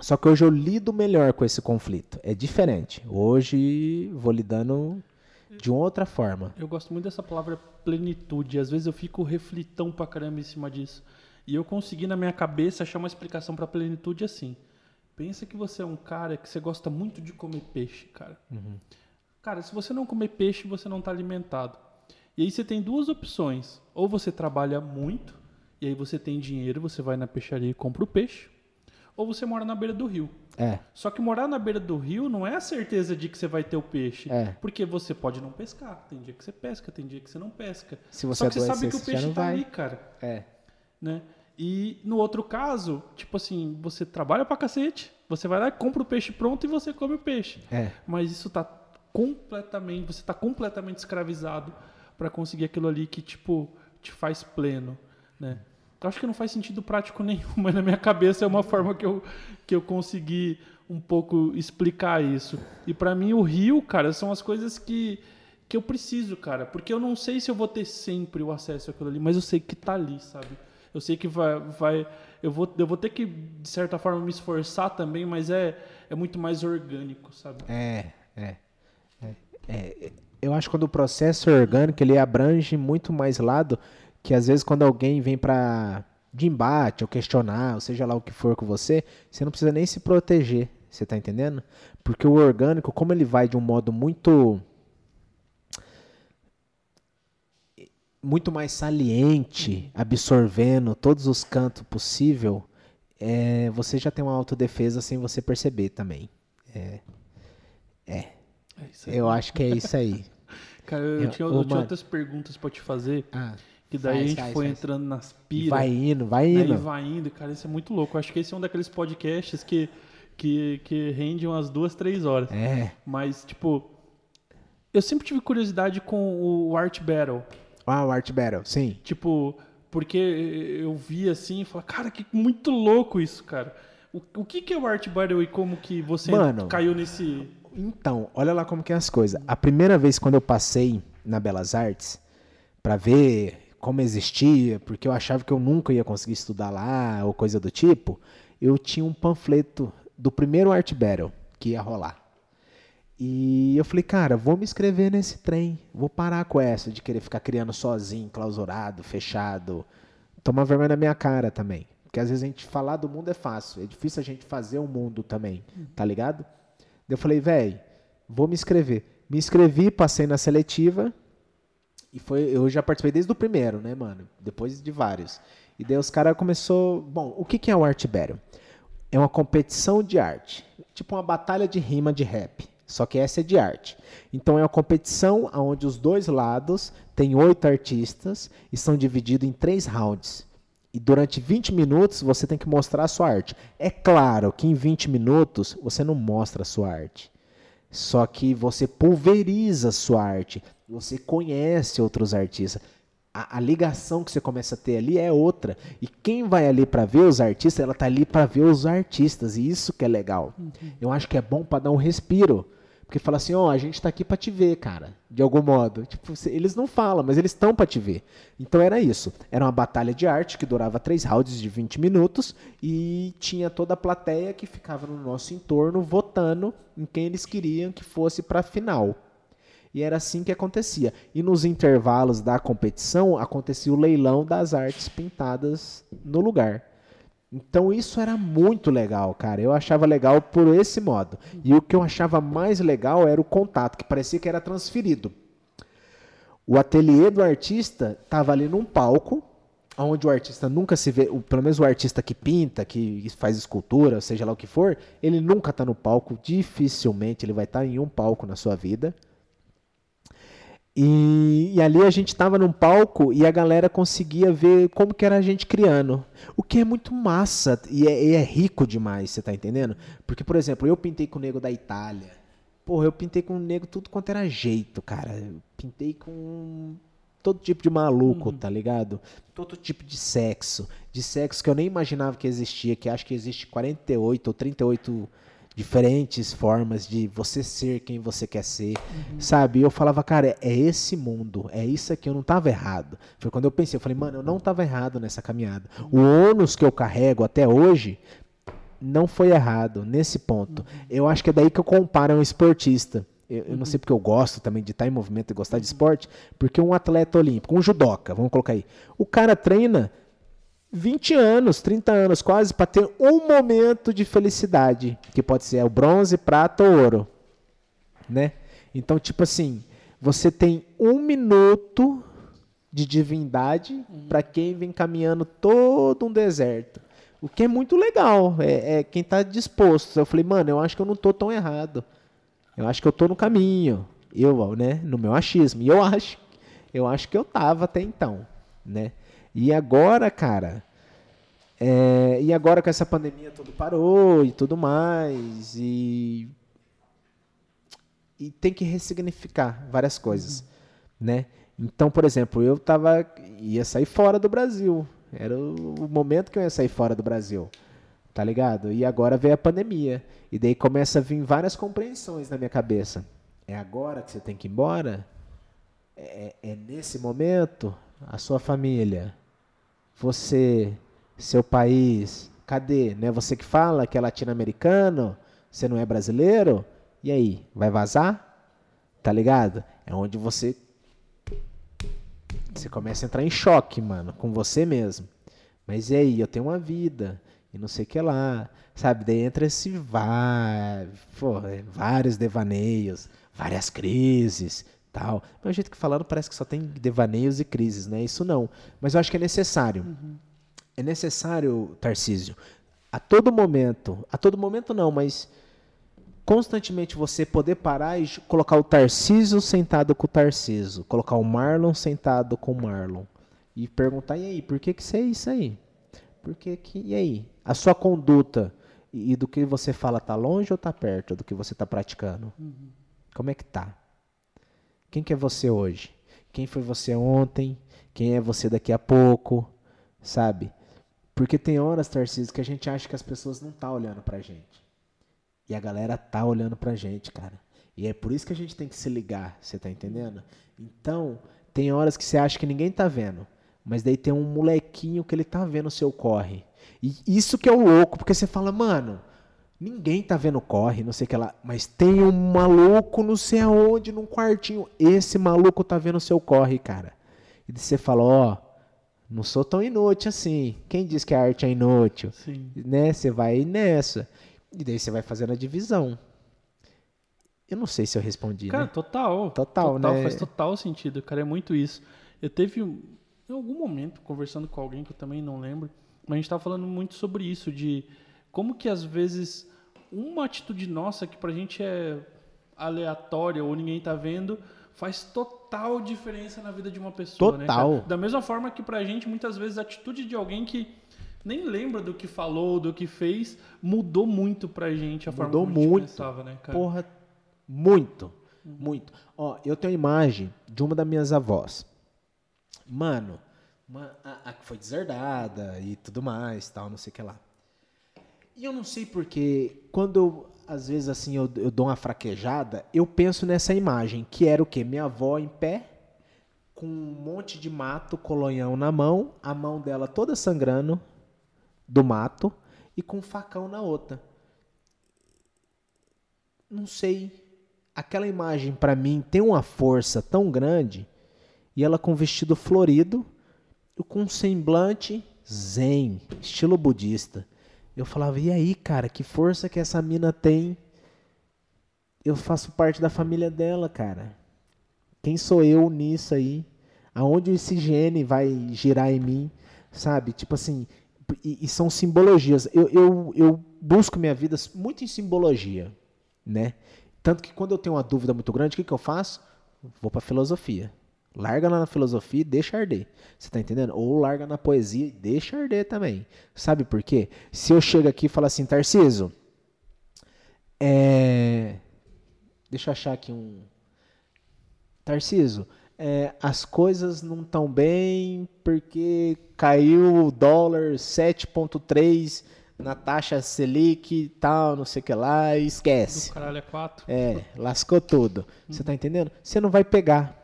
Só que hoje eu lido melhor com esse conflito. É diferente. Hoje vou lidando de outra forma. Eu gosto muito dessa palavra plenitude. Às vezes eu fico reflitão pra caramba em cima disso. E eu consegui na minha cabeça achar uma explicação para plenitude assim. Pensa que você é um cara que você gosta muito de comer peixe, cara. Uhum. Cara, se você não comer peixe, você não está alimentado. E aí você tem duas opções. Ou você trabalha muito, e aí você tem dinheiro, você vai na peixaria e compra o peixe. Ou você mora na beira do rio. É. Só que morar na beira do rio não é a certeza de que você vai ter o peixe. É. Porque você pode não pescar. Tem dia que você pesca, tem dia que você não pesca. Se você Só que você sabe que o peixe tá vai. ali, cara. É. Né? E no outro caso, tipo assim, você trabalha pra cacete, você vai lá, compra o peixe pronto e você come o peixe. É. Mas isso tá completamente, você tá completamente escravizado para conseguir aquilo ali que, tipo, te faz pleno, né? Eu acho que não faz sentido prático nenhum, mas na minha cabeça é uma forma que eu, que eu consegui um pouco explicar isso. E para mim o rio, cara, são as coisas que, que eu preciso, cara, porque eu não sei se eu vou ter sempre o acesso àquilo ali, mas eu sei que tá ali, sabe? Eu sei que vai, vai eu vou, eu vou ter que de certa forma me esforçar também, mas é, é muito mais orgânico, sabe? É, é, é, é eu acho que quando o processo é orgânico, ele abrange muito mais lado que às vezes quando alguém vem para de embate ou questionar, ou seja lá o que for com você, você não precisa nem se proteger, você tá entendendo? Porque o orgânico, como ele vai de um modo muito muito mais saliente, absorvendo todos os cantos possível, é, você já tem uma autodefesa sem você perceber também. É. É. é eu acho que é isso aí. Cara, eu, eu tinha, eu tinha outras perguntas pra te fazer. Ah, que daí faz, a gente faz, foi faz. entrando nas piras. Vai indo, vai indo. Aí vai indo, cara, isso é muito louco. Eu acho que esse é um daqueles podcasts que, que, que rende umas duas, três horas. É. Mas, tipo, eu sempre tive curiosidade com o Art Battle. Ah, o Art Battle, sim. Tipo, porque eu vi assim e falei, cara, que muito louco isso, cara. O, o que, que é o Art Battle e como que você Mano, caiu nesse. Então, olha lá como que é as coisas. A primeira vez quando eu passei na Belas Artes para ver como existia, porque eu achava que eu nunca ia conseguir estudar lá ou coisa do tipo, eu tinha um panfleto do primeiro Art Battle que ia rolar. E eu falei, cara, vou me inscrever nesse trem. Vou parar com essa de querer ficar criando sozinho, clausurado, fechado. Tomar vergonha na minha cara também. Porque às vezes a gente falar do mundo é fácil. É difícil a gente fazer o mundo também. Tá ligado? Eu falei, velho, vou me inscrever. Me inscrevi, passei na seletiva. E foi, eu já participei desde o primeiro, né, mano? Depois de vários. E daí os caras começou, bom, o que que é o Art Battle? É uma competição de arte, tipo uma batalha de rima de rap, só que essa é de arte. Então é uma competição onde os dois lados têm oito artistas e são divididos em três rounds. E durante 20 minutos você tem que mostrar a sua arte. É claro que em 20 minutos você não mostra a sua arte. Só que você pulveriza a sua arte. Você conhece outros artistas. A, a, ligação que você começa a ter ali é outra. E quem vai ali para ver os artistas, ela tá ali para ver os artistas. E isso que é legal. Uhum. Eu acho que é bom para dar um respiro. Porque fala assim, ó, oh, a gente tá aqui para te ver, cara, de algum modo. Tipo, eles não falam, mas eles estão para te ver. Então era isso. Era uma batalha de arte que durava três rounds de 20 minutos e tinha toda a plateia que ficava no nosso entorno votando em quem eles queriam que fosse para a final. E era assim que acontecia. E nos intervalos da competição acontecia o leilão das artes pintadas no lugar. Então isso era muito legal, cara. Eu achava legal por esse modo. E o que eu achava mais legal era o contato, que parecia que era transferido. O ateliê do artista estava ali num palco, onde o artista nunca se vê, pelo menos o artista que pinta, que faz escultura, seja lá o que for, ele nunca está no palco, dificilmente ele vai estar tá em um palco na sua vida. E, e, ali a gente estava num palco e a galera conseguia ver como que era a gente criando. O que é muito massa e é, e é rico demais, você tá entendendo? Porque, por exemplo, eu pintei com o nego da Itália. Porra, eu pintei com o nego tudo quanto era jeito, cara. Eu pintei com todo tipo de maluco, uhum. tá ligado? Todo tipo de sexo. De sexo que eu nem imaginava que existia, que acho que existe 48 ou 38 diferentes formas de você ser quem você quer ser, uhum. sabe? E eu falava, cara, é esse mundo, é isso aqui, eu não estava errado. Foi quando eu pensei, eu falei, mano, eu não estava errado nessa caminhada. O ônus que eu carrego até hoje não foi errado nesse ponto. Uhum. Eu acho que é daí que eu comparo um esportista. Eu, eu não uhum. sei porque eu gosto também de estar em movimento e gostar de esporte, porque um atleta olímpico, um judoca, vamos colocar aí, o cara treina 20 anos, 30 anos quase, para ter um momento de felicidade, que pode ser o bronze, prata ou ouro. Né? Então, tipo assim, você tem um minuto de divindade uhum. para quem vem caminhando todo um deserto. O que é muito legal, é, é quem está disposto. Eu falei, mano, eu acho que eu não tô tão errado. Eu acho que eu tô no caminho. Eu, né, no meu achismo. E eu acho, eu acho que eu tava até então, né? E agora, cara, é, e agora com essa pandemia tudo parou e tudo mais, e, e tem que ressignificar várias coisas, uhum. né? Então, por exemplo, eu tava, ia sair fora do Brasil, era o, momento que eu ia sair fora do Brasil, tá ligado? E agora veio a pandemia, e daí começa a vir várias compreensões na minha cabeça. É agora que você tem que ir embora? É, é nesse momento? A sua família? Você, seu país, cadê? Não é você que fala que é latino-americano? Você não é brasileiro? E aí, vai vazar? Tá ligado? É onde você você começa a entrar em choque, mano, com você mesmo. Mas e aí, eu tenho uma vida e não sei o que lá, sabe? Daí entra esse vai, pô, vários devaneios, várias crises, tal. Mas o jeito que falando parece que só tem devaneios e crises, né? Isso não. Mas eu acho que é necessário. Uhum. É necessário, Tarcísio, a todo momento, a todo momento não, mas constantemente você poder parar e colocar o Tarcísio sentado com o Tarcísio, colocar o Marlon sentado com o Marlon e perguntar e aí, por que que você é isso aí? Por que que e aí? A sua conduta e, do que você fala tá longe ou tá perto do que você está praticando? Uhum. Como é que tá? Quem que é você hoje? Quem foi você ontem? Quem é você daqui a pouco? Sabe? Porque tem horas, Tarcísio, que a gente acha que as pessoas não tá olhando pra gente. E a galera tá olhando pra gente, cara. E é por isso que a gente tem que se ligar, você tá entendendo? Então, tem horas que você acha que ninguém tá vendo. Mas daí tem um molequinho que ele tá vendo o seu corre. E isso que é o louco, porque você fala, mano, Ninguém tá vendo corre, não sei o que lá. Mas tem um maluco não sei aonde, num quartinho. Esse maluco tá vendo o seu corre, cara. E você fala, ó, oh, não sou tão inútil assim. Quem diz que a arte é inútil? Sim. Né? Você vai nessa. E daí você vai fazendo a divisão. Eu não sei se eu respondi, Cara, né? total. Total, total né? Faz total sentido, cara. É muito isso. Eu teve, em algum momento, conversando com alguém que eu também não lembro, mas a gente tava falando muito sobre isso, de como que às vezes uma atitude nossa que pra gente é aleatória ou ninguém tá vendo faz total diferença na vida de uma pessoa, né, total. Né, da mesma forma que pra gente muitas vezes a atitude de alguém que nem lembra do que falou, do que fez, mudou muito pra gente a mudou forma como muito. a gente pensava, né, cara? Porra, muito, uhum. muito. Ó, eu tenho a imagem de uma das minhas avós. Mano, uma, a, a que foi deserdada e tudo mais, tal, não sei o que lá. E eu não sei porque, quando eu, às vezes assim eu, eu dou uma fraquejada, eu penso nessa imagem, que era o quê? Minha avó em pé, com um monte de mato colonhão na mão, a mão dela toda sangrando do mato e com um facão na outra. Não sei. Aquela imagem para mim tem uma força tão grande e ela com vestido florido, com um semblante zen, estilo budista. Eu falava, e aí, cara, que força que essa mina tem? Eu faço parte da família dela, cara. Quem sou eu nisso aí? Aonde esse gene vai girar em mim? Sabe? Tipo assim, e, e são simbologias. Eu, eu, eu busco minha vida muito em simbologia, né? Tanto que quando eu tenho uma dúvida muito grande, o que, que eu faço? vou pra filosofia. Larga lá na filosofia e deixa arder. Você tá entendendo? Ou larga na poesia e deixa arder também. Sabe por quê? Se eu chego aqui e falo assim, Tarciso, é... deixa eu achar aqui um. Tarciso, é, as coisas não estão bem porque caiu o dólar 7,3 na taxa Selic e tal, não sei o que lá, e esquece. Do caralho é 4. É, lascou tudo. Você tá entendendo? Você não vai pegar.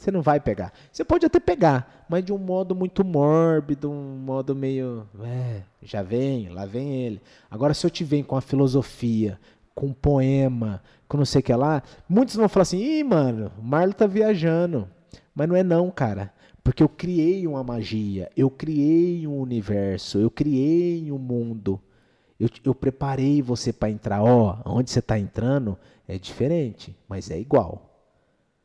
Você não vai pegar. Você pode até pegar, mas de um modo muito mórbido, um modo meio. É, já vem, lá vem ele. Agora, se eu te venho com a filosofia, com um poema, com não sei o que lá, muitos vão falar assim: ih, mano, o Marlon tá viajando. Mas não é, não, cara. Porque eu criei uma magia, eu criei um universo, eu criei um mundo. Eu, eu preparei você para entrar. Ó, onde você está entrando é diferente, mas é igual.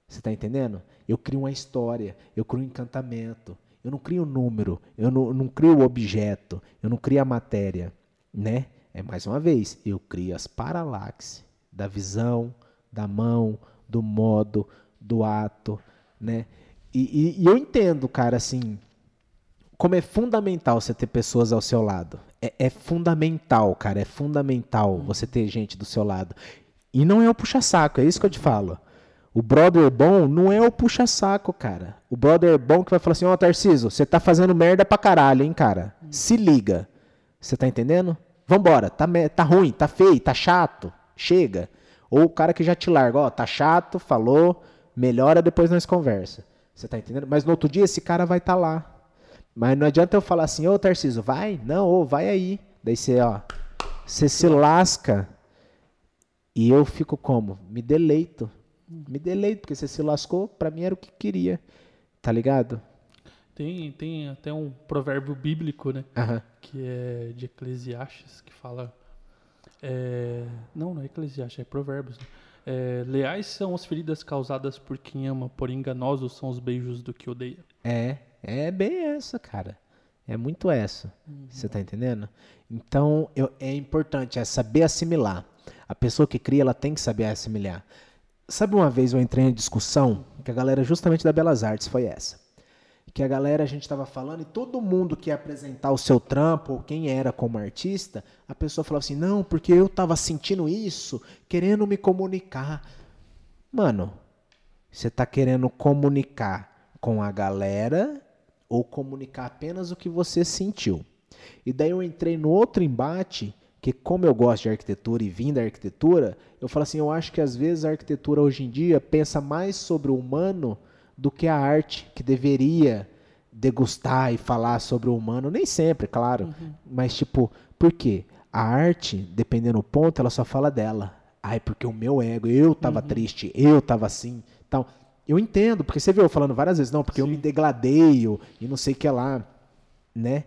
Você está entendendo? Eu crio uma história, eu crio um encantamento. Eu não crio número, eu não, não crio objeto, eu não crio a matéria, né? É mais uma vez, eu crio as paralaxes da visão, da mão, do modo, do ato, né? E, e, e, eu entendo, cara, assim, como é fundamental você ter pessoas ao seu lado. É, é fundamental, cara, é fundamental você ter gente do seu lado. E não é o puxa-saco, é isso que eu te falo. O brother bom não é o puxa-saco, cara. O brother bom que vai falar assim, ó, oh, Tarciso, você tá fazendo merda pra caralho, hein, cara? Se liga. Você tá entendendo? Vambora, tá, tá ruim, tá feio, tá chato, chega. Ou o cara que já te larga, ó, oh, tá chato, falou, melhora, depois nós conversa. Você tá entendendo? Mas no outro dia esse cara vai estar tá lá. Mas não adianta eu falar assim, ô Tarciso, vai? Não, ô, vai aí. Daí você, ó, você se lasca. E eu fico como? Me deleito me deleito, porque você se lascou, para mim era o que queria. Tá ligado? Tem, tem até um provérbio bíblico, né? Uhum. Que é de Eclesiastes, que fala. É, não, não é Eclesiastes, é Provérbios. Né? É, leais são as feridas causadas por quem ama, porém enganosos são os beijos do que odeia. É, é bem essa, cara. É muito essa. Uhum. Você tá entendendo? Então, eu, é importante é saber assimilar. A pessoa que cria, ela tem que saber assimilar. Sabe uma vez eu entrei em discussão que a galera justamente da Belas Artes foi essa. Que a galera a gente estava falando e todo mundo que ia apresentar o seu trampo ou quem era como artista, a pessoa falava assim: "Não, porque eu estava sentindo isso, querendo me comunicar". Mano, você está querendo comunicar com a galera ou comunicar apenas o que você sentiu? E daí eu entrei no outro embate que como eu gosto de arquitetura e vim da arquitetura, eu falo assim, eu acho que às vezes a arquitetura hoje em dia pensa mais sobre o humano do que a arte que deveria degustar e falar sobre o humano, nem sempre, claro, uhum. mas tipo, por quê? A arte, dependendo do ponto, ela só fala dela. Ai, porque o meu ego, eu tava uhum. triste, eu tava assim, então, eu entendo, porque você viu eu falando várias vezes, não, porque Sim. eu me degladeio e não sei o que lá, né?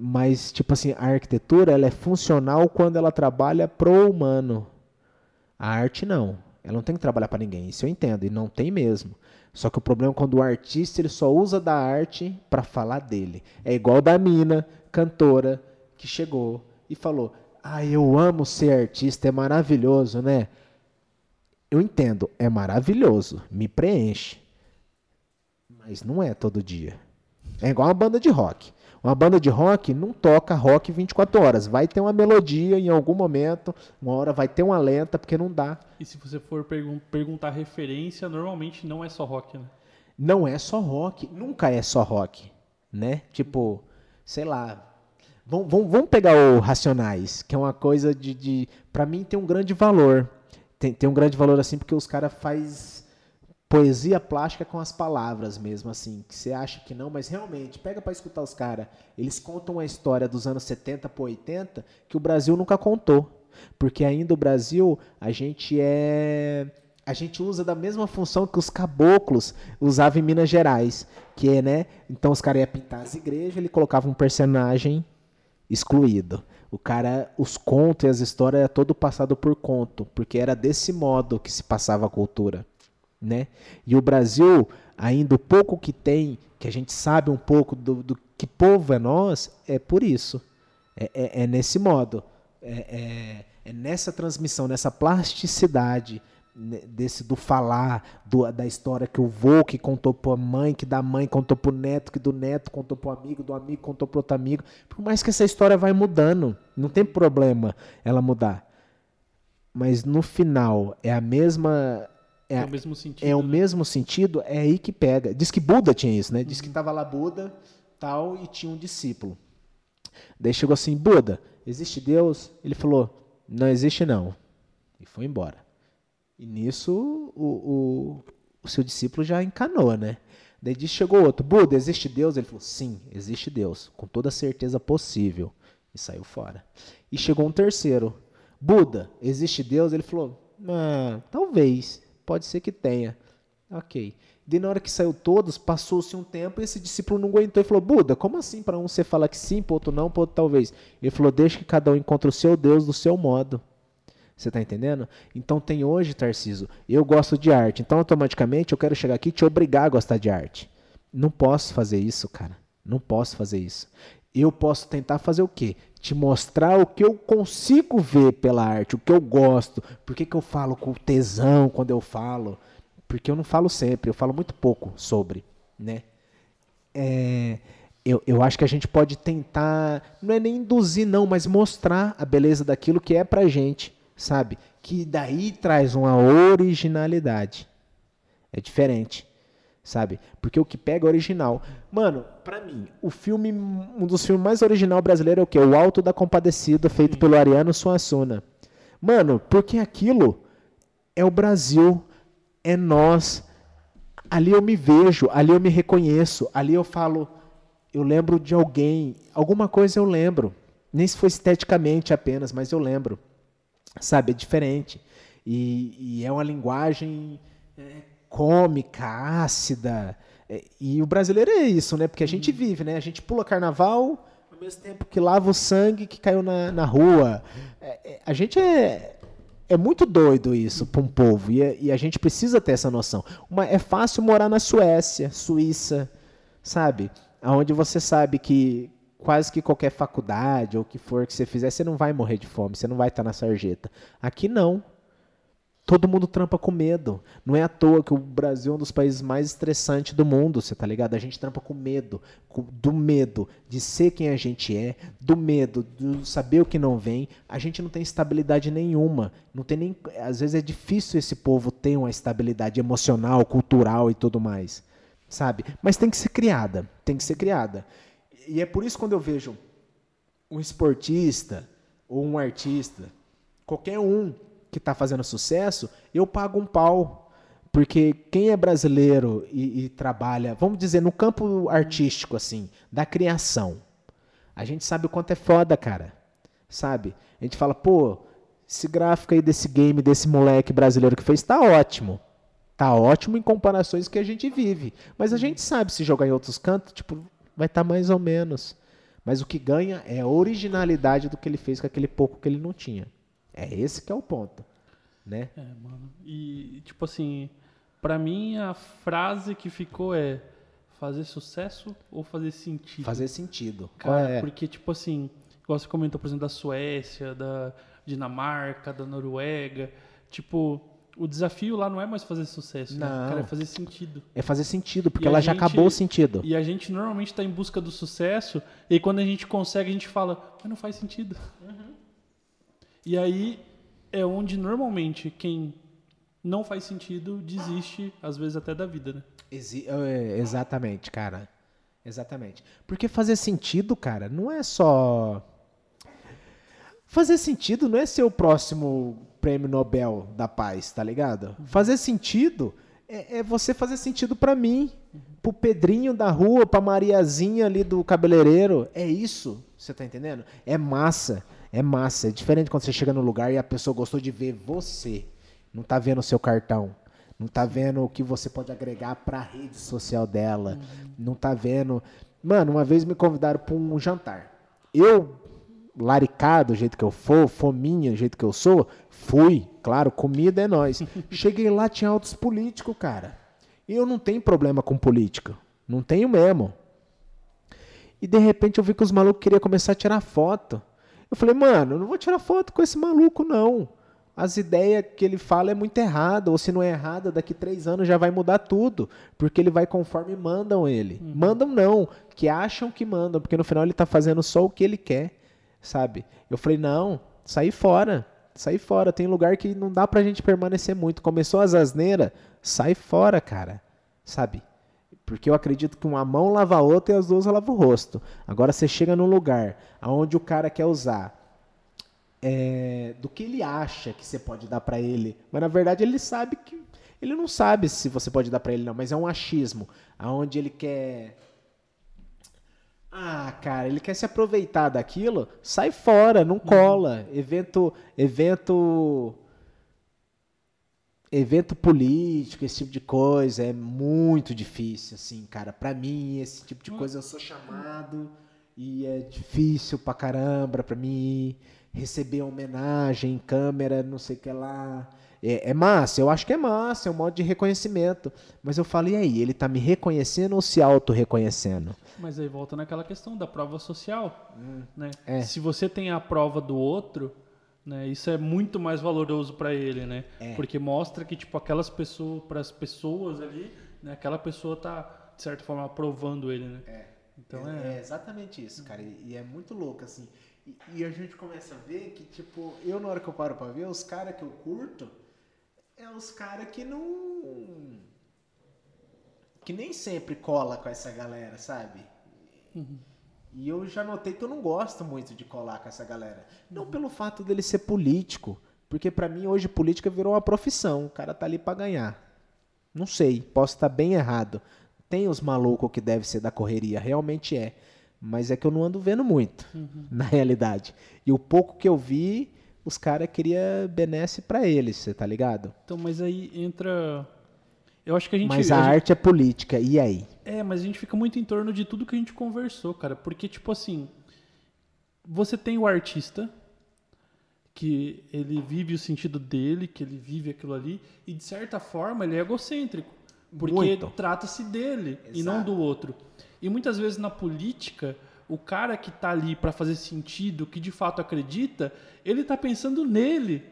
Mas, tipo assim, a arquitetura ela é funcional quando ela trabalha pro humano. A arte não. Ela não tem que trabalhar para ninguém. Isso eu entendo. E não tem mesmo. Só que o problema é quando o artista ele só usa da arte para falar dele. É igual da mina, cantora, que chegou e falou: Ah, eu amo ser artista, é maravilhoso, né? Eu entendo, é maravilhoso, me preenche. Mas não é todo dia. É igual uma banda de rock. Uma banda de rock não toca rock 24 horas. Vai ter uma melodia em algum momento, uma hora vai ter uma lenta, porque não dá. E se você for pergun perguntar referência, normalmente não é só rock, né? Não é só rock, nunca é só rock, né? Tipo, sei lá. Vamos, vamos, vamos pegar o Racionais, que é uma coisa de. de para mim tem um grande valor. Tem, tem um grande valor assim, porque os caras fazem poesia plástica com as palavras mesmo, assim, que você acha que não, mas realmente, pega para escutar os caras. Eles contam a história dos anos 70 para 80 que o Brasil nunca contou. Porque ainda o Brasil, a gente é. A gente usa da mesma função que os caboclos usavam em Minas Gerais. Que é, né? Então os caras iam pintar as igrejas, ele colocava um personagem excluído. O cara, os contos e as histórias é todo passado por conto, porque era desse modo que se passava a cultura né? E o Brasil, ainda o pouco que tem, que a gente sabe um pouco do, do que povo é nós, é por isso. É, é, é nesse modo. É, é, é, nessa transmissão, nessa plasticidade né, desse do falar, do, da história que o vô que contou pra mãe, que da mãe contou pro neto, que do neto contou pro amigo, do amigo contou pro outro amigo. Por mais que essa história vai mudando, não tem problema ela mudar. Mas no final é a mesma É, o mesmo sentido. é o né? mesmo sentido, é aí que pega. Diz que Buda tinha isso, né? Diz que tava lá Buda, tal, e tinha um discípulo. Daí chegou assim, Buda, existe Deus? Ele falou, não existe não. E foi embora. E nisso o, o, o seu discípulo já encanou, né? Daí disse, chegou outro, Buda, existe Deus? Ele falou, sim, existe Deus, com toda a certeza possível. E saiu fora. E chegou um terceiro, Buda, existe Deus? Ele falou, ah, talvez, pode ser que tenha. Ok. Daí na hora que saiu todos, passou-se um tempo e esse discípulo não aguentou e falou, Buda, como assim para um você fala que sim, para outro não, para outro talvez? Ele falou, deixa que cada um encontre o seu Deus do seu modo. Você tá entendendo? Então tem hoje, Tarciso, eu gosto de arte, então automaticamente eu quero chegar aqui e te obrigar a gostar de arte. Não posso fazer isso, cara. Não posso fazer isso. Eu posso tentar fazer o quê? Te mostrar o que eu consigo ver pela arte, o que eu gosto. Por que, que eu falo com tesão quando eu falo? Porque eu não falo sempre, eu falo muito pouco sobre, né? É, eu, eu acho que a gente pode tentar, não é nem induzir não, mas mostrar a beleza daquilo que é pra gente, sabe? Que daí traz uma originalidade. É diferente, sabe? Porque o que pega é original. Mano, pra mim, o filme, um dos filmes mais original brasileiro é o quê? O Alto da Compadecida, feito pelo Ariano Suassuna. Mano, porque aquilo é o Brasil, é nós. Ali eu me vejo, ali eu me reconheço, ali eu falo, eu lembro de alguém, alguma coisa eu lembro. Nem se foi esteticamente apenas, mas eu lembro. Sabe, é diferente. E, e é uma linguagem é, cômica, ácida. É, e o brasileiro é isso, né? Porque a gente vive, né? A gente pula carnaval ao mesmo tempo que lava o sangue que caiu na, na rua. É, é, a gente é, é muito doido isso para um povo. E, a- e a gente precisa ter essa noção. Uma, é fácil morar na Suécia, Suíça, sabe? Onde você sabe que quase que qualquer faculdade ou o que for que você fizer, você não vai morrer de fome, você não vai estar na sarjeta. Aqui não. Todo mundo trampa com medo. Não é à toa que o Brasil é um dos países mais estressantes do mundo, você tá ligado? A gente trampa com medo, com- do medo de ser quem a gente é, do medo de saber o que não vem. A gente não tem estabilidade nenhuma. Não tem nem, às vezes é difícil esse povo ter uma estabilidade emocional, cultural e tudo mais, sabe? Mas tem que ser criada, tem que ser criada. E é por isso quando eu vejo um esportista ou um artista, qualquer um que está fazendo sucesso, eu pago um pau. Porque quem é brasileiro e, e trabalha, vamos dizer, no campo artístico, assim, da criação, a gente sabe o quanto é foda, cara. Sabe? A gente fala, pô, esse gráfico aí desse game, desse moleque brasileiro que fez, tá ótimo. Tá ótimo em comparações que a gente vive. Mas a gente sabe se jogar em outros cantos, tipo, vai estar mais ou menos. Mas o que ganha é a originalidade do que ele fez com aquele pouco que ele não tinha. É esse que é o ponto, né? É, mano. E, tipo assim, pra mim a frase que ficou é fazer sucesso ou fazer sentido? Fazer sentido. Qual Cara, é? porque, tipo assim, igual você comentou, por exemplo, da Suécia, da Dinamarca, da Noruega. Tipo, o desafio lá não é mais fazer sucesso, né? Não. Cara, é fazer sentido. É fazer sentido, porque E ela já gente- acabou o sentido. E a gente normalmente está em busca do sucesso, e quando a gente consegue, a gente fala, mas não faz sentido. E aí é onde normalmente quem não faz sentido desiste, às vezes até da vida, né? Exi- é, exatamente, cara. Exatamente. Porque fazer sentido, cara, não é só. Fazer sentido não é ser o próximo prêmio Nobel da Paz, tá ligado? Fazer sentido é, é você fazer sentido pra mim, pro Pedrinho da rua, pra Mariazinha ali do cabeleireiro. É isso, você tá entendendo? É massa, é massa. É diferente quando você chega no lugar e a pessoa gostou de ver você, não tá vendo o seu cartão. Não tá vendo o que você pode agregar pra rede social dela. Não tá vendo. Mano, uma vez me convidaram pra um jantar. Eu, laricado, do jeito que eu for, fominha, do jeito que eu sou, fui. Claro, comida é nós. Cheguei lá, tinha altos políticos, cara. E eu não tenho problema com política. Não tenho mesmo. E de repente eu vi que os malucos queriam começar a tirar foto. Eu falei, mano, eu não vou tirar foto com esse maluco, não. as ideias que ele fala é muito errada, ou se não é errada, daqui três anos já vai mudar tudo, porque ele vai conforme mandam ele. Uhum. Mandam não, que acham que mandam, porque no final ele está fazendo só o que ele quer, sabe? Eu falei, não, sai fora, sai fora, tem lugar que não dá pra gente permanecer muito. Começou as asneiras, sai fora, cara, sabe? Porque eu acredito que uma mão lava a outra e as duas lavam o rosto. Agora você chega num lugar onde o cara quer usar é, do que ele acha que você pode dar pra ele, mas na verdade ele sabe que ele não sabe se você pode dar pra ele não, mas é um achismo, aonde ele quer ah, cara, ele quer se aproveitar daquilo, sai fora, não cola. Evento, evento evento político, esse tipo de coisa é muito difícil, assim, cara. Pra mim, esse tipo de coisa eu sou chamado e é difícil pra caramba pra mim receber homenagem, câmera, não sei o que lá. É, é massa, eu acho que é massa, é um modo de reconhecimento. Mas eu falo, e aí, ele tá me reconhecendo ou se auto-reconhecendo? Mas aí volta naquela questão da prova social, né? É. Se você tem a prova do outro, né, isso é muito mais valoroso para ele, né? É. Porque mostra que tipo aquelas pessoas, para as pessoas ali, né, aquela pessoa tá de certa forma aprovando ele, né? Então é, exatamente isso, cara. E, e é muito louco, assim. E, e a gente começa a ver que, tipo, eu na hora que eu paro pra ver, os caras que eu curto é os caras que não. que nem sempre cola com essa galera, sabe? E eu já notei que eu não gosto muito de colar com essa galera. Não pelo fato dele ser político, porque pra mim hoje política virou uma profissão. O cara tá ali pra ganhar. Não sei, posso estar bem errado. Tem os malucos que deve ser da correria, realmente é. Mas é que eu não ando vendo muito, na realidade. E o pouco que eu vi, os caras queriam benesse pra eles, você tá ligado? então, mas aí entra eu acho que a gente Mas a a gente- arte é política, e aí? É, mas a gente fica muito em torno de tudo que a gente conversou, cara. Porque, tipo assim, você tem o artista, que ele vive o sentido dele, que ele vive aquilo ali, e de certa forma ele é egocêntrico. Porque trata-se dele e não Exato. do outro. E muitas vezes na política, o cara que tá ali para fazer sentido, que de fato acredita, ele tá pensando nele.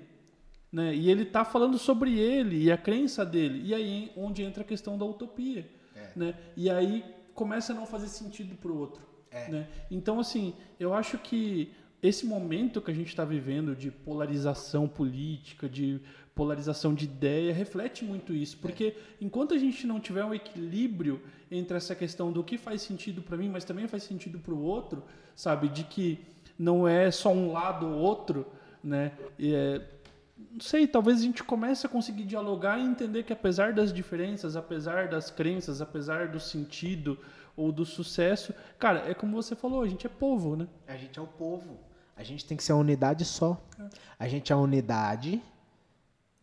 Né? E ele tá falando sobre ele e a crença dele. E aí é onde entra a questão da utopia. Né? E aí começa a não fazer sentido pro outro. Né? Então, assim, eu acho que esse momento que a gente está vivendo de polarização política, de polarização de ideia, reflete muito isso. Porque enquanto a gente não tiver um equilíbrio entre essa questão do que faz sentido para mim, mas também faz sentido para o outro, sabe? De que não é só um lado ou outro, né? E é, não sei, talvez a gente comece a conseguir dialogar e entender que apesar das diferenças, apesar das crenças, apesar do sentido ou do sucesso, cara, é como você falou, a gente é povo, né? A gente é o povo. A gente tem que ser uma unidade só. A gente é uma unidade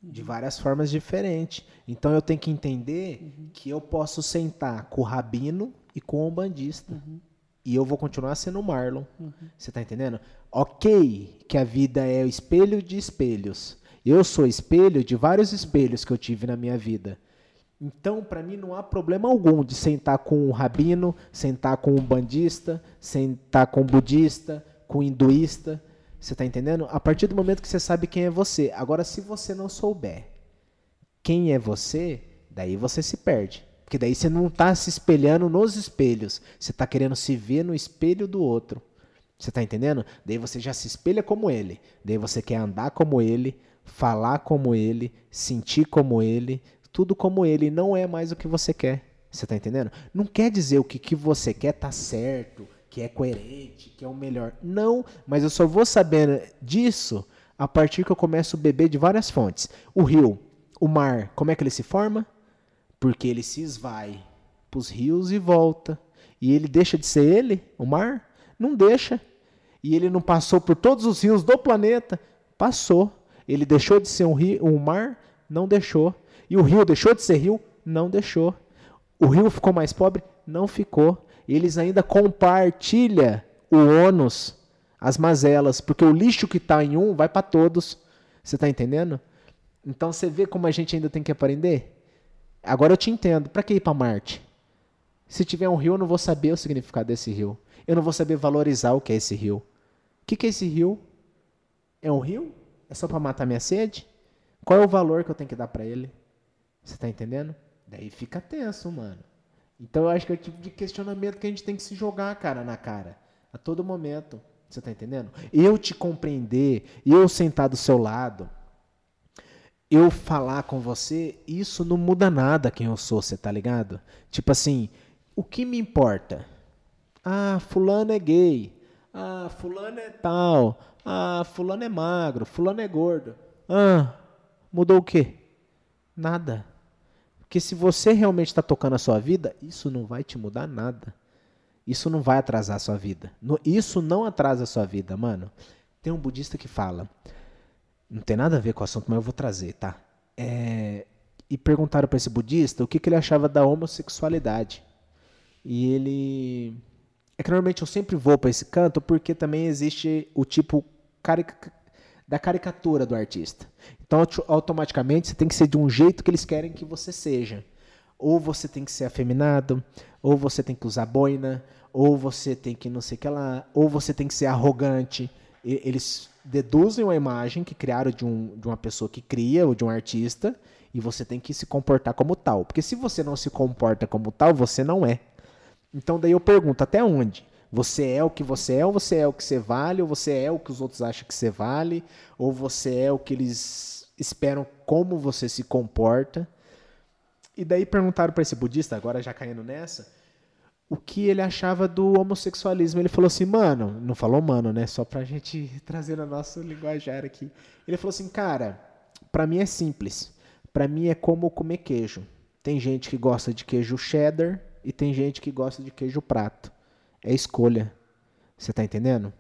de várias formas diferentes. Então eu tenho que entender que eu posso sentar com o rabino e com o bandista. E eu vou continuar sendo o Marlon. Você tá entendendo? Ok, que a vida é o espelho de espelhos. Eu sou espelho de vários espelhos que eu tive na minha vida. Então, para mim, não há problema algum de sentar com um rabino, sentar com um bandista, sentar com um budista, com um hinduísta. Você está entendendo? A partir do momento que você sabe quem é você. Agora, se você não souber quem é você, daí você se perde. Porque daí você não está se espelhando nos espelhos. Você está querendo se ver no espelho do outro. Você está entendendo? Daí você já se espelha como ele. Daí você quer andar como ele, falar como ele, sentir como ele, tudo como ele. Não é mais o que você quer. Você está entendendo? Não quer dizer o que, que você quer tá certo, que é coerente, que é o melhor. Não, mas eu só vou sabendo disso a partir que eu começo a beber de várias fontes. O rio, o mar, como é que ele se forma? Porque ele se esvai para os rios e volta. E ele deixa de ser ele, o mar? Não deixa. E ele não passou por todos os rios do planeta? Passou. Ele deixou de ser um, rio, um mar? Não deixou. E o rio deixou de ser rio? Não deixou. O rio ficou mais pobre? Não ficou. Eles ainda compartilham o ônus, as mazelas, porque o lixo que está em um vai para todos. Você está entendendo? Então você vê como a gente ainda tem que aprender? Agora eu te entendo. Para que ir para Marte? Se tiver um rio, eu não vou saber o significado desse rio. Eu não vou saber valorizar o que é esse rio. O que, que é esse rio? É um rio? É só para matar minha sede? Qual é o valor que eu tenho que dar para ele? Você tá entendendo? Daí fica tenso, mano. Então eu acho que é o tipo de questionamento que a gente tem que se jogar, cara, na cara. A todo momento. Você tá entendendo? Eu te compreender, eu sentar do seu lado, eu falar com você, isso não muda nada quem eu sou, você tá ligado? Tipo assim, o que me importa? Ah, fulano é gay. Ah, fulano é tal. Ah, fulano é magro, fulano é gordo. Ah, mudou o quê? Nada. Porque se você realmente está tocando a sua vida, isso não vai te mudar nada. Isso não vai atrasar a sua vida. Isso não atrasa a sua vida, mano. Tem um budista que fala, não tem nada a ver com o assunto, mas eu vou trazer, tá? É, e perguntaram para esse budista o que, que ele achava da homossexualidade. E ele. É que normalmente eu sempre vou para esse canto porque também existe o tipo carica... da caricatura do artista. Então, automaticamente, você tem que ser de um jeito que eles querem que você seja. Ou você tem que ser afeminado, ou você tem que usar boina, ou você tem que não sei o que lá, ou você tem que ser arrogante. Eles deduzem uma imagem que criaram de, um, de uma pessoa que cria, ou de um artista, e você tem que se comportar como tal. Porque se você não se comporta como tal, você não é. Então daí eu pergunto, até onde? Você é o que você é, ou você é o que você vale, ou você é o que os outros acham que você vale, ou você é o que eles esperam como você se comporta. E daí perguntaram para esse budista, agora já caindo nessa, o que ele achava do homossexualismo. Ele falou assim, mano, não falou mano, né? Só pra gente trazer na nossa linguajar aqui. Ele falou assim, cara, para mim é simples. Para mim é como comer queijo. Tem gente que gosta de queijo cheddar e tem gente que gosta de queijo prato. É escolha. Você tá entendendo?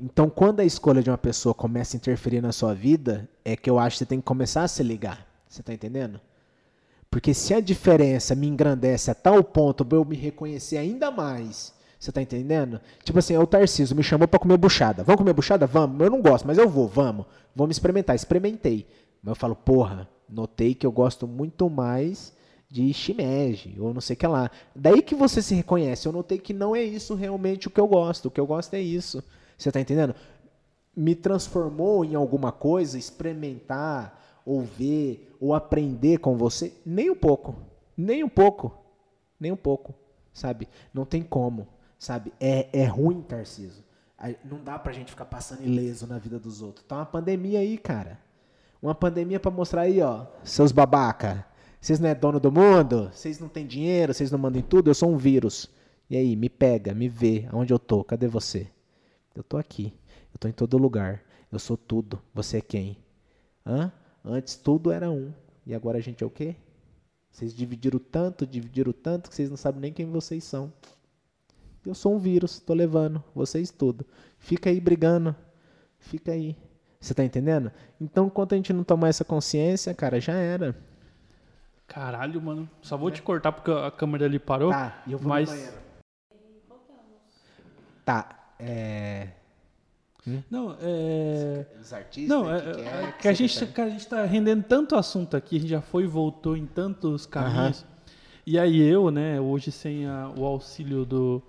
Então, quando a escolha de uma pessoa começa a interferir na sua vida, é que eu acho que você tem que começar a se ligar. Você tá entendendo? Porque se a diferença me engrandece a tal ponto para eu me reconhecer ainda mais, você tá entendendo? Tipo assim, o Tarciso me chamou para comer buchada. Vamos comer buchada? Vamos. Eu não gosto, mas eu vou, vamos. Vamos experimentar. Experimentei. Mas eu falo, porra, notei que eu gosto muito mais de shimeji, ou não sei o que lá. Daí que você se reconhece. Eu notei que não é isso realmente o que eu gosto. O que eu gosto é isso. Você tá entendendo? Me transformou em alguma coisa, experimentar, ou ver, ou aprender com você? Nem um pouco. Nem um pouco. Nem um pouco. Sabe? Não tem como. Sabe? É, é ruim, Tarciso. Não dá pra gente ficar passando ileso na vida dos outros. Tá uma pandemia aí, cara. Uma pandemia para mostrar aí, ó. Seus babaca. Vocês não é dono do mundo? Vocês não têm dinheiro? Vocês não mandam em tudo? Eu sou um vírus. E aí, me pega, me vê. Aonde eu tô? Cadê você? Eu tô aqui. Eu tô em todo lugar. Eu sou tudo. Você é quem? Hã? Antes tudo era um. E agora a gente é o quê? Vocês dividiram tanto, dividiram tanto, que vocês não sabem nem quem vocês são. Eu sou um vírus, tô levando, vocês tudo. Fica aí brigando. Fica aí. Você tá entendendo? Então, enquanto a gente não tomar essa consciência, cara, já era. Caralho, mano. Só vou é. te cortar porque a câmera ali parou. Tá, e eu vou mas... no banheiro. Tá, é... Hum? Não, é. Os artistas? Não, é, que, é, que, a, gente, tá- que a gente tá rendendo tanto assunto aqui, a gente já foi e voltou em tantos caminhos. Uh -huh. E aí eu, né, hoje sem a, o auxílio do,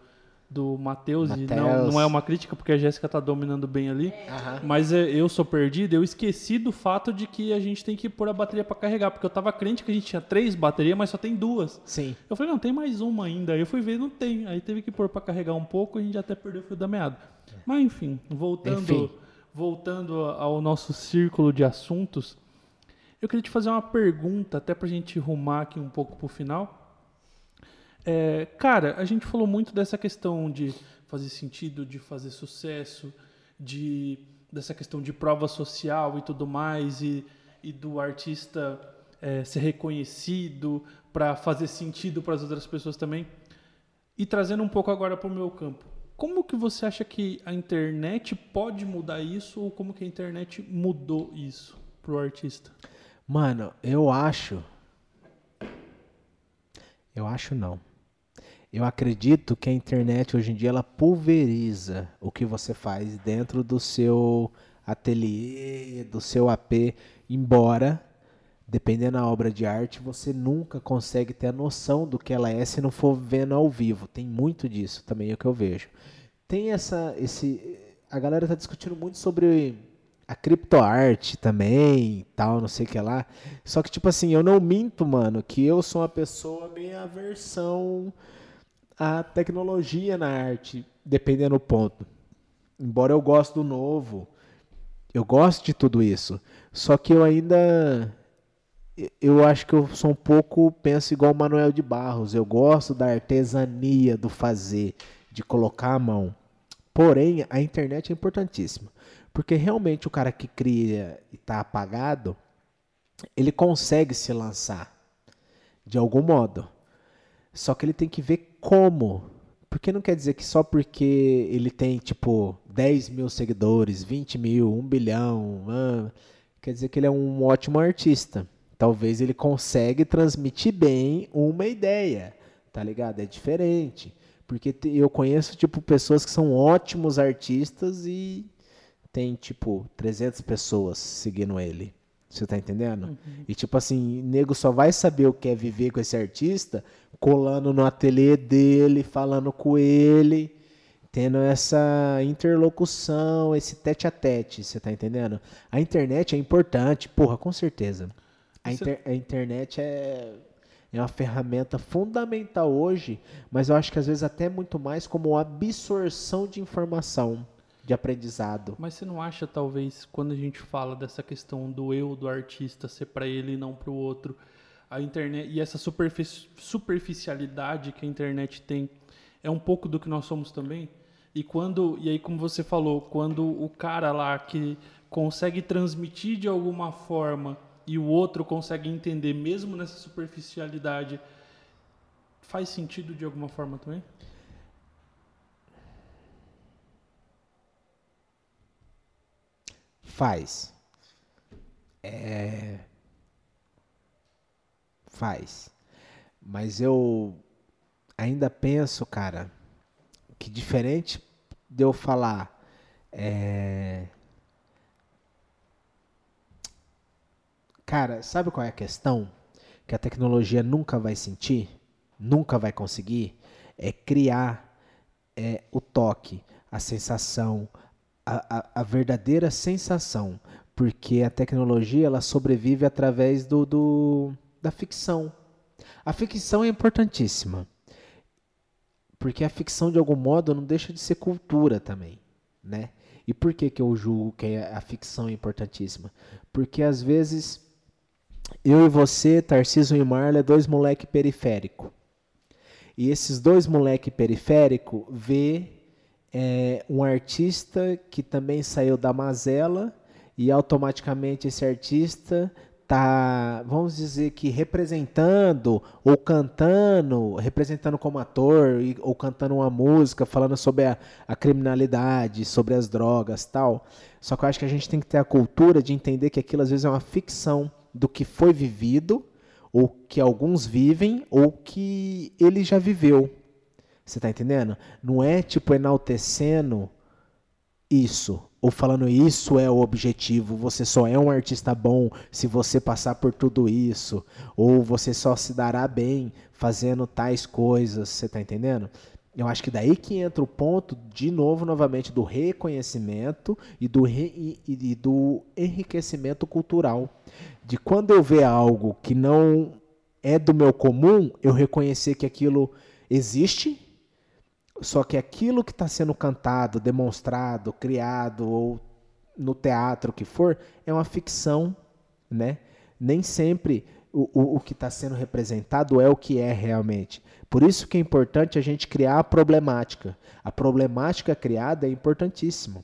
do Matheus, e não, não é uma crítica porque a Jéssica tá dominando bem ali, uhum. mas é, eu sou perdido, eu esqueci do fato de que a gente tem que pôr a bateria para carregar, porque eu tava crente que a gente tinha três baterias, mas só tem duas. Sim. Eu falei, não, tem mais uma ainda. Aí eu fui ver, não tem. Aí teve que pôr para carregar um pouco e a gente até perdeu o fio da meada. Mas enfim, voltando, enfim. voltando ao nosso círculo de assuntos, eu queria te fazer uma pergunta, até pra gente rumar aqui um pouco pro final. É, cara, a gente falou muito dessa questão de fazer sentido, de fazer sucesso, de dessa questão de prova social e tudo mais, e, e do artista é, ser reconhecido para fazer sentido para as outras pessoas também. E trazendo um pouco agora para o meu campo. Como que você acha que a internet pode mudar isso ou como que a internet mudou isso para o artista? Mano, eu acho. Eu acho não. Eu acredito que a internet hoje em dia ela pulveriza o que você faz dentro do seu ateliê, do seu AP, embora dependendo da obra de arte, você nunca consegue ter a noção do que ela é se não for vendo ao vivo. Tem muito disso também é o que eu vejo. Tem essa esse a galera está discutindo muito sobre a criptoarte também, tal, não sei o que lá. Só que, tipo assim, eu não minto, mano, que eu sou uma pessoa meio aversão à tecnologia na arte, dependendo do ponto. Embora eu goste do novo, eu gosto de tudo isso. Só que eu ainda. Eu acho que eu sou um pouco, penso igual o Manuel de Barros. Eu gosto da artesania, do fazer, de colocar a mão. Porém, a internet é importantíssima. Porque realmente o cara que cria e está apagado, ele consegue se lançar de algum modo. Só que ele tem que ver como. Porque não quer dizer que só porque ele tem, tipo, 10 mil seguidores, 20 mil, 1 bilhão, ah, quer dizer que ele é um ótimo artista. Talvez ele consegue transmitir bem uma ideia, tá ligado? É diferente. Porque eu conheço, tipo, pessoas que são ótimos artistas e tem tipo 300 pessoas seguindo ele. Você tá entendendo? Uhum. E tipo assim, nego só vai saber o que é viver com esse artista colando no ateliê dele, falando com ele, tendo essa interlocução, esse tete a tete, você tá entendendo? A internet é importante, porra, com certeza. A, inter a internet é é uma ferramenta fundamental hoje, mas eu acho que às vezes até muito mais como absorção de informação de aprendizado. Mas você não acha, talvez, quando a gente fala dessa questão do eu do artista ser para ele e não para o outro, a internet e essa superfici superficialidade que a internet tem é um pouco do que nós somos também? E quando e aí como você falou, quando o cara lá que consegue transmitir de alguma forma e o outro consegue entender mesmo nessa superficialidade, faz sentido de alguma forma também? Faz. É. Faz. Mas eu ainda penso, cara, que diferente de eu falar. É... Cara, sabe qual é a questão? Que a tecnologia nunca vai sentir, nunca vai conseguir, é criar é, o toque, a sensação, a, a, a, verdadeira sensação, porque a tecnologia ela sobrevive através do, do, da ficção. A ficção é importantíssima, porque a ficção de algum modo não deixa de ser cultura também, né? E por que, que eu julgo que a ficção é importantíssima? Porque às vezes eu e você, Tarcísio e Marla, é dois moleque periférico. E esses dois moleque periférico vê é, um artista que também saiu da mazela e automaticamente esse artista tá, vamos dizer que representando ou cantando, representando como ator ou cantando uma música falando sobre a, a, criminalidade, sobre as drogas, tal. Só que eu acho que a gente tem que ter a cultura de entender que aquilo às vezes é uma ficção do que foi vivido ou que alguns vivem ou que ele já viveu. Você tá entendendo? Não é tipo enaltecendo isso ou falando isso é o objetivo, você só é um artista bom se você passar por tudo isso, ou você só se dará bem fazendo tais coisas, você tá entendendo? Eu acho que daí que entra o ponto, de novo, novamente, do reconhecimento e do, re, e, e do enriquecimento cultural. De quando eu ver algo que não é do meu comum, eu reconhecer que aquilo existe só que aquilo que está sendo cantado, demonstrado, criado ou no teatro que for, é uma ficção, né? Nem sempre o, o, o que está sendo representado é o que é realmente. Por isso que é importante a gente criar a problemática. A problemática criada é importantíssima.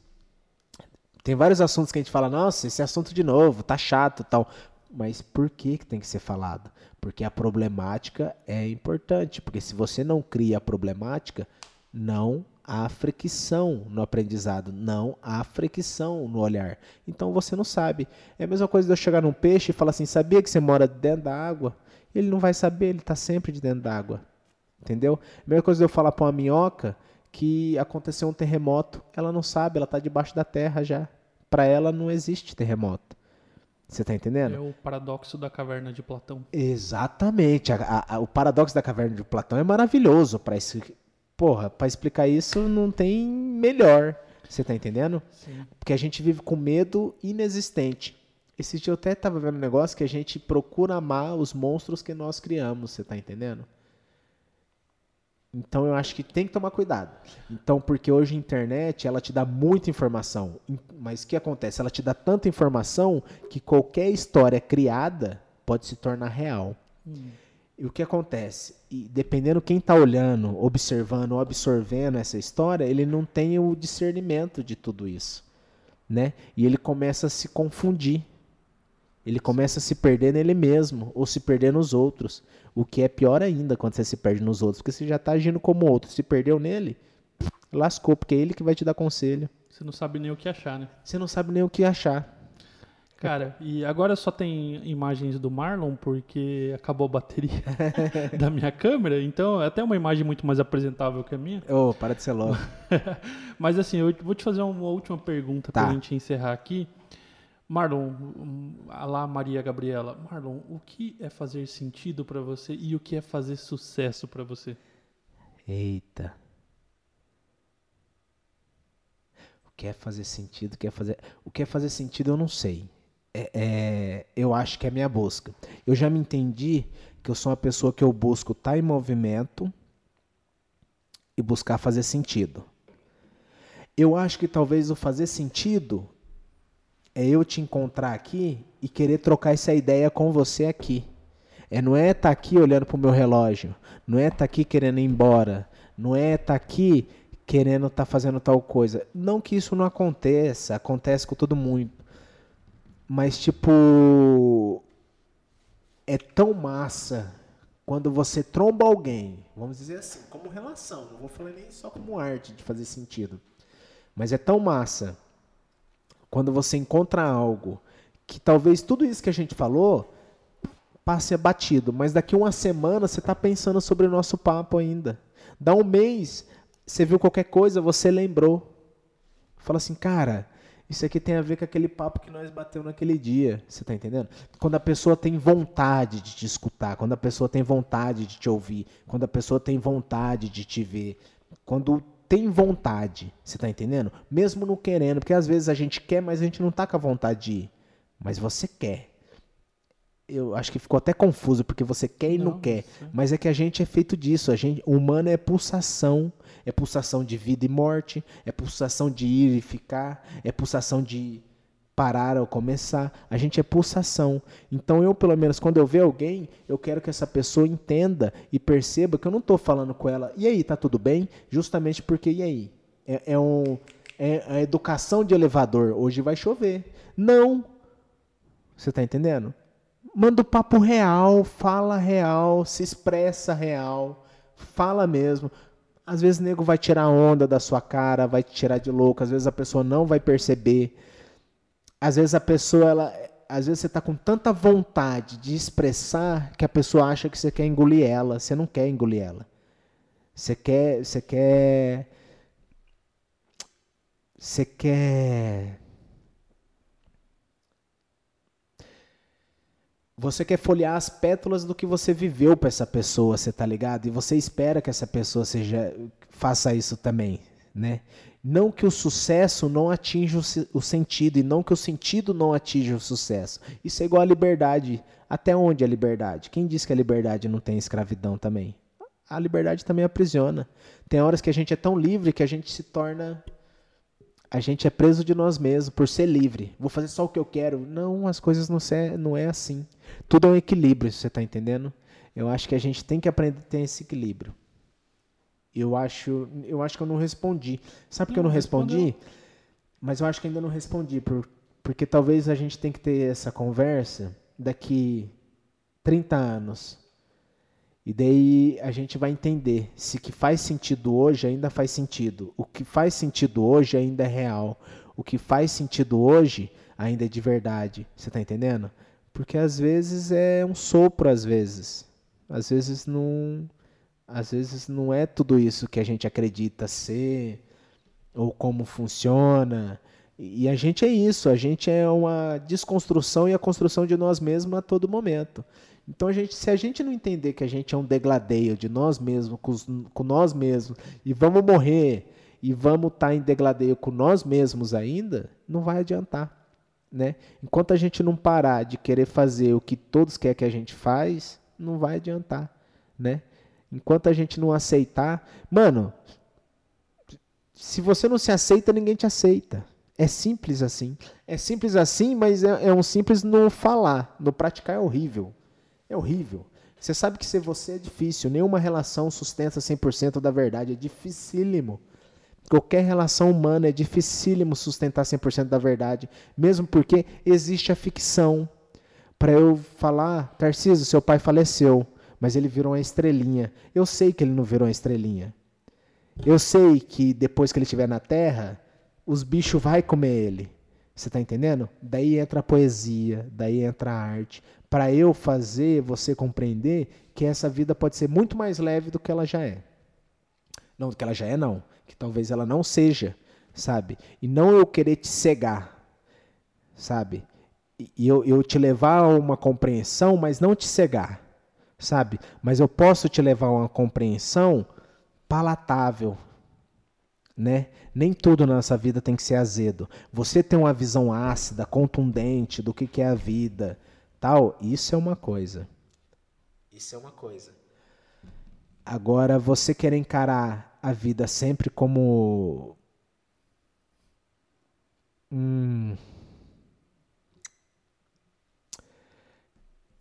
Tem vários assuntos que a gente fala, nossa, esse assunto de novo, tá chato tal. Mas por que, que tem que ser falado? Porque a problemática é importante. Porque se você não cria a problemática, não há fricção no aprendizado, não há fricção no olhar. Então você não sabe. É a mesma coisa de eu chegar num peixe e falar assim: sabia que você mora dentro da água? Ele não vai saber, ele está sempre de dentro da água. Entendeu? A mesma coisa de eu falar para uma minhoca que aconteceu um terremoto, ela não sabe, ela está debaixo da terra já. Para ela não existe terremoto. Você está entendendo? É o paradoxo da caverna de Platão. Exatamente. A, a, o paradoxo da caverna de Platão é maravilhoso para esse, porra, para explicar isso não tem melhor, Você tá entendendo? Sim. Porque a gente vive com medo inexistente. Esse dia eu até tava vendo um negócio que a gente procura amar os monstros que nós criamos, você tá entendendo? Então eu acho que tem que tomar cuidado. Então, porque hoje a internet, ela te dá muita informação. Mas o que acontece? Ela te dá tanta informação que qualquer história criada pode se tornar real. E o que acontece? E dependendo quem está olhando, observando ou absorvendo essa história, ele não tem o discernimento de tudo isso, né? E ele começa a se confundir. Ele começa a se perder nele mesmo ou se perder nos outros. O que é pior ainda quando você se perde nos outros, porque você já está agindo como outro. Se perdeu nele, lascou, porque é ele que vai te dar conselho. Você não sabe nem o que achar, né? Você não sabe nem o que achar. Cara, e agora só tem imagens do Marlon porque acabou a bateria da minha câmera, então é até uma imagem muito mais apresentável que a minha. Ô, para de ser louco. Mas assim, eu vou te fazer uma última pergunta Tá. pra gente encerrar aqui. Marlon, lá Maria Gabriela, Marlon, o que é fazer sentido pra você e o que é fazer sucesso pra você? Eita. O que é fazer sentido? O que é fazer, o que é fazer sentido eu não sei. É, é- eu acho que é minha busca. Eu já me entendi que eu sou uma pessoa que eu busco estar em movimento e buscar fazer sentido. Eu acho que talvez o fazer sentido é eu te encontrar aqui e querer trocar essa ideia com você aqui. É, não é estar aqui olhando pro meu relógio, não é estar aqui querendo ir embora, não é estar aqui querendo estar fazendo tal coisa. Não que isso não aconteça, acontece com todo mundo. Mas tipo é tão massa quando você tromba alguém, vamos dizer assim, como relação, não vou falar nem só como arte de fazer sentido. Mas é tão massa quando você encontra algo que talvez tudo isso que a gente falou passe batido, mas daqui uma semana você está pensando sobre o nosso papo ainda. Dá um mês, você viu qualquer coisa, você lembrou. Fala assim, cara, isso aqui tem a ver com aquele papo que nós bateu naquele dia. Você tá entendendo? Quando a pessoa tem vontade de te escutar, quando a pessoa tem vontade de te ouvir, quando a pessoa tem vontade de te ver, quando tem vontade, você tá entendendo? Mesmo não querendo, porque às vezes a gente quer, mas a gente não tá com a vontade de ir. Mas você quer. Eu acho que ficou até confuso, porque você quer e não, Não, quer. sim. Mas é que a gente é feito disso. A gente, o humano é pulsação. É pulsação de vida e morte. É pulsação de ir e ficar. É pulsação de parar ou começar. A gente é pulsação. Então eu, pelo menos, quando eu ver alguém, eu quero que essa pessoa entenda e perceba que eu não estou falando com ela. E aí, tá tudo bem? Justamente porque, e aí? É, é um, é a educação de elevador. Hoje vai chover. Não. Você tá entendendo? Manda o papo real, fala real, se expressa real, fala mesmo. Às vezes o nego vai tirar onda da sua cara, vai te tirar de louco, às vezes a pessoa não vai perceber. Às vezes a pessoa, ela, às vezes você tá com tanta vontade de expressar que a pessoa acha que você quer engolir ela, você não quer engolir ela. Você quer, você quer você quer Você quer folhear as pétalas do que você viveu para essa pessoa, você tá ligado? E você espera que essa pessoa seja faça isso também, né? Não que o sucesso não atinja o, se- o sentido e não que o sentido não atinja o sucesso. Isso é igual à liberdade. Até onde é a liberdade? Quem diz que a liberdade não tem escravidão também? A liberdade também aprisiona. Tem horas que a gente é tão livre que a gente se torna a gente é preso de nós mesmos por ser livre. Vou fazer só o que eu quero. Não, as coisas não, se- não é assim. Tudo é um equilíbrio, você está entendendo? Eu acho que a gente tem que aprender a ter esse equilíbrio. Eu acho, eu acho que eu não respondi. Sabe por que eu não Não, respondi? respondeu. Mas eu acho que ainda não respondi, por- porque talvez a gente tenha que ter essa conversa daqui 30 anos. E daí a gente vai entender se que faz sentido hoje ainda faz sentido. O que faz sentido hoje ainda é real. O que faz sentido hoje ainda é de verdade. Você tá entendendo? Porque às vezes é um sopro, às vezes. Às vezes não. Às vezes não é tudo isso que a gente acredita ser, ou como funciona. E a gente é isso, a gente é uma desconstrução e a construção de nós mesmos a todo momento. Então, a gente, se a gente não entender que a gente é um degladeio de nós mesmos, com, os- com nós mesmos, e vamos morrer, e vamos estar tá em degladeio com nós mesmos ainda, não vai adiantar. Né? Enquanto a gente não parar de querer fazer o que todos querem que a gente faz, não vai adiantar. Né? Enquanto a gente não aceitar. Mano, se você não se aceita, ninguém te aceita. É simples assim. É simples assim, mas é, é um simples no falar. No praticar é horrível. É horrível. Você sabe que ser você é difícil. Nenhuma relação sustenta 100% da verdade. É dificílimo. Qualquer relação humana é dificílimo sustentar 100% da verdade. Mesmo porque existe a ficção. Para eu falar, Tarcísio, seu pai faleceu, mas ele virou uma estrelinha. Eu sei que ele não virou uma estrelinha. Eu sei que depois que ele estiver na Terra, os bichos vai comer ele. Você está entendendo? Daí entra a poesia, daí entra a arte, para eu fazer você compreender que essa vida pode ser muito mais leve do que ela já é. Não, do que ela já é, não. Que talvez ela não seja, sabe? E não eu querer te cegar, sabe? E eu, eu te levar a uma compreensão, mas não te cegar, sabe? Mas eu posso te levar a uma compreensão palatável, né? Nem tudo na nossa vida tem que ser azedo. Você tem uma visão ácida, contundente do que, que é a vida, tal, isso é uma coisa. Isso é uma coisa. Agora, você quer encarar a vida sempre como. Hum,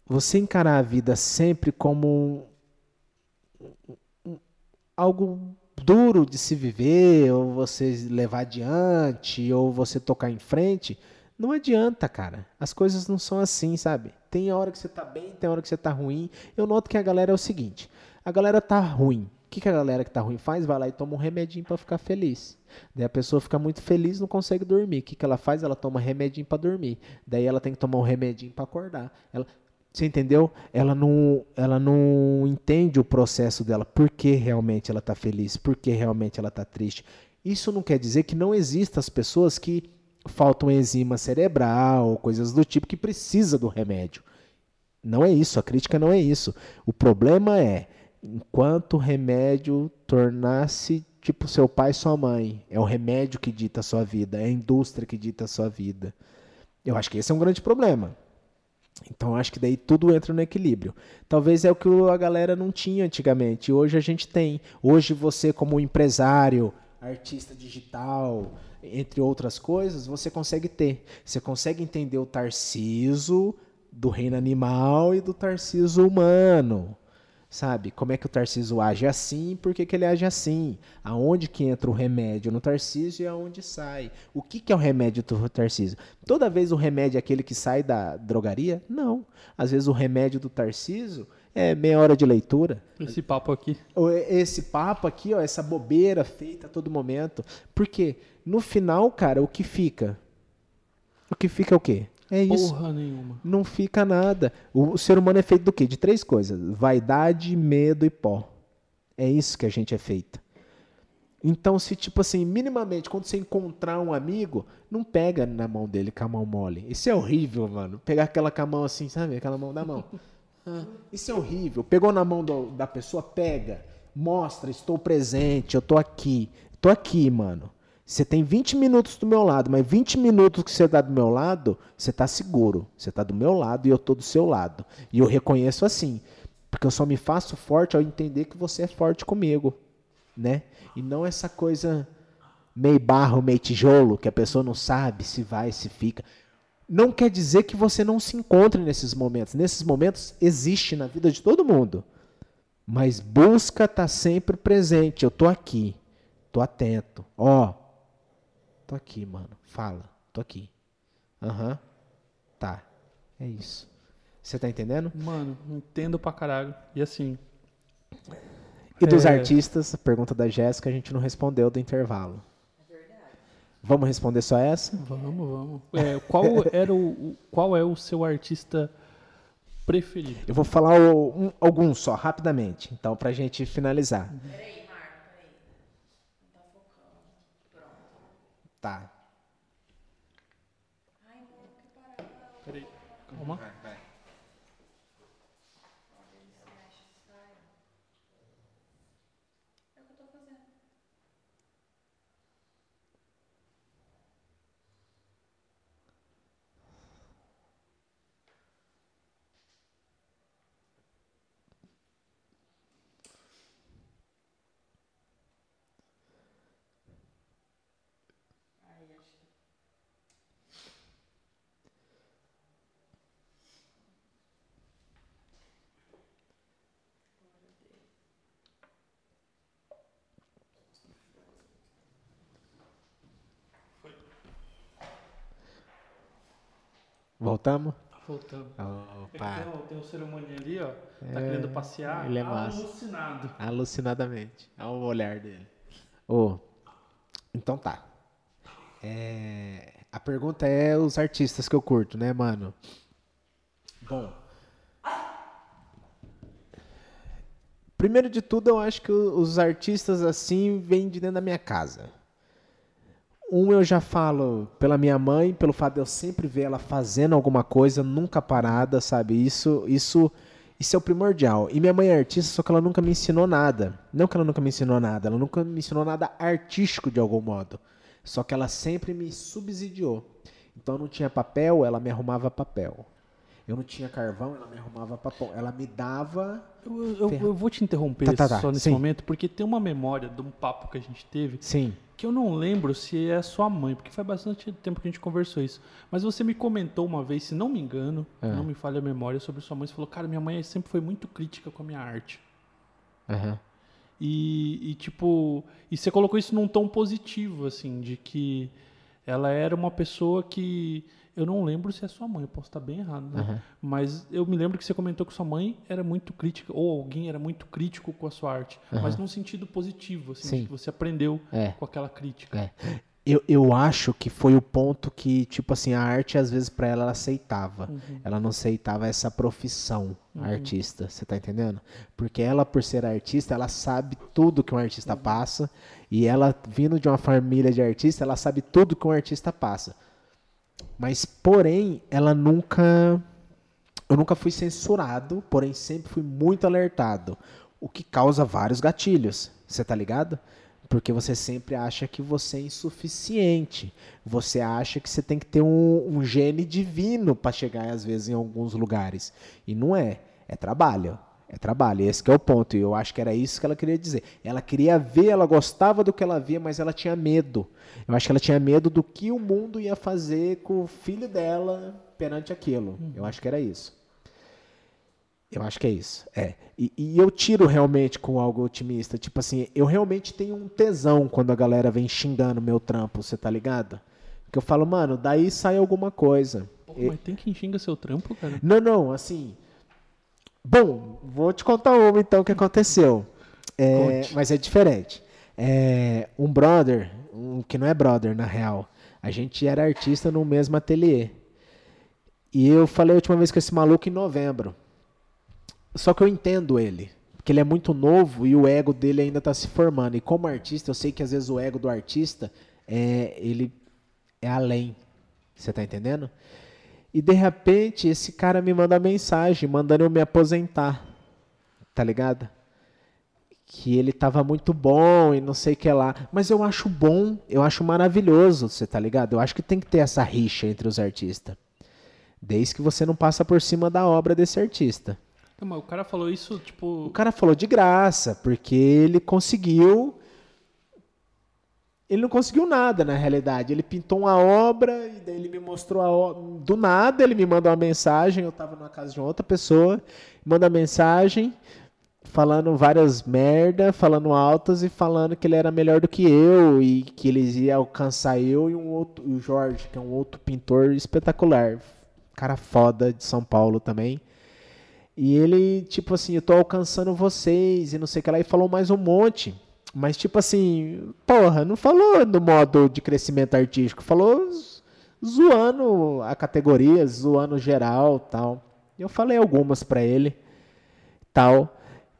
você encarar a vida sempre como algo duro de se viver, ou você levar adiante, ou você tocar em frente, não adianta, cara. As coisas não são assim, sabe? Tem a hora que você tá bem, tem a hora que você tá ruim. Eu noto que a galera é o seguinte: a galera tá ruim. O que, que a galera que tá ruim faz? Vai lá e toma um remedinho para ficar feliz. Daí a pessoa fica muito feliz, não consegue dormir. O que, que ela faz? Ela toma remedinho para dormir. Daí ela tem que tomar um remedinho para acordar. Ela, você entendeu? Ela não, ela não entende o processo dela, por que realmente ela está feliz, por que realmente ela está triste. Isso não quer dizer que não existam as pessoas que faltam enzima cerebral, coisas do tipo, que precisa do remédio. Não é isso, a crítica não é isso. O problema é, enquanto o remédio tornasse tipo seu pai sua mãe, é o remédio que dita a sua vida, é a indústria que dita a sua vida. Eu acho que esse é um grande problema. Então acho que daí tudo entra no equilíbrio. Talvez é o que a galera não tinha antigamente. Hoje a gente tem. Hoje você como empresário, artista digital, entre outras coisas, você consegue ter. Você consegue entender o Tarciso do reino animal e do Tarciso humano sabe? Como é que o Tarcísio age assim, por que, que ele age assim? Aonde que entra o remédio no Tarcísio e aonde sai? O que, que é o remédio do Tarcísio? Toda vez o remédio é aquele que sai da drogaria? Não. Às vezes o remédio do Tarcísio é meia hora de leitura. Esse papo aqui. Esse papo aqui, ó, essa bobeira feita a todo momento. Porque no final, cara, o que fica? O que fica é o quê? É isso. Porra nenhuma. Não fica nada. O, ser humano é feito do quê? De três coisas: vaidade, medo e pó. É isso que a gente é feito. Então, se tipo assim, minimamente, quando você encontrar um amigo, não pega na mão dele com a mão mole. Isso é horrível, mano. Pegar aquela com a mão assim, sabe? Aquela mão da mão. Ah, isso é horrível. Pegou na mão do, da pessoa, pega. Mostra, estou presente, eu tô aqui. Tô aqui, mano. Você tem 20 minutos do meu lado, mas 20 minutos que você está do meu lado, você está seguro. Você está do meu lado e eu estou do seu lado. E eu reconheço assim. Porque eu só me faço forte ao entender que você é forte comigo. Né? E não essa coisa meio barro, meio tijolo, que a pessoa não sabe se vai, se fica. Não quer dizer que você não se encontre nesses momentos. Nesses momentos existe na vida de todo mundo. Mas busca estar tá sempre presente. Eu tô aqui. Tô atento. Ó, Tô aqui, mano. Fala. Tô aqui. Aham. Uhum. Tá. É isso. Você tá entendendo? Mano, entendo pra caralho. E assim. E dos é... artistas, a pergunta da Jéssica a gente não respondeu do intervalo. Vamos responder só essa? Vamos, vamos. É, qual, era o, qual é o seu artista preferido? Eu vou falar o, um, alguns só, rapidamente. Então, pra gente finalizar. Uhum. Peraí. Tá. Ai, Peraí, calma. Voltamos? Voltamos. Opa. Então, tem um ser humano ali, ó. Tá querendo passear. ele é massa. alucinado. Alucinadamente. Olha o olhar dele. Ô, então tá. É, a pergunta é os artistas que eu curto, né, mano? Bom. Primeiro de tudo, eu acho que os artistas assim vêm de dentro da minha casa. Um eu já falo pela minha mãe, pelo fato de eu sempre ver ela fazendo alguma coisa, nunca parada, sabe? Isso, isso, isso é o primordial. E minha mãe é artista, só que ela nunca me ensinou nada. Não que ela nunca me ensinou nada, ela nunca me ensinou nada artístico de algum modo. Só que ela sempre me subsidiou. Então não tinha papel, ela me arrumava papel. Eu não tinha carvão, ela me arrumava papel. Ela me dava. Eu, eu- eu vou te interromper Tá, tá, tá. só nesse Sim. momento, porque tem uma memória de um papo que a gente teve Sim. que eu não lembro se é sua mãe, porque faz bastante tempo que a gente conversou isso. Mas você me comentou uma vez, se não me engano, É. não me falha a memória, sobre sua mãe. Você falou, cara, minha mãe sempre foi muito crítica com a minha arte. Aham. E, e, tipo, e você colocou isso num tom positivo, assim, de que ela era uma pessoa que. Eu não lembro se é sua mãe, eu posso estar bem errado, né? Aham. Mas eu me lembro que você comentou que sua mãe era muito crítica, ou alguém era muito crítico com a sua arte, mas num sentido positivo, assim, Sim. que você aprendeu É. com aquela crítica. É. Eu, eu acho que foi o ponto que, tipo assim, a arte, às vezes, pra ela, ela aceitava. Ela não aceitava essa profissão artista, você tá entendendo? Porque ela, por ser artista, ela sabe tudo que um artista passa. E ela, vindo de uma família de artista, ela sabe tudo que um artista passa. Mas, porém, ela nunca. Eu nunca fui censurado, porém sempre fui muito alertado. O que causa vários gatilhos. Você tá ligado? Porque você sempre acha que você é insuficiente. Você acha que você tem que ter um, um gene divino para chegar, às vezes, em alguns lugares. E não é. É trabalho. É trabalho. Esse que é o ponto. E eu acho que era isso que ela queria dizer. Ela queria ver, ela gostava do que ela via, mas ela tinha medo. Eu acho que ela tinha medo do que o mundo ia fazer com o filho dela perante aquilo. Eu acho que era isso. Eu acho que é isso. É. E, e eu tiro realmente com algo otimista. Tipo assim, eu realmente tenho um tesão quando a galera vem xingando meu trampo, você tá ligado? Que eu falo, mano, daí sai alguma coisa. Pô, mas tem quem xinga seu trampo, cara? Não, não, assim. Bom, vou te contar uma então que aconteceu. É, mas é diferente. É, um brother, um que não é brother na real, a gente era artista no mesmo ateliê. E eu falei a última vez com esse maluco em novembro. Só que eu entendo ele. Porque ele é muito novo e o ego dele ainda está se formando. E como artista, eu sei que às vezes o ego do artista é ele é além. Você tá entendendo? E de repente esse cara me manda mensagem mandando eu me aposentar. Tá ligado? Que ele tava muito bom e não sei o que lá. Mas eu acho bom, eu acho maravilhoso, você tá ligado? Eu acho que tem que ter essa rixa entre os artistas. Desde que você não passa por cima da obra desse artista. Não, mas o cara falou isso, tipo. O cara falou de graça, porque ele conseguiu. Ele não conseguiu nada na realidade. Ele pintou uma obra e daí ele me mostrou a obra. Do nada ele me mandou uma mensagem. Eu estava na casa de outra pessoa. Manda mensagem falando várias merda, falando altas e falando que ele era melhor do que eu e que eles iam alcançar eu e um outro, o Jorge, que é um outro pintor espetacular. Cara foda de São Paulo também. E ele, tipo assim, eu tô alcançando vocês e não sei o que lá, e falou mais um monte. Mas, tipo assim, porra, não falou no modo de crescimento artístico, falou zoando a categoria, zoando geral tal. Eu falei algumas pra ele, tal.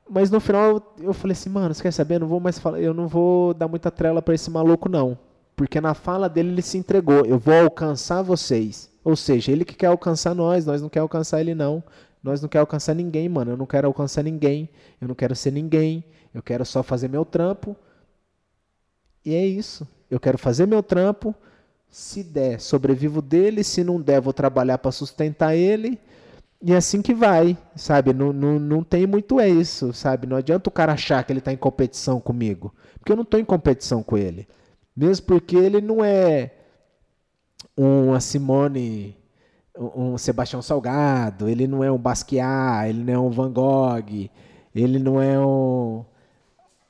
Mas no final eu falei assim, mano, você quer saber? Eu não vou mais falar, eu não vou dar muita trela pra esse maluco, não. Porque na fala dele ele se entregou. Eu vou alcançar vocês. Ou seja, ele que quer alcançar nós, nós não quer alcançar ele, não. Nós não quer alcançar ninguém, mano. Eu não quero alcançar ninguém. Eu não quero ser ninguém. Eu quero só fazer meu trampo. E é isso. Eu quero fazer meu trampo. Se der, sobrevivo dele. Se não der, vou trabalhar para sustentar ele. E é assim que vai, sabe? Não, não, não tem muito é isso, sabe? Não adianta o cara achar que ele está em competição comigo. Porque eu não estou em competição com ele. Mesmo porque ele não é uma Simone, um Sebastião Salgado, ele não é um Basquiat, ele não é um Van Gogh, ele não é um,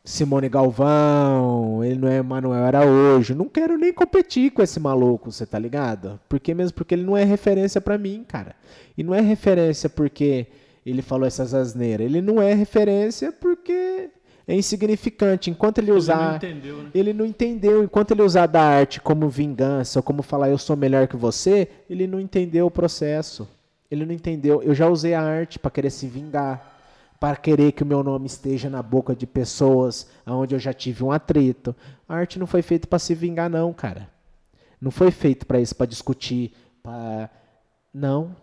Simone Galvão, ele não é Manuel Araújo. Não quero nem competir com esse maluco, você tá ligado? Porque mesmo porque ele não é referência para mim, cara. E não é referência porque ele falou essas asneiras. Ele não é referência porque é insignificante. Enquanto ele usar. Ele não entendeu, né? Ele não entendeu. Enquanto ele usar da arte como vingança, ou como falar eu sou melhor que você, ele não entendeu o processo. Ele não entendeu. Eu já usei a arte para querer se vingar para querer que o meu nome esteja na boca de pessoas onde eu já tive um atrito. A arte não foi feita para se vingar, não, cara. Não foi feito para isso, para discutir, para não.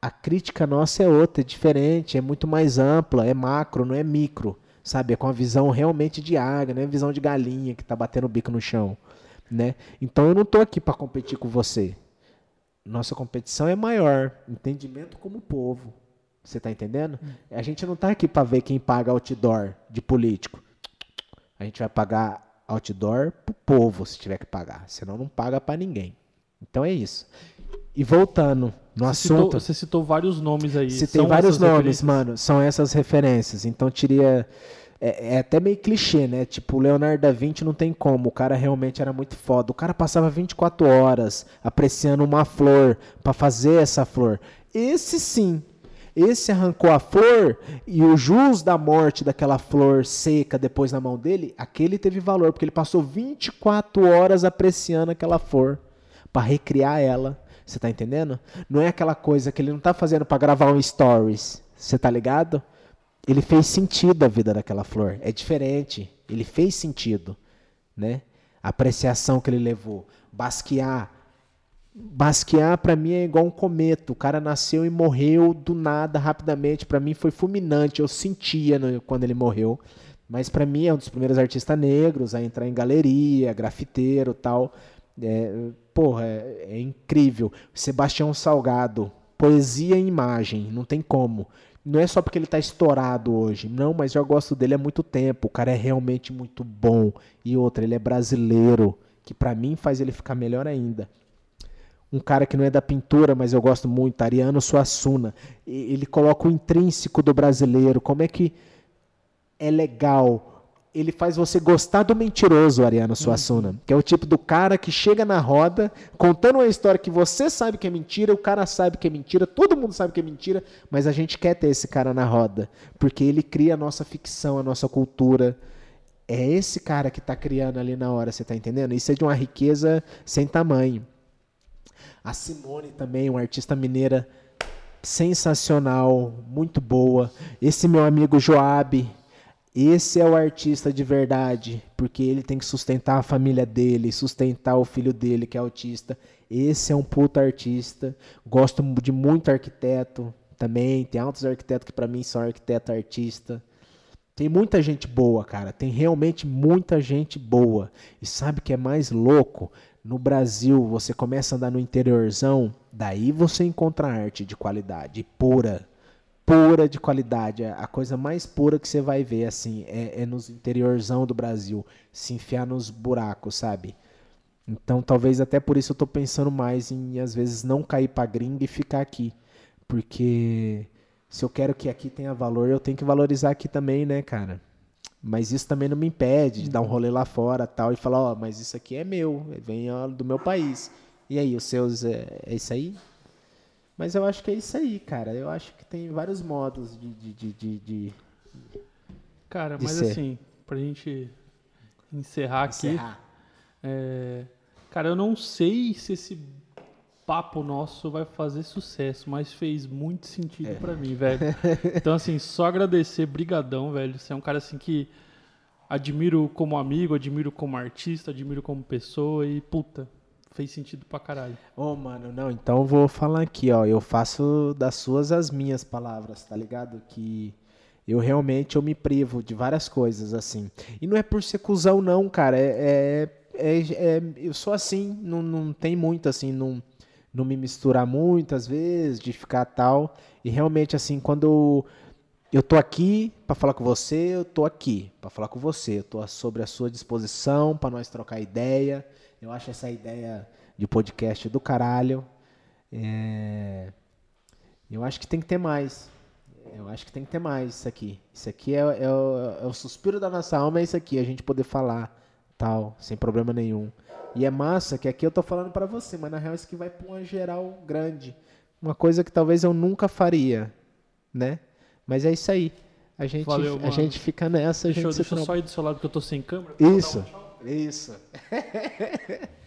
A crítica nossa é outra, é diferente, é muito mais ampla, é macro, não é micro, sabe? É com a visão realmente de águia, não é visão de galinha que está batendo o bico no chão, né? Então eu não estou aqui para competir com você. Nossa competição é maior, entendimento como povo. Você está entendendo? Hum. A gente não está aqui para ver quem paga outdoor de político. A gente vai pagar outdoor pro povo se tiver que pagar. Senão não paga para ninguém. Então é isso. E voltando no você assunto. Citou, você citou vários nomes aí. Citei vários nomes, mano. São essas referências. Então teria. É, é, até meio clichê, né? Tipo, o Leonardo da Vinci não tem como. O cara realmente era muito foda. O cara passava 24 horas apreciando uma flor para fazer essa flor. Esse sim esse arrancou a flor e o jus da morte daquela flor seca depois na mão dele, aquele teve valor, porque ele passou 24 horas apreciando aquela flor para recriar ela. Você tá entendendo? Não é aquela coisa que ele não tá fazendo para gravar um stories. Você tá ligado? Ele fez sentido a vida daquela flor. É diferente. Ele fez sentido, né? A apreciação que ele levou, Basquiat Basquiat para mim é igual um cometa. O cara nasceu e morreu do nada, rapidamente. Para mim foi fulminante. Eu sentia no, quando ele morreu. Mas para mim é um dos primeiros artistas negros a entrar em galeria, grafiteiro, tal. É, porra, é, é incrível. Sebastião Salgado, poesia e imagem, não tem como. Não é só porque ele está estourado hoje, não, mas eu gosto dele há muito tempo. O cara é realmente muito bom. E outra, ele é brasileiro, que para mim faz ele ficar melhor ainda um cara que não é da pintura, mas eu gosto muito, Ariano Suassuna. Ele coloca o intrínseco do brasileiro, como é que é legal. Ele faz você gostar do mentiroso, Ariano Suassuna, uhum. que é o tipo do cara que chega na roda contando uma história que você sabe que é mentira, o cara sabe que é mentira, todo mundo sabe que é mentira, mas a gente quer ter esse cara na roda, porque ele cria a nossa ficção, a nossa cultura. É esse cara que está criando ali na hora, você está entendendo? Isso é de uma riqueza sem tamanho. A Simone também, uma artista mineira sensacional, muito boa. Esse meu amigo Joab, esse é o artista de verdade, porque ele tem que sustentar a família dele, sustentar o filho dele que é autista. Esse é um puta artista. Gosto de muito arquiteto também. Tem altos arquitetos que para mim são arquiteto artista. Tem muita gente boa, cara. Tem realmente muita gente boa. E sabe o que é mais louco? No Brasil você começa a andar no interiorzão, daí você encontra arte de qualidade, pura, pura de qualidade. A coisa mais pura que você vai ver assim é, é nos interiorzão do Brasil, se enfiar nos buracos, sabe? Então talvez até por isso eu tô pensando mais em às vezes não cair para gringa e ficar aqui, porque se eu quero que aqui tenha valor, eu tenho que valorizar aqui também, né, cara? Mas isso também não me impede de dar um rolê lá fora tal e falar, ó, oh, mas isso aqui é meu, vem do meu país. E aí, os seus é, é, isso aí? Mas eu acho que é isso aí, cara. Eu acho que tem vários modos de. de, de, de, de cara, mas ser. assim, pra gente encerrar, encerrar. aqui. É, cara, eu não sei se esse papo nosso vai fazer sucesso, mas fez muito sentido é. para mim, velho. Então, assim, só agradecer, brigadão, velho. Você é um cara, assim, que admiro como amigo, admiro como artista, admiro como pessoa e, puta, fez sentido pra caralho. Ô, oh, mano, não, então vou falar aqui, ó. Eu faço das suas as minhas palavras, tá ligado? Que eu realmente eu me privo de várias coisas, assim. E não é por ser cuzão, não, cara. É, é, é, é eu sou assim, não, não tem muito, assim, não não me misturar muitas vezes, de ficar tal. E realmente, assim, quando eu tô aqui para falar com você, eu tô aqui para falar com você. Eu tô sobre a sua disposição para nós trocar ideia. Eu acho essa ideia de podcast do caralho. É... Eu acho que tem que ter mais. Eu acho que tem que ter mais isso aqui. Isso aqui é, é o, é o suspiro da nossa alma, é isso aqui, a gente poder falar, tal, sem problema nenhum. E é massa que aqui eu tô falando para você, mas na real isso aqui vai pra uma geral grande. Uma coisa que talvez eu nunca faria, né? Mas é isso aí. A gente, Valeu, a gente fica nessa, Deixa, gente deixa eu só ir do seu lado que eu tô sem câmera. Um Isso, tchau. isso.